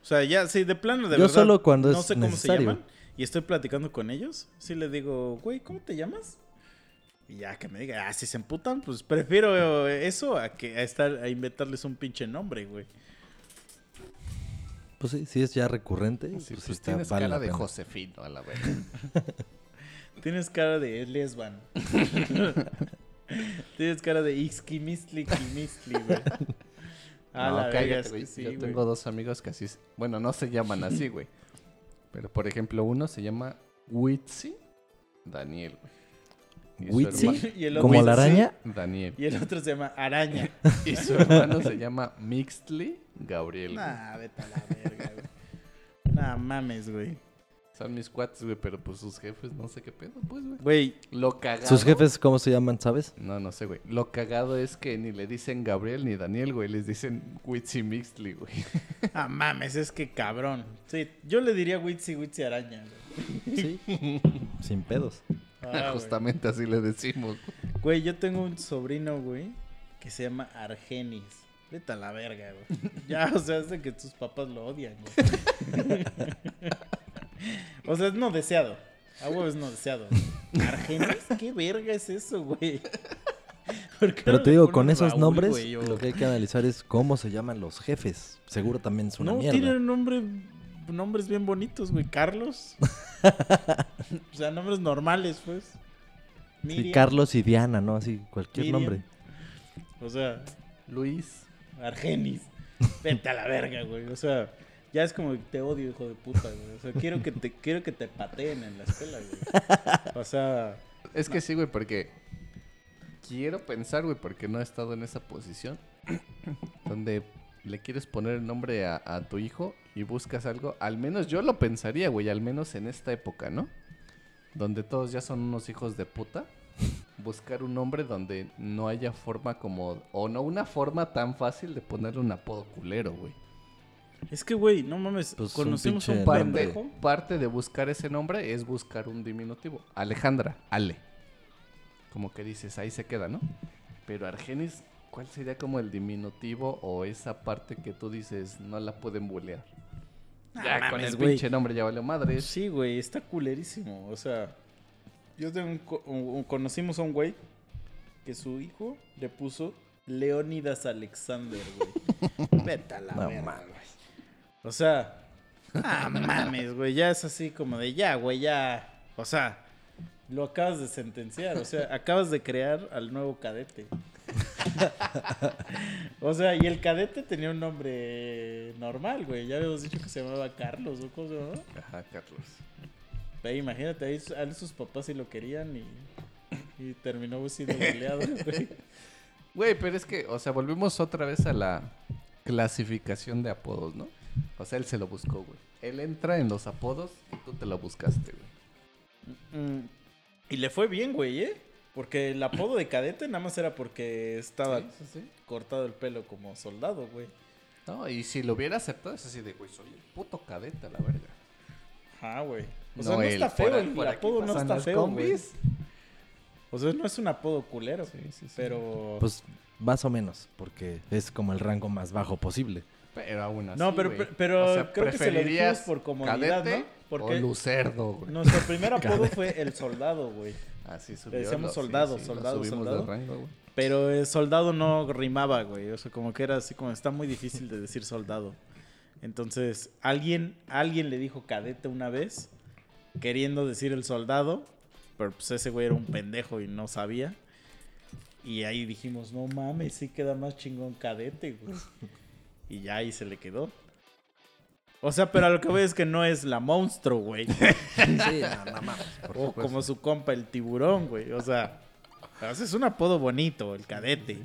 O sea, ya, sí, de plano, de Yo verdad. solo cuando no es sé cómo necesario. se llaman. Y estoy platicando con ellos. Sí le digo, güey, ¿cómo te llamas? Y ya que me diga, ah, si se emputan, pues prefiero eso a que a estar a inventarles un pinche nombre, güey. Pues sí, si es ya recurrente. Sí, pues, pues está- tienes vale cara la de pena. Josefino, a la vez. Tienes cara de lesban. Tienes cara de Ixquimistli, Quimistli, güey. A no, la cállate, güey. sí, Yo güey. tengo dos amigos que así... Bueno, no se llaman así, güey. Pero, por ejemplo, uno se llama Witsi Daniel, güey. Y ¿Witsi? herma- Y el otro ¿Como la araña? Daniel. Y el otro se llama Araña. Y su hermano se llama Mixtli Gabriel. Nah, vete a la verga, güey. Nah, mames, güey. Son mis cuates, güey, pero pues sus jefes no sé qué pedo, pues, güey. Güey, Lo cagado... ¿Sus jefes cómo se llaman, sabes? No, no sé, güey. Lo cagado es que ni le dicen Gabriel ni Daniel, güey. Les dicen Witsi Mixtli, güey. ah, mames, es que cabrón. Sí, yo le diría Witsi, Witsi Araña, güey. Sí. Sin pedos. Ah. Justamente así le decimos. Güey, yo tengo un sobrino, güey, que se llama Argenis. Vete a la verga, güey. Ya, o sea, es de que tus papás lo odian, güey. o sea, es no deseado. A huevo es no deseado. ¿Argenis? ¿Qué verga es eso, güey? ¿Por qué Pero no te digo, con esos Raúl, nombres, güey, o- lo que hay que analizar es cómo se llaman los jefes. Seguro también es una no, mierda. tienen nombre, nombres bien bonitos, güey. Carlos. o sea, nombres normales, pues. Sí. Carlos y Diana, ¿no? Así, cualquier Miriam. nombre. O sea, Luis. Argenis. Vete a la verga, güey. O sea, ya es como te odio, hijo de puta, güey. O sea, quiero que te, quiero que te pateen en la escuela, güey. O sea, Es que sí, güey, porque quiero pensar, güey, porque no he estado en esa posición, donde le quieres poner el nombre a, a tu hijo y buscas algo, al menos yo lo pensaría, güey, al menos en esta época, ¿no? Donde todos ya son unos hijos de puta. Buscar un nombre donde no haya forma como, o no una forma tan fácil de ponerle un apodo culero, güey. Es que, güey, no mames, Pues un conocimos a un, nombre. pendejo. parte de buscar ese nombre es buscar un diminutivo. Alejandra, Ale. Como que dices, ahí se queda, ¿no? Pero Argenis, ¿cuál sería como el diminutivo o esa parte que tú dices no la pueden bulear? Ya con mames, el pinche nombre ya valió madre. Sí, güey, está culerísimo. O sea, yo tengo un co- un- un- conocimos a un güey que su hijo le puso Leónidas Alexander, güey. Vete a la No verga, mames. güey. O sea, ah, mames, güey, ya es así como de ya, güey, ya. O sea, lo acabas de sentenciar, o sea, acabas de crear al nuevo cadete. O sea, y el cadete tenía un nombre normal, güey. Ya habíamos dicho que se llamaba Carlos, ¿o se llamaba? Ajá, Carlos. Ve, imagínate, ahí a sus papás sí lo querían y, y terminó siendo goleado, güey. Güey, pero es que, o sea, volvemos otra vez a la clasificación de apodos, ¿no? O sea, él se lo buscó, güey. Él entra en los apodos y tú te lo buscaste, güey. Mm, Y le fue bien, güey, ¿eh? Porque el apodo de cadete nada más era porque estaba Sí, sí, sí. cortado el pelo como soldado, güey. No, y si lo hubiera aceptado es así de, güey, soy el puto cadete a la verga. Ajá, güey. O No, sea, no está feo, el apodo no está feo, güey. combis. O sea, no es un apodo culero, Sí, sí, sí. pero... Pues más o menos, porque es como el rango más bajo posible. Pero aún así, no, pero, pero, pero O sea, creo que se lo dijimos ¿preferirías por comodidad, cadete ¿no? o lucerdo, güey. nuestro primer apodo fue el soldado, güey. Así subió. decíamos lo- soldado, soldado, subimos de soldado. rango, güey. Pero el soldado no rimaba, güey. O sea, como que era así como está muy difícil de decir soldado. Entonces, alguien, alguien le dijo cadete una vez, queriendo decir el soldado, pero pues ese güey era un pendejo y no sabía. Y ahí dijimos, no mames, sí queda más chingón cadete, güey. Y ya ahí se le quedó. O sea, pero a lo que voy es que no es la monstruo, güey. Sí, mames. por O como su compa el tiburón, güey. O sea, es un apodo bonito, el cadete.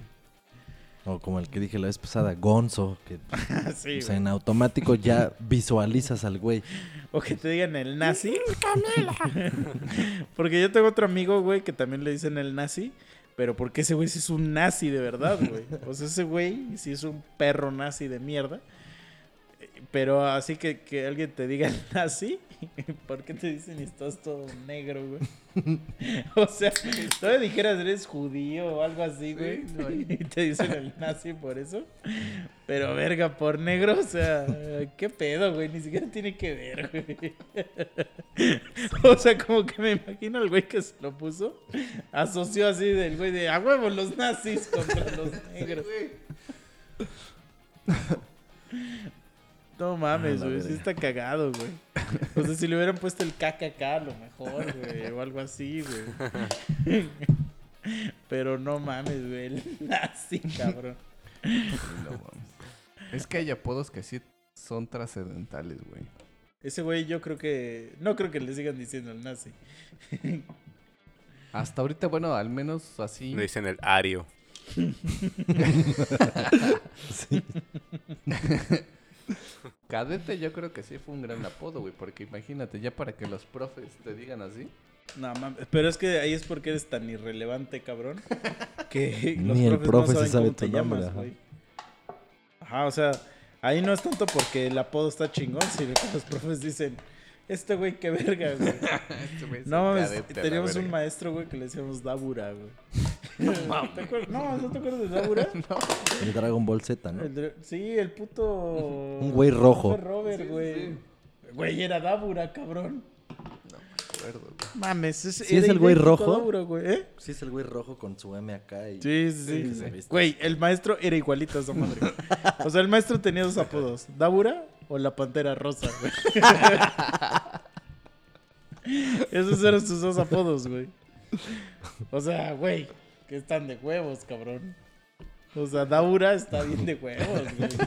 O como el que dije la vez pasada, Gonzo, que Sí, o sea, güey. en automático ya visualizas al güey. O que te digan el nazi. porque yo tengo otro amigo, güey, que también le dicen el nazi. Pero porque ese güey sí es un nazi de verdad, güey. O sea, ese güey sí es un perro nazi de mierda. Pero así que, que alguien te diga el nazi, ¿por qué te dicen y estás todo negro, güey? O sea, todavía dijeras eres judío o algo así, güey. Sí, no hay- Y te dicen el nazi por eso. Pero verga, por negro, o sea, ¿qué pedo, güey? Ni siquiera tiene que ver, güey. O sea, como que me imagino al güey que se lo puso, asoció así del güey de a huevo los nazis contra los negros. No mames, Ah, güey, sí está cagado, güey. O sea, si le hubieran puesto el KKK a lo mejor, güey, o algo así, güey. Pero no mames, güey, el nazi, cabrón. No mames. Es que hay apodos que sí son trascendentales, güey. Ese güey yo creo que... No creo que le sigan diciendo el nazi. Hasta ahorita, bueno, al menos así. Le dicen el Ario. Cadete yo creo que sí fue un gran apodo, güey. Porque imagínate, ya para que los profes te digan así. No mames, pero es que ahí es porque eres tan irrelevante, cabrón. Que los Ni el profes profe no se sabe cómo te tu nombre, llamas, ajá. güey. Ajá, o sea, ahí no es tanto porque el apodo está chingón, sino que los profes dicen, este güey qué verga, güey. Este güey es No, mames, cadete a la teníamos un verga. maestro, güey, que le decíamos Dabura, güey. ¿Te acuerdas? No, ¿no te acuerdas de Dabura? El Dragon Ball Z, ¿no? El sí, el puto... Un güey rojo. Robert, güey. Güey, era Dabura, cabrón. acuerdo, güey. Mames, es, ¿Sí es el güey rojo? Dabura, güey, ¿eh? Sí, es el güey rojo con su M acá y... Sí, sí, sí. Sí, sí, sí. Güey, el maestro era igualito a esa madre. O sea, el maestro tenía dos apodos. ¿Dabura o la pantera rosa, güey? Esos eran sus dos apodos, güey. O sea, güey, que están de huevos, cabrón. O sea, Daura está bien de huevos, güey.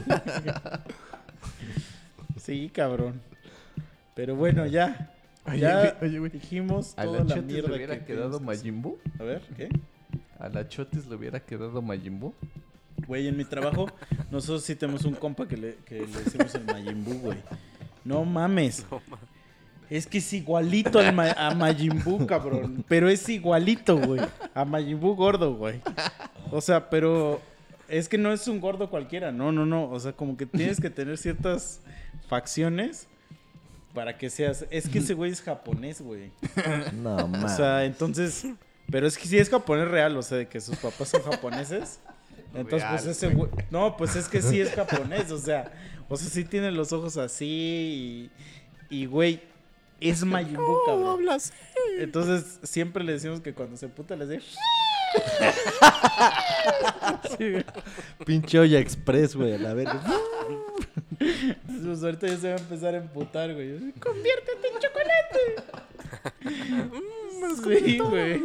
Sí, cabrón. Pero bueno, ya. Oye, ya oye, güey. dijimos A toda la la Chetes mierda le hubiera que quedado decir. A ver, ¿qué? a la Chotis le hubiera quedado Majin Buu. Güey, en mi trabajo, nosotros sí tenemos un compa que le, que le decimos el Majin Buu, güey. No mames. Es que es igualito al Ma- a Majin Buu, cabrón. Pero es igualito, güey. A Majin Buu gordo, güey. O sea, pero es que no es un gordo cualquiera. No, no, no. O sea, como que tienes que tener ciertas facciones para que seas... Es que ese güey es japonés, güey. No, O mames. sea, entonces. Pero es que sí es japonés real, o sea, de que sus papás son japoneses. Entonces, pues ese güey. No, pues es que sí es japonés, o sea. O sea, sí tiene los ojos así. Y, y, güey, es Majin Buu, cabrón. Entonces, siempre le decimos que cuando se puta le dice. Sí, güey. Pinche olla express, güey, a la verga. Pues ahorita ya se va a empezar a emputar, güey. ¡Conviértete en chocolate! sí, güey.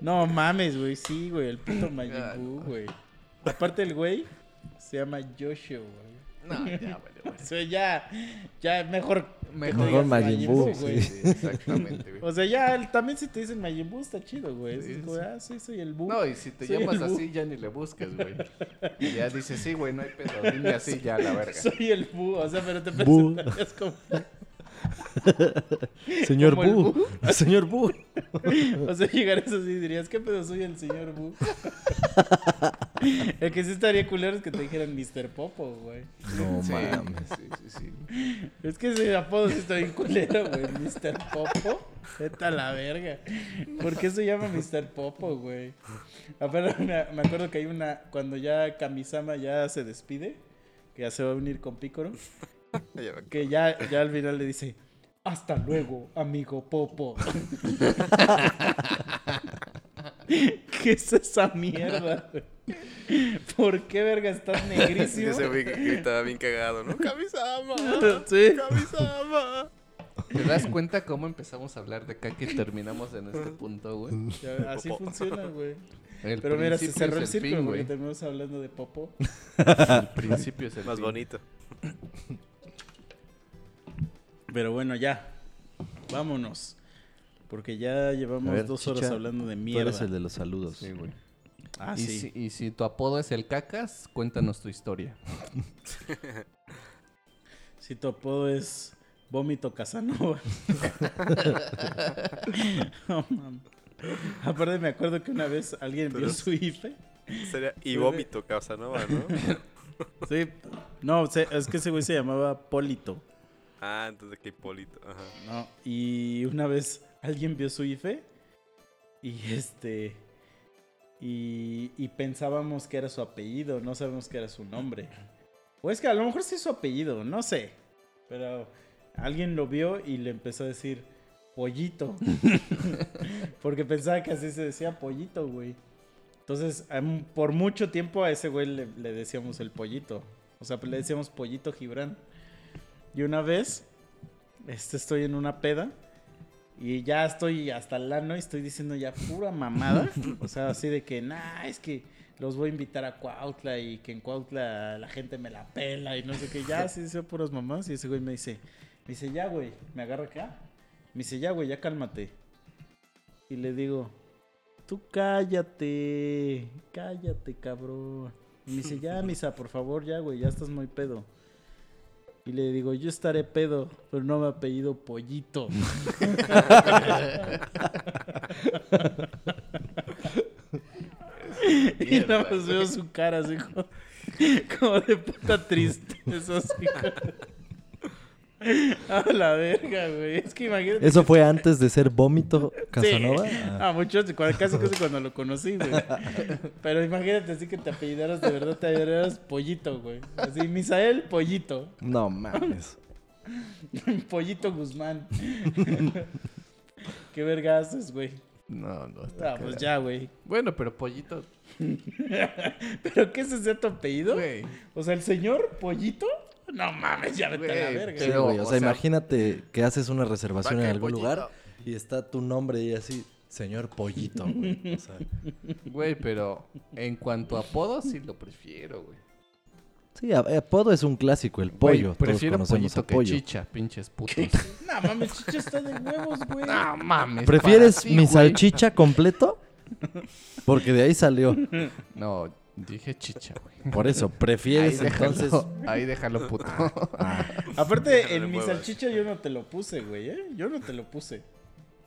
No mames, güey. Sí, güey. El puto Majin güey. Aparte el güey se llama Joshua, güey. No, ya, vale, O sea, ya, ya mejor, Mejor Majin Buu, güey. sí. Exactamente, güey. O sea, ya el- también si te dicen Majin Buu está chido, güey. Sí, Es ah, sí, soy el Buu. No, y si te Soy llamas así, ya ni le buscas, güey. Y ya dices, sí, güey, no hay pedo. Dime así, ya, la verga. Soy el Buu, o sea, pero te Buu. presentarías como... Señor ¿Como el Bu. Señor Bu. O sea, llegarías así y dirías, ¿qué pedo soy el señor Boo? el que sí estaría culero es que te dijeran Mr. Popo, güey. No Sí, mames. sí, sí, sí. Es que ese apodo sí está bien culero, güey. Mr. Popo. Vete a la verga. ¿Por qué se llama Mr. Popo, güey? Me acuerdo que hay una. Cuando ya Kamisama ya se despide, que ya se va a unir con Picoro, que ya, ya al final le dice. Hasta luego, amigo Popo. ¿Qué es esa mierda, güey? ¿Por qué verga estás negrísimo? Ese güey que gritaba bien cagado, ¿no? ¡Kamisama! Sí. ¡Kamisama! ¿Te das cuenta cómo empezamos a hablar de caca y terminamos en este punto, güey? Así funciona, güey. El Pero mira, se cerró el círculo fin, porque terminamos hablando de Popo. El principio es el Más fin. bonito. Pero bueno, ya. Vámonos. Porque ya llevamos ver, dos horas Chicha, hablando de Tú mierda. eres el de los saludos. Sí, güey. Ah, y, sí. si, y si tu apodo es el cacas, cuéntanos tu historia. Si tu apodo es Vómito Casanova. No, mames. Aparte me acuerdo que una vez alguien vio su IFE. Sería y vómito, Casanova, ¿no? Sí. No, es que ese güey se llamaba Polito. Ah, entonces que Hipólito. No, y una vez alguien vio su IFE y este y, y pensábamos que era su apellido, no sabemos que era su nombre. O es que a lo mejor sí es su apellido, no sé. Pero alguien lo vio y le empezó a decir pollito. Porque pensaba que así se decía pollito, güey. Entonces, por mucho tiempo a ese güey le, le decíamos el pollito. O sea, le decíamos pollito Gibran. Y una vez, este, estoy en una peda y ya estoy hasta el ano y estoy diciendo ya pura mamada. o sea, así de que, nah, es que los voy a invitar a Cuautla y que en Cuautla la gente me la pela y no sé qué. Ya, así decía puras mamás. Y ese güey me dice, me dice, ya, güey, me agarra acá. Me dice, ya, güey, ya cálmate. Y le digo, tú cállate, cállate, cabrón. Y me dice, ya, misa, por favor, ya, güey, ya estás muy pedo. Y le digo, yo estaré pedo, pero no me apellido Pollito. y nada más veo su cara así como, como de puta tristeza. Así como- A la verga, güey. Es que imagínate. ¿Eso fue antes de ser vómito Casanova? Sí. Ah. Mucho antes, cuando- casi casi cuando lo conocí, güey. Pero imagínate así que te apellidaras de verdad, te apellidaras Pollito, güey. Así, Misael Pollito. No mames. Pollito Guzmán. ¿Qué verga haces, güey? No, no. está Ah, pues ya, güey. Bueno, pero pollito, ¿Pero qué es ese tu apellido? güey. O sea, el señor Pollito. No mames, ya vete a la verga. Sí, güey, o, o sea, sea- imagínate que haces una reservación en algún lugar y está tu nombre y así, señor Pollito, güey. O sea, Güey, pero en cuanto a apodo, sí lo prefiero, güey. sí, a- apodo es un clásico, el Güey, pollo. Todos prefiero conocemos pollito a que pollo. chicha, pinches putos. No mames, chicha está de huevos, güey. No mames. ¿Prefieres para ti, mi güey. salchicha completo Porque de ahí salió. No, dije chicha, güey. Por eso, prefieres Ahí entonces. déjalo, ahí déjalo, puto. Aparte, Déjalo, en mi salchicha yo no te lo puse, güey, ¿eh? Yo no te lo puse.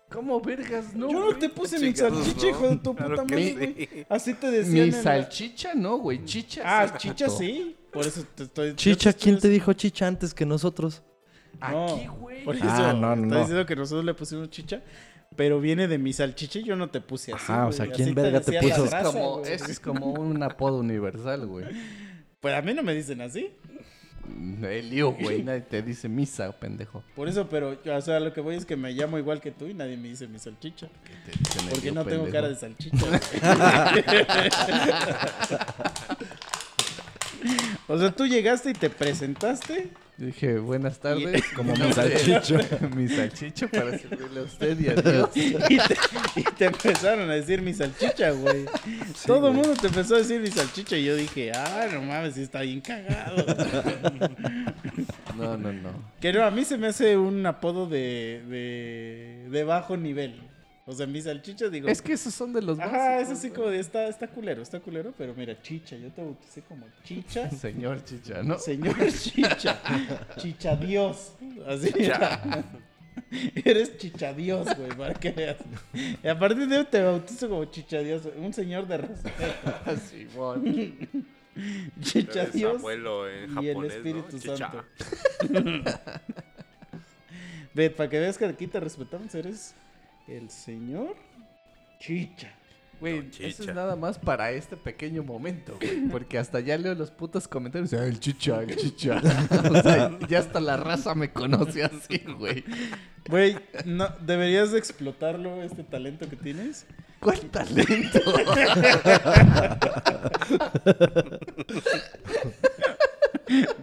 ¿Cómo vergas? No, yo no te puse mi salchicha, no. hijo de tu Claro puta madre, sí. güey. Así te decían. Mi la- salchicha no, güey. Chicha. Ah, sí, chicha sí. Por eso te estoy. Chicha, te ¿quién te dijo chicha antes que nosotros? No, Aquí, güey. Por eso Ah, no, está no. diciendo que nosotros le pusimos chicha. Pero viene de mi salchicha y yo no te puse así. Ajá, o sea, Así ¿quién verga te puso? Es como, es como un apodo universal, güey. Pues a mí no me dicen así. El lío, güey. Nadie te dice misa, pendejo. Por eso, pero, o sea, lo que voy es que me llamo igual que tú y nadie me dice mi salchicha. Te dicen el Porque lío, no tengo cara de salchicha. güey. o sea, tú llegaste y te presentaste. Dije, buenas tardes. Como mi salchicho. mi salchicho para servirle a usted y adiós. Y te, y te empezaron a decir mi salchicha, güey. Todo el mundo te empezó a decir mi salchicha y yo dije, ah, no mames, está bien cagado. No, no, no. que no, a mí se me hace un apodo de, de, de bajo nivel. O sea, mi salchicha, digo... Es que esos son de los Ajá, es básicos, así como de, está, está culero, está culero, pero mira, chicha, yo te bauticé como chicha. Señor chicha, ¿no? Señor Chicha. Chicha Dios. Así. Eres Chicha Dios, güey, para que veas. Y a partir de hoy te bautizo como Chicha Dios, un señor de respeto. Simón. Chicha Eres Dios abuelo en y el Espíritu ¿no? Chicha. Santo. Ve, para que veas que aquí te respetamos, eres el señor Chicha. Güey, Don eso es nada más para este pequeño momento, güey. Porque hasta ya leo los putos comentarios. Ah, el chicha, el chicha. o sea, ya hasta la raza me conoce así, güey. Güey, no, deberías de explotarlo, este talento que tienes. ¿Cuál talento?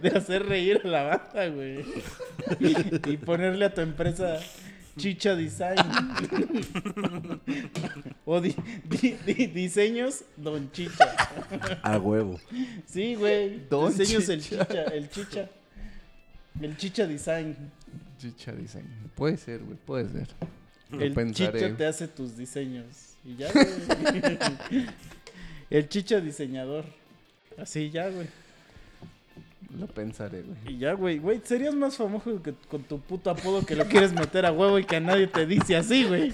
de hacer reír a la banda, güey. Y ponerle a tu empresa Chicha Design. o di- di- di- diseños Don Chicha. A huevo. Sí, güey. Don Diseños el Chicha. El Chicha. El Chicha Design. chicha, dicen. Puede ser, güey, puede ser. Lo El pensaré. Chicha te hace tus diseños. Y ya, güey. El Chicha diseñador. Así ya, güey. Lo pensaré, güey. Y ya, güey, güey, serías más famoso que con tu puto apodo que lo quieres meter a huevo y que a nadie te dice así, güey.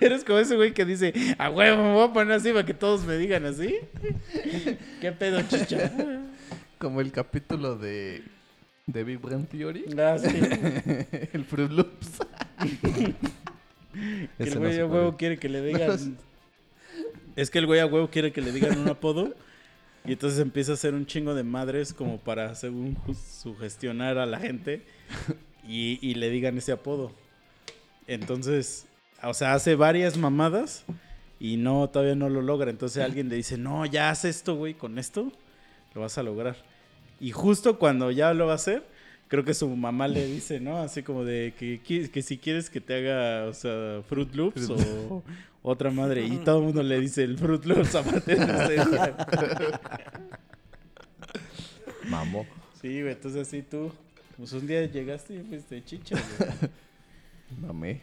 Eres como ese güey que dice, a huevo, me voy a poner así para que todos me digan así. ¿Qué pedo, chicha? Como el capítulo de, de Big Bang Theory. Ah, sí. el Fruit Loops. Que el no güey a cuál huevo quiere que le digan. Es que el güey a huevo quiere que le digan un apodo. Y entonces empieza a hacer un chingo de madres como para, según sugestionar a la gente. Y, y le digan ese apodo. Entonces, o sea, hace varias mamadas. Y no, todavía no lo logra. Entonces alguien le dice, no, ya haz esto, güey, con esto lo vas a lograr. Y justo cuando ya lo va a hacer, creo que su mamá le dice, ¿no? Así como de que, que si quieres que te haga, o sea, Fruit Loops o otra madre. Y todo el mundo le dice el Fruit Loops aparte de ese, güey. Mamó. Sí, güey, entonces así tú, pues un día llegaste y fuiste chicha, güey. Mamé.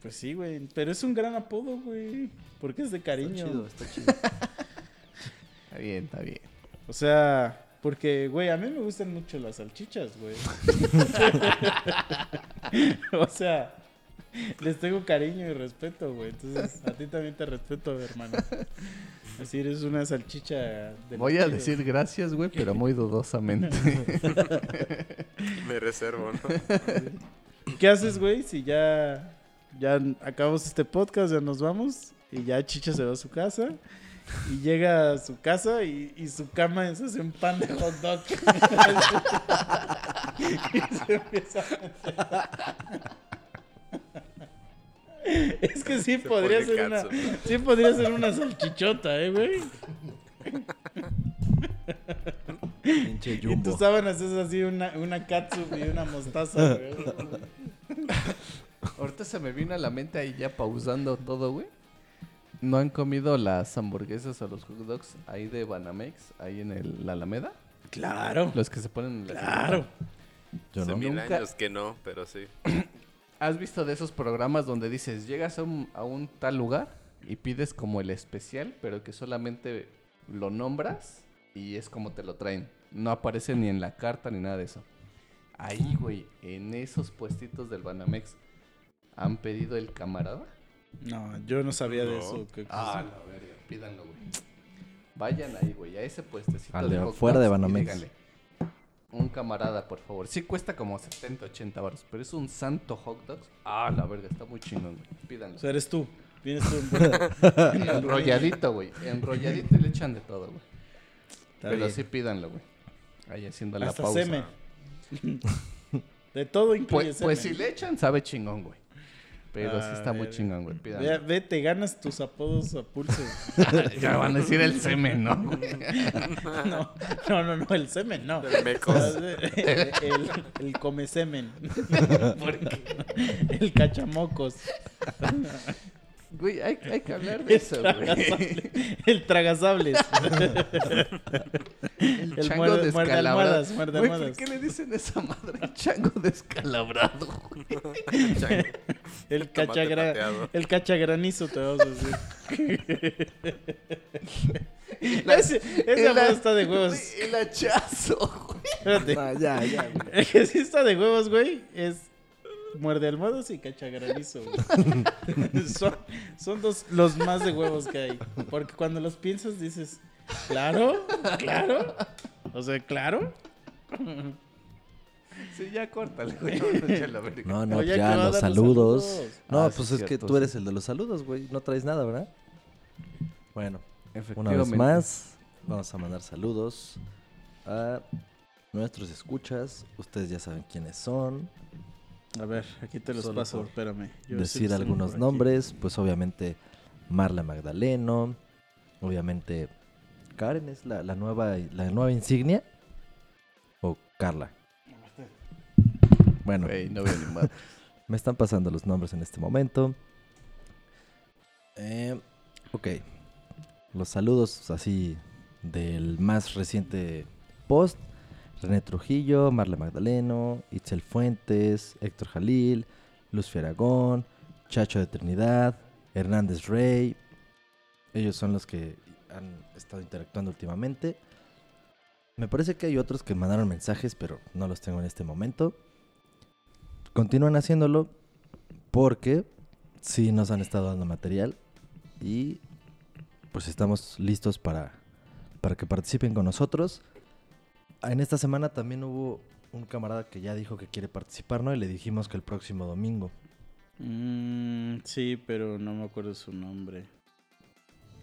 Pues sí, güey, pero es un gran apodo, güey, porque es de Está cariño. chido, está chido. Está bien, está bien. O sea, porque, güey, a mí me gustan mucho las salchichas, güey. o sea, les tengo cariño y respeto, güey. Entonces, a ti también te respeto, hermano. Así eres una salchicha de Voy a decir gracias, güey, pero muy dudosamente. Me reservo, ¿no? ¿Qué haces, güey, si ya, ya acabamos este podcast, ya nos vamos y ya Chicha se va a su casa? Y llega a su casa y, y su cama es hace un pan de hot dog. y se empieza a. Es que sí Se podría ser una, sí podría ser una salchichota, eh, güey. Pinche Y tus sábanas es así una, una catsup y una mostaza, güey. Ahorita se me vino a la mente ahí ya pausando todo, güey. ¿No han comido las hamburguesas o los hot dogs ahí de Banamex, ahí en el, la Alameda? Claro, Los que se ponen en la claro. Yo Hace no. mil Nunca- años que no, pero sí. ¿Has visto de esos programas donde dices, llegas a un, a un tal lugar y pides como el especial, pero que solamente lo nombras y es como te lo traen? No aparece ni en la carta ni nada de eso. Ahí, güey, en esos puestitos del Banamex, ¿han pedido el camarada? No, yo no sabía de eso. ¿qué Ah, cosa? la verga, pídanlo, güey. Vayan ahí, güey, a ese puestecito Al de afuera de Banamex. Un camarada, por favor. Sí cuesta como 70, 80 baros, pero es un santo hot dogs. Ah, la verga, está muy chingón, güey. Pídanlo. O sea, eres tú. Vienes tú en Enrolladito, güey. Enrolladito y le echan de todo, güey. Está Pero bien. sí pídanlo, güey. Ahí haciendo la Hasta pausa. De todo incluye Pues, pues si le echan, sabe chingón, güey. Pero sí Ah, está muy chingón, güey. Ve, ve, te ganas tus apodos a pulso. ya van a decir el semen, ¿no? No, no, no, no, el semen, no. Del mecos. El, el, el come semen. El cachamocos. Güey, hay, hay que hablar de eso, güey. Tragasable- El tragasables. El, El chango muerde- muerde descalabrado. almohadas, muerde Güey, ¿por qué le dicen esa madre? El chango descalabrado, güey. El Tomate cachagra, pateado. el cachagranizo te vamos a decir. La- ese ese el apodo ha- está de huevos. El hachazo, güey. Espérate. Ah, ya, ya, güey. El que sí está de huevos, güey, es muerde almohadas y cachagranizo, güey. son, son dos, los más de huevos que hay. Porque cuando los piensas dices, claro, claro. O sea, claro. Sí, ya córtale, güey. No, no, Oye, ya, los saludos. saludos. No, Ah, sí, pues es cierto, que tú sí. eres el de los saludos, güey. No traes nada, ¿verdad? Bueno, una vez Efectivamente. más, vamos a mandar saludos a nuestros escuchas. Ustedes ya saben quiénes son. A ver, aquí te los Solo paso, por espérame. Yo Decir algunos nombres, pues obviamente Marla Magdaleno, obviamente Karen es la, la nueva la nueva insignia o Carla. Bueno, Güey, no veo ni. Me están pasando los nombres en este momento. Eh, ok. Los saludos así del más reciente post. René Trujillo, Marla Magdaleno, Itzel Fuentes, Héctor Jalil, Luz Feragón, Chacho de Trinidad, Hernández Rey. Ellos son los que han estado interactuando últimamente. Me parece que hay otros que mandaron mensajes, pero no los tengo en este momento. Continúan haciéndolo porque sí nos han estado dando material y pues estamos listos para, para que participen con nosotros. En esta semana también hubo un camarada que ya dijo que quiere participar, ¿no? Y le dijimos que el próximo domingo. Mm, sí, pero no me acuerdo su nombre.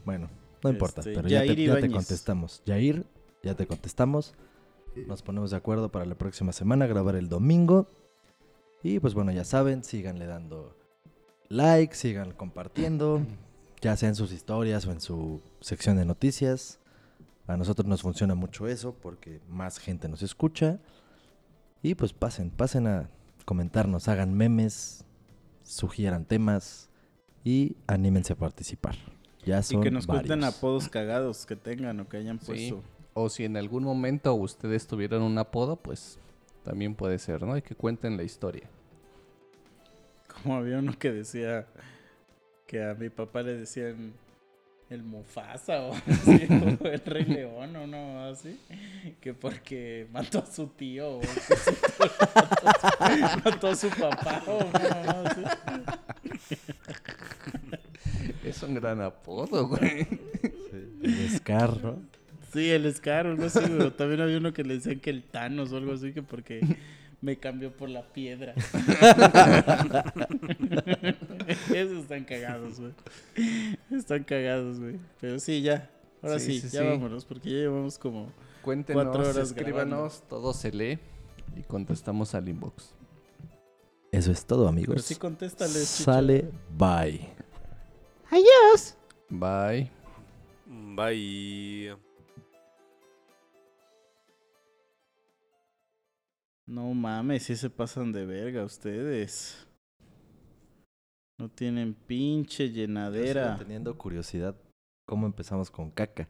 Bueno, no importa, Este, pero ya, te, ya contestamos. Yair, ya te contestamos. Nos ponemos de acuerdo para la próxima semana grabar el domingo. Y pues bueno, ya saben, síganle dando like, sigan compartiendo, ya sea en sus historias o en su sección de noticias. A nosotros nos funciona mucho eso porque más gente nos escucha. Y pues pasen, pasen a comentarnos, hagan memes, sugieran temas y anímense a participar. Ya Y son que nos cuenten apodos cagados que tengan o que hayan Sí. puesto. O si en algún momento ustedes tuvieron un apodo, pues también puede ser, ¿no? Y que cuenten la historia. Como había uno que decía que a mi papá le decían el Mufasa o, así, o el Rey León o no así. Que porque mató a su tío o que su tío mató a su papá o no así. Es un gran apodo, güey. El Scar, ¿no? Sí, el Scar o algo así, pero también había uno que le decían que el Thanos o algo así, que porque me cambió por la piedra. Esos están cagados, güey. Están cagados, güey. Pero sí, ya. Ahora sí, Sí, sí, ya sí. vámonos, porque ya llevamos como... Cuéntenos, Cuatro horas escríbanos, todo se lee y contestamos al inbox. Eso es todo, amigos. Pero sí contéstale, Chicho. Sale, bye. Bye. Bye. No mames, sí se pasan de verga ustedes. No tienen pinche llenadera. teniendo curiosidad cómo empezamos con caca.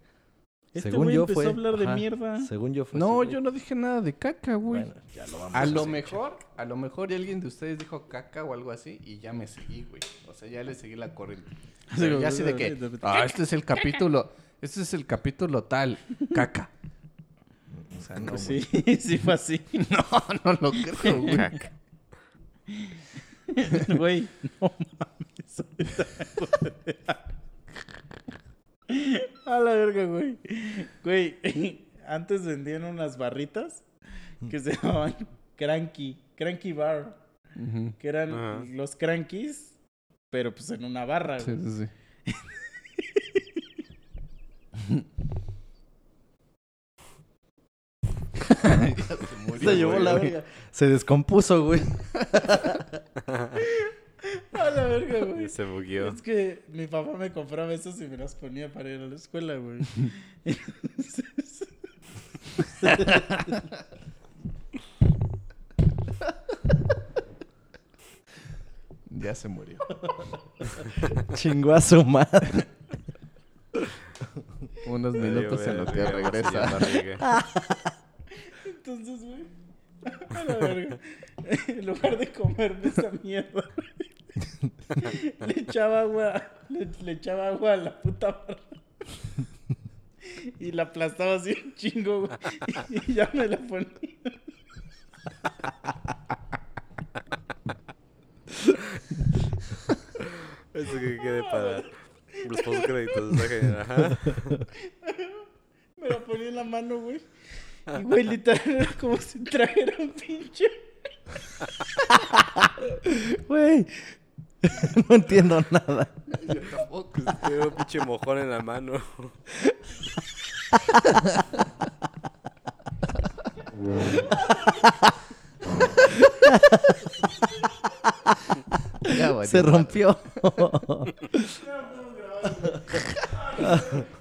Este Según güey yo empezó fue. a hablar de ajá, mierda. Según yo fue. No, yo no dije nada de caca, güey. Bueno, ya lo vamos a lo hacer. mejor, a lo mejor y alguien de ustedes dijo caca o algo así y ya me seguí, güey. O sea, ya le seguí la corriente. Pero ya así de que, ah, este es el capítulo, este es el capítulo tal, caca. O sea, no, Sí, sí fue así. no, no lo creo, güey. Güey, no mames. A la verga, güey. Güey, antes vendían unas barritas que se llamaban Cranky, Cranky Bar. Que eran los Crankies, pero pues en una barra, Sí, güey. sí, sí. Se llevó la verga. Se descompuso, güey. A la verga, güey. Se bugueó. Es que mi papá me compraba esos y me los ponía para ir a la escuela, güey. Entonces, Ya se murió. Chingó a su madre. Unos minutos en lo que regresa. Entonces, güey. A la verga. En lugar de comerme esa mierda, le echaba agua, le, le echaba agua a la puta barra. Y la aplastaba así un chingo, güey. Y ya me la ponía. Eso que quede para los postcréditos. Genial. Ajá. Me la ponía en la mano, güey. Y, güey, literal era como si trajera un pinche. Güey. No entiendo nada. Yo tampoco. Tiene un pinche mojón en la mano. Se rompió.